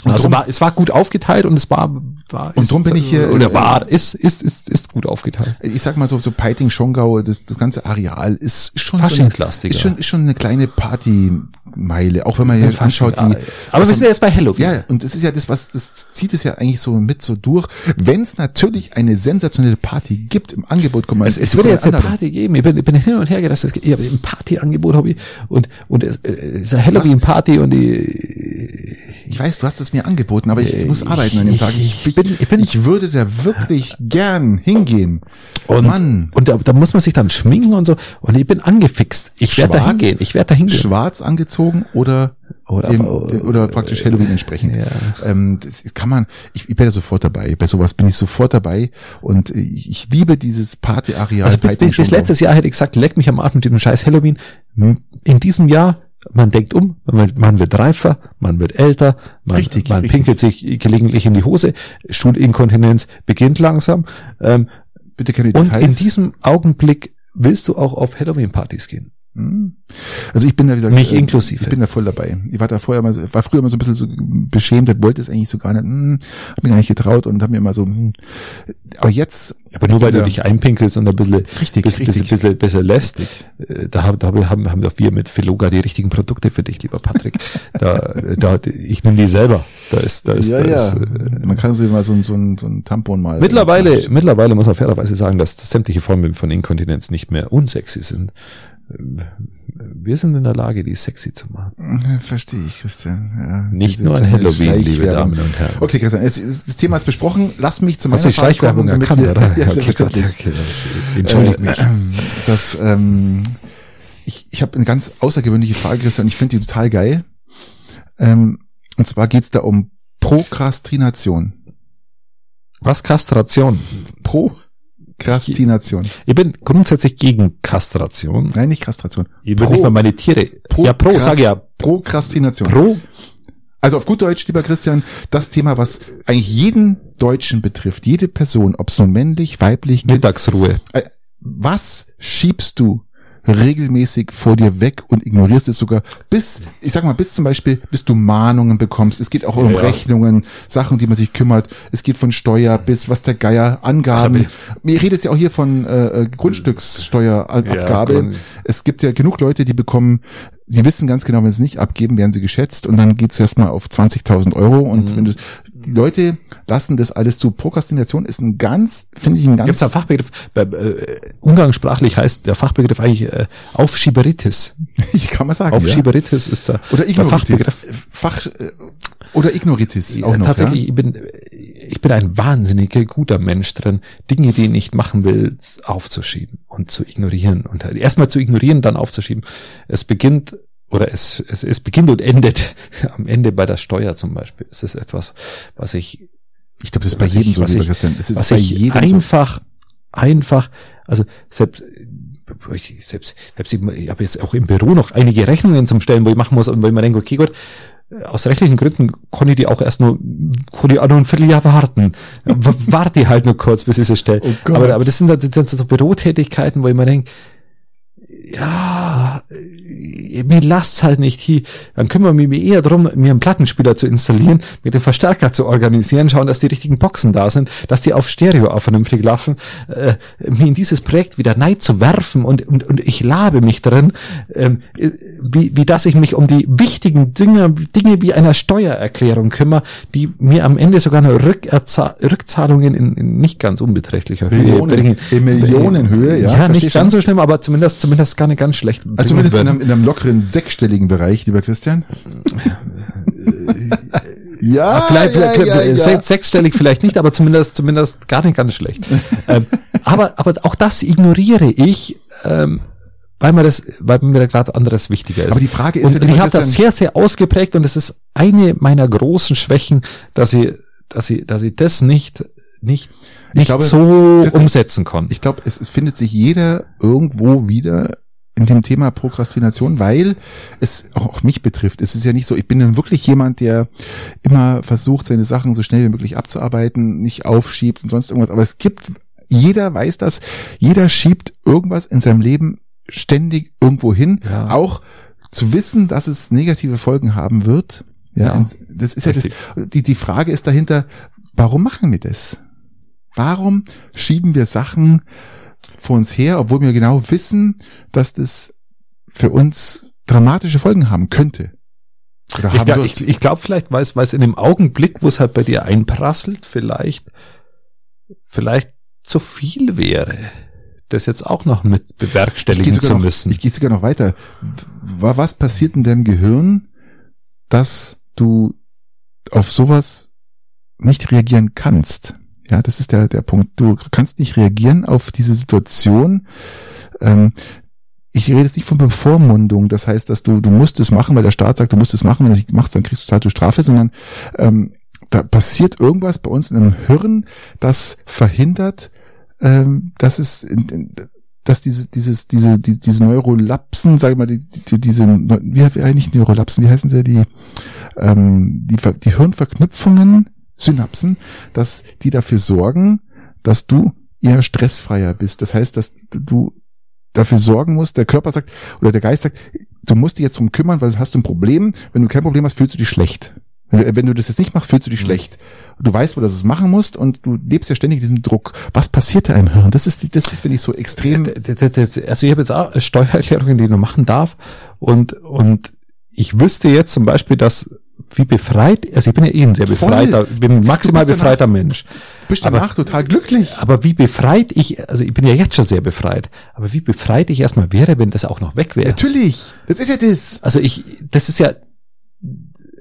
Und also drum- war, es war gut aufgeteilt und es war, war Und drum bin ich hier, oder äh, war ist ist ist ist gut aufgeteilt. ich sag mal so, so Peiting, Schongau, das, das ganze Areal ist schon Faschingslastiger. So eine, ist schon, ist schon eine kleine Partymeile, auch wenn man hier anschaut, wie, Aber wir was sind ja jetzt bei Halloween. Ja, und das ist ja das, was, das zieht es ja eigentlich so mit so durch. Wenn es natürlich eine sensationelle Party gibt im Angebot, guck mal, Es, es würde jetzt eine. Party geben. Ich bin, ich bin hin und her gereist. Ich habe ein Partyangebot habe ich und und es, äh, es ist eine Halloween Party und die, Ich weiß, du hast es mir angeboten, aber ich, Äh, muss arbeiten an dem ich- Tag. Ich, ich bin- ich bin- ich würde da wirklich [laughs] gern hingehen. und Mann. und da, da muss man sich dann schminken und so und ich bin angefixt. Ich werde da hingehen. Ich werde da hingehen. Schwarz angezogen oder Oder dem, aber- dem, oder praktisch Halloween entsprechend. Ja. Ähm, das kann man, ich, ich bin da sofort dabei. Bei sowas bin ich sofort dabei und ich, ich liebe dieses Partyareal. Also bis, bis, letztes Jahr hätte ich gesagt, leck mich am Arsch mit dem scheiß Halloween. In diesem Jahr, man denkt um, man, wird reifer, man wird älter, man, Richtig, man richtig. pinkelt sich gelegentlich in die Hose, Stuhlinkontinenz beginnt langsam. Ähm, Bitte keine und Details. in diesem Augenblick willst du auch auf Halloween-Partys gehen. Hm. Also ich bin da wieder Mich äh, inklusive. Ich bin da voll dabei. Ich war da vorher so- war früher immer so ein bisschen so beschämt, wollte es eigentlich so gar nicht, hm, hab mir gar nicht getraut und hab mir immer so, hm. aber jetzt. Aber nur weil du dich einpinkelst und ein bisschen, Richtig, bisschen, richtig. bisschen, bisschen, bisschen lässt, Richtig. äh, da, haben- da haben, haben, doch wir mit Filoga die richtigen Produkte für dich, lieber Patrick. [laughs] da, da, ich nehme die selber. Da ist, da ist, ja, da ja. ist, äh, Man kann so mal so, ein- so, ein, so ein Tampon mal. Mittlerweile, mittlerweile muss man fairerweise sagen, dass sämtliche Formen von Inkontinenz nicht mehr unsexy sind. Wir sind in der Lage, die sexy zu machen. Verstehe ich, Christian. Ja, Nicht nur an Halloween, liebe. Damen und Herren. Okay, Christian, es, es, das Thema ist besprochen. Lass mich zu Hast meiner du die Schleichwerbung damit erkannt, wir- oder? [laughs] Ja, okay, okay, okay. Entschuldigt mich. Äh, Das, ähm, ich ich habe eine ganz außergewöhnliche Frage, Christian. Ich finde die total geil. Ähm, und zwar geht's da um Prokrastination. Was Kastration? Prokrastination. Ich bin grundsätzlich gegen Kastration. Nein, nicht Kastration. Ich würde nicht mal meine Tiere. ja, pro, sage ja. Prokrastination. Pro. Also auf gut Deutsch, lieber Christian, das Thema, was eigentlich jeden Deutschen betrifft, jede Person, ob es nun männlich, weiblich, Mittagsruhe. Äh, was schiebst du regelmäßig vor dir weg und ignorierst es sogar bis, ich sag mal, bis zum Beispiel, bis du Mahnungen bekommst. Es geht auch um Ja. Rechnungen, Sachen, die man sich kümmert. Es geht von Steuer bis was der Geier, Angaben. Mir redet ja auch hier von äh, äh, Grundstückssteuerabgabe. Ja, es gibt ja genug Leute, die bekommen sie wissen ganz genau, wenn sie es nicht abgeben, werden sie geschätzt und dann geht's erstmal auf 20.000 Euro und Mhm. wenn du, die Leute lassen das alles zu. Prokrastination ist ein ganz, finde ich ein ganz, es da Fachbegriff? Äh, umgangssprachlich heißt der Fachbegriff eigentlich äh, Aufschieberitis. [laughs] ich kann mal sagen, ja. Aufschieberitis ist da oder der Ignoritis, Fachbegriff. Fach, äh, oder Ignoritis auch Ja, noch, Tatsächlich, ja? ich bin, ich bin ein wahnsinniger guter Mensch drin, Dinge, die ich nicht machen will, aufzuschieben und zu ignorieren und erstmal zu ignorieren, dann aufzuschieben. Es beginnt oder es, es, es beginnt und endet [laughs] am Ende bei der Steuer zum Beispiel. Es ist etwas, was ich, Ich glaube, das ist bei jedem ich, so, was ich, Christian. Es ist was bei jedem so. einfach, einfach, also selbst, ich, selbst, selbst ich, ich habe jetzt auch im Büro noch einige Rechnungen zum Stellen, wo ich machen muss und wo ich mir denke, okay, gut, aus rechtlichen Gründen konnte ich die auch erst nur, konnte [laughs] ich auch nur ein Vierteljahr warten. Warte halt nur kurz, bis ich sie stelle. Oh aber, aber das sind, das sind so Bürotätigkeiten, wo ich mir denke, ja, äh, mir lasst's halt nicht hier. Dann kümmere ich mich eher drum, mir einen Plattenspieler zu installieren, mir den Verstärker zu organisieren, schauen, dass die richtigen Boxen da sind, dass die auf Stereo auch vernünftig laufen, äh, mir in dieses Projekt wieder neid zu werfen und, und, und ich labe mich drin, äh, wie, wie dass ich mich um die wichtigen Dinge, Dinge wie einer Steuererklärung kümmere, die mir am Ende sogar eine Rückerza Rückzahlungen in, in nicht ganz unbeträchtlicher Höhe Millionen- bringen. in Millionenhöhe, ja, Ja, nicht ganz so schlimm, aber zumindest, zumindest gar nicht ganz schlecht. Also zumindest in einem, in einem lockeren sechsstelligen Bereich, lieber Christian. [laughs] ja, Ah, vielleicht, ja, vielleicht ja, ja. se- sechsstellig vielleicht nicht, aber zumindest zumindest gar nicht ganz schlecht. [laughs] ähm, aber aber auch das ignoriere ich, ähm, weil mir das, weil mir da gerade anderes wichtiger ist. Aber die Frage ist und ja, ich habe das sehr sehr ausgeprägt und es ist eine meiner großen Schwächen, dass ich dass ich dass ich das nicht nicht nicht glaube, so umsetzen konnte. ich glaube, es, es findet sich jeder irgendwo wieder in dem Thema Prokrastination, weil es auch mich betrifft. Es ist ja nicht so, ich bin dann wirklich jemand, der immer versucht, seine Sachen so schnell wie möglich abzuarbeiten, nicht aufschiebt und sonst irgendwas. Aber es gibt, jeder weiß das, jeder schiebt irgendwas in seinem Leben ständig irgendwo hin. Ja. Auch zu wissen, dass es negative Folgen haben wird. Ja, Ja. das ist ja das, Richtig. die, die Frage ist dahinter, warum machen wir das? Warum schieben wir Sachen vor uns her, obwohl wir genau wissen, dass das für uns dramatische Folgen haben könnte? Oder Ich, glaub- wird? ich, ich glaube vielleicht, weil es, in dem Augenblick, wo es halt bei dir einprasselt, vielleicht, vielleicht zu viel wäre, das jetzt auch noch mit bewerkstelligen zu noch, müssen. ich gehe sogar noch weiter. Wa- Was passiert in deinem Gehirn, dass du auf sowas nicht reagieren kannst? Ja, das ist der, der Punkt. Du kannst nicht reagieren auf diese Situation. Ähm, ich rede jetzt nicht von Bevormundung, das heißt, dass du, du musst es machen, weil der Staat sagt, du musst es machen, wenn du es nicht machst, dann kriegst du halt zur Strafe, sondern ähm, da passiert irgendwas bei uns in einem Hirn, das verhindert, ähm, dass es dass diese, dieses, diese, die, diese Neurolapsen, sag ich mal, die, die, diese, Neu- wie eigentlich Neurolapsen, wie heißen sie, die, ähm, die, die Hirnverknüpfungen, Synapsen, dass die dafür sorgen, dass du eher stressfreier bist. Das heißt, dass du dafür sorgen musst, der Körper sagt, oder der Geist sagt, du musst dich jetzt drum kümmern, weil hast du ein Problem. Wenn du kein Problem hast, fühlst du dich schlecht. Wenn du, du das jetzt nicht machst, fühlst du dich schlecht. Du weißt, wo du das machen musst und du lebst ja ständig in diesem Druck. Was passiert da im Hirn? Das ist, das ist, finde ich, so extrem. D- Also ich habe jetzt auch Steuererklärungen, die noch machen darf und, und ich wüsste jetzt zum Beispiel, dass wie befreit, also ich bin ja eh ein sehr Voll. befreiter, ich bin ein maximal befreiter Mensch. Bist aber- danach total glücklich. Aber wie befreit ich, also ich bin ja jetzt schon sehr befreit, aber wie befreit ich erstmal wäre, wenn das auch noch weg wäre. Natürlich. Das ist ja das. Also ich, das ist ja,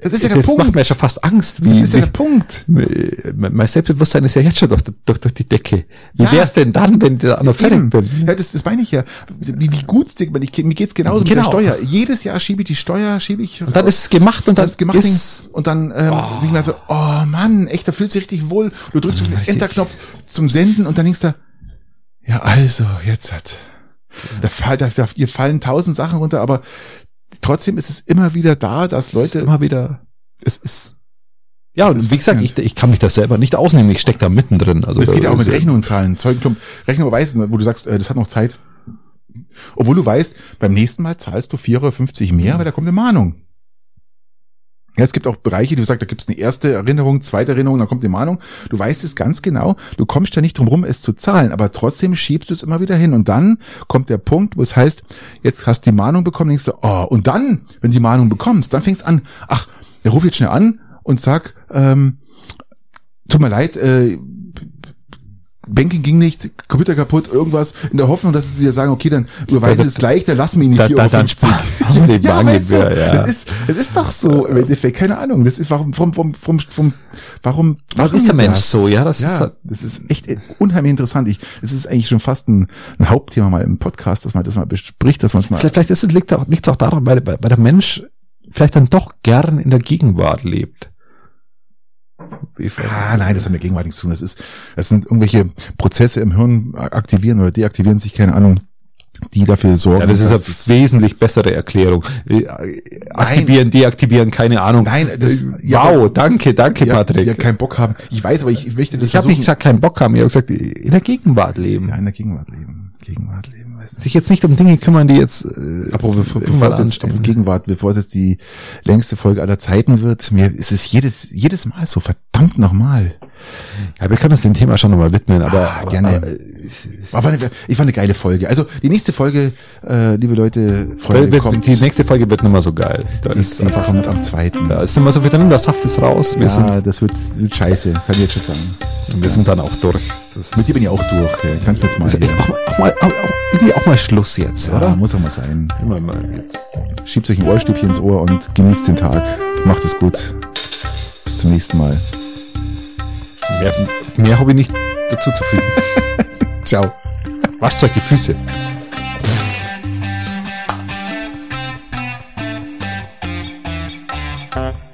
Das ist ja der das Punkt. macht mir ja schon fast Angst, wie, das ist ja der wie Punkt. mein Selbstbewusstsein ist ja jetzt schon durch, durch, durch die Decke. Wie Ja. wär's denn dann, wenn ich da noch fertig bin? Ja, das, das meine ich ja. Wie, wie dir, ich, mir geht's genauso mit Genau. der Steuer. Jedes Jahr schiebe ich die Steuer, schiebe ich. Und dann ist es gemacht und dann das ist gemacht ist, und dann ähm, oh. ich mir so, oh Mann, echt, da fühlst du dich richtig wohl. Du drückst auf den. Enterknopf zum Senden und dann denkst du, ja also, jetzt hat. Da, fall, da, da ihr fallen tausend Sachen runter, aber trotzdem ist es immer wieder da, dass Leute, immer wieder es ist, Ja, und wie gesagt, ich, ich kann mich das selber nicht ausnehmen. Ich stecke da mittendrin. Also es geht ja auch da mit Rechnungen zahlen, Zeugenklump, Rechnung überweisen, wo du sagst, äh, das hat noch Zeit. Obwohl du weißt, beim nächsten Mal zahlst du 4,50 Euro mehr, weil da kommt eine Mahnung. Ja, es gibt auch Bereiche, du sagst, da gibt es eine erste Erinnerung, zweite Erinnerung, dann kommt die Mahnung. Du weißt es ganz genau. Du kommst ja nicht drum rum, es zu zahlen, aber trotzdem schiebst du es immer wieder hin. Und dann kommt der Punkt, wo es heißt, jetzt hast du die Mahnung bekommen, denkst du, oh, und dann, wenn du die Mahnung bekommst, dann fängst du an, ach, der ruf jetzt schnell an und sag, ähm, tut mir leid, äh, Banking ging nicht, Computer kaputt, irgendwas, in der Hoffnung, dass sie dir sagen, okay, dann überweise es gleich, dann lass mich nicht Da- 4,50 da- [laughs] Euro. wir den [laughs] ja, weißt du, ja. Das ist, das ist doch so im Endeffekt, keine Ahnung. Das ist, warum, warum, warum, warum, warum, warum, ist der Mensch so? Ja, das ist ja, halt- das ist echt unheimlich interessant. Ich, es ist eigentlich schon fast ein, ein Hauptthema mal im Podcast, dass man das mal bespricht, dass man es mal, Vielleicht, vielleicht ist es, liegt auch, liegt auch daran, weil weil der Mensch vielleicht dann doch gern in der Gegenwart lebt. Ah, nein, das hat mit Gegenwart nichts zu tun. Das ist, das sind irgendwelche Prozesse im Hirn aktivieren oder deaktivieren sich, keine Ahnung, die dafür sorgen. Ja, das ist eine wesentlich bessere Erklärung. Äh, Aktivieren, deaktivieren, keine Ahnung. Nein, das- Äh, ja, wow, danke, danke, ja, Patrick. ja keinen Bock haben. Ich weiß, aber ich, ich möchte das ich habe nicht gesagt, keinen Bock haben. Ich habe gesagt, in der Gegenwart leben. ja, in der Gegenwart leben. Gegenwart leben, weißt du. Sich jetzt nicht um Dinge kümmern, die jetzt äh, Apropos, bevor, bevor es jetzt um Gegenwart, bevor es jetzt die längste Folge aller Zeiten wird, mir ist es jedes, jedes Mal so verdammt nochmal. Ja, wir können uns dem Thema schon nochmal widmen, aber, Ah, aber gerne. Aber, äh, War eine, ich war eine geile Folge. Also die nächste Folge, äh, liebe Leute, Freunde, wird, kommt. die nächste Folge wird nicht mehr so geil. Da die, ist einfach, kommt am zweiten. da ist mehr so viel drin, der Saft ist raus. Wir, ja, das wird, wird scheiße, kann ich jetzt schon sagen. sind, wir sind dann auch durch. Mit dir bin ich auch durch. Ja. Kannst mir jetzt mal. ist echt auch, mal- auch mal, auch, irgendwie auch mal Schluss jetzt, ja, oder? muss auch mal sein. Immer mal jetzt. Schiebt euch ein Ohrstübchen ins Ohr und genießt den Tag. Macht es gut. Bis zum nächsten Mal. Mehr, mehr habe ich nicht dazu zu fügen. [laughs] Ciao. Wascht euch die Füße. Bye.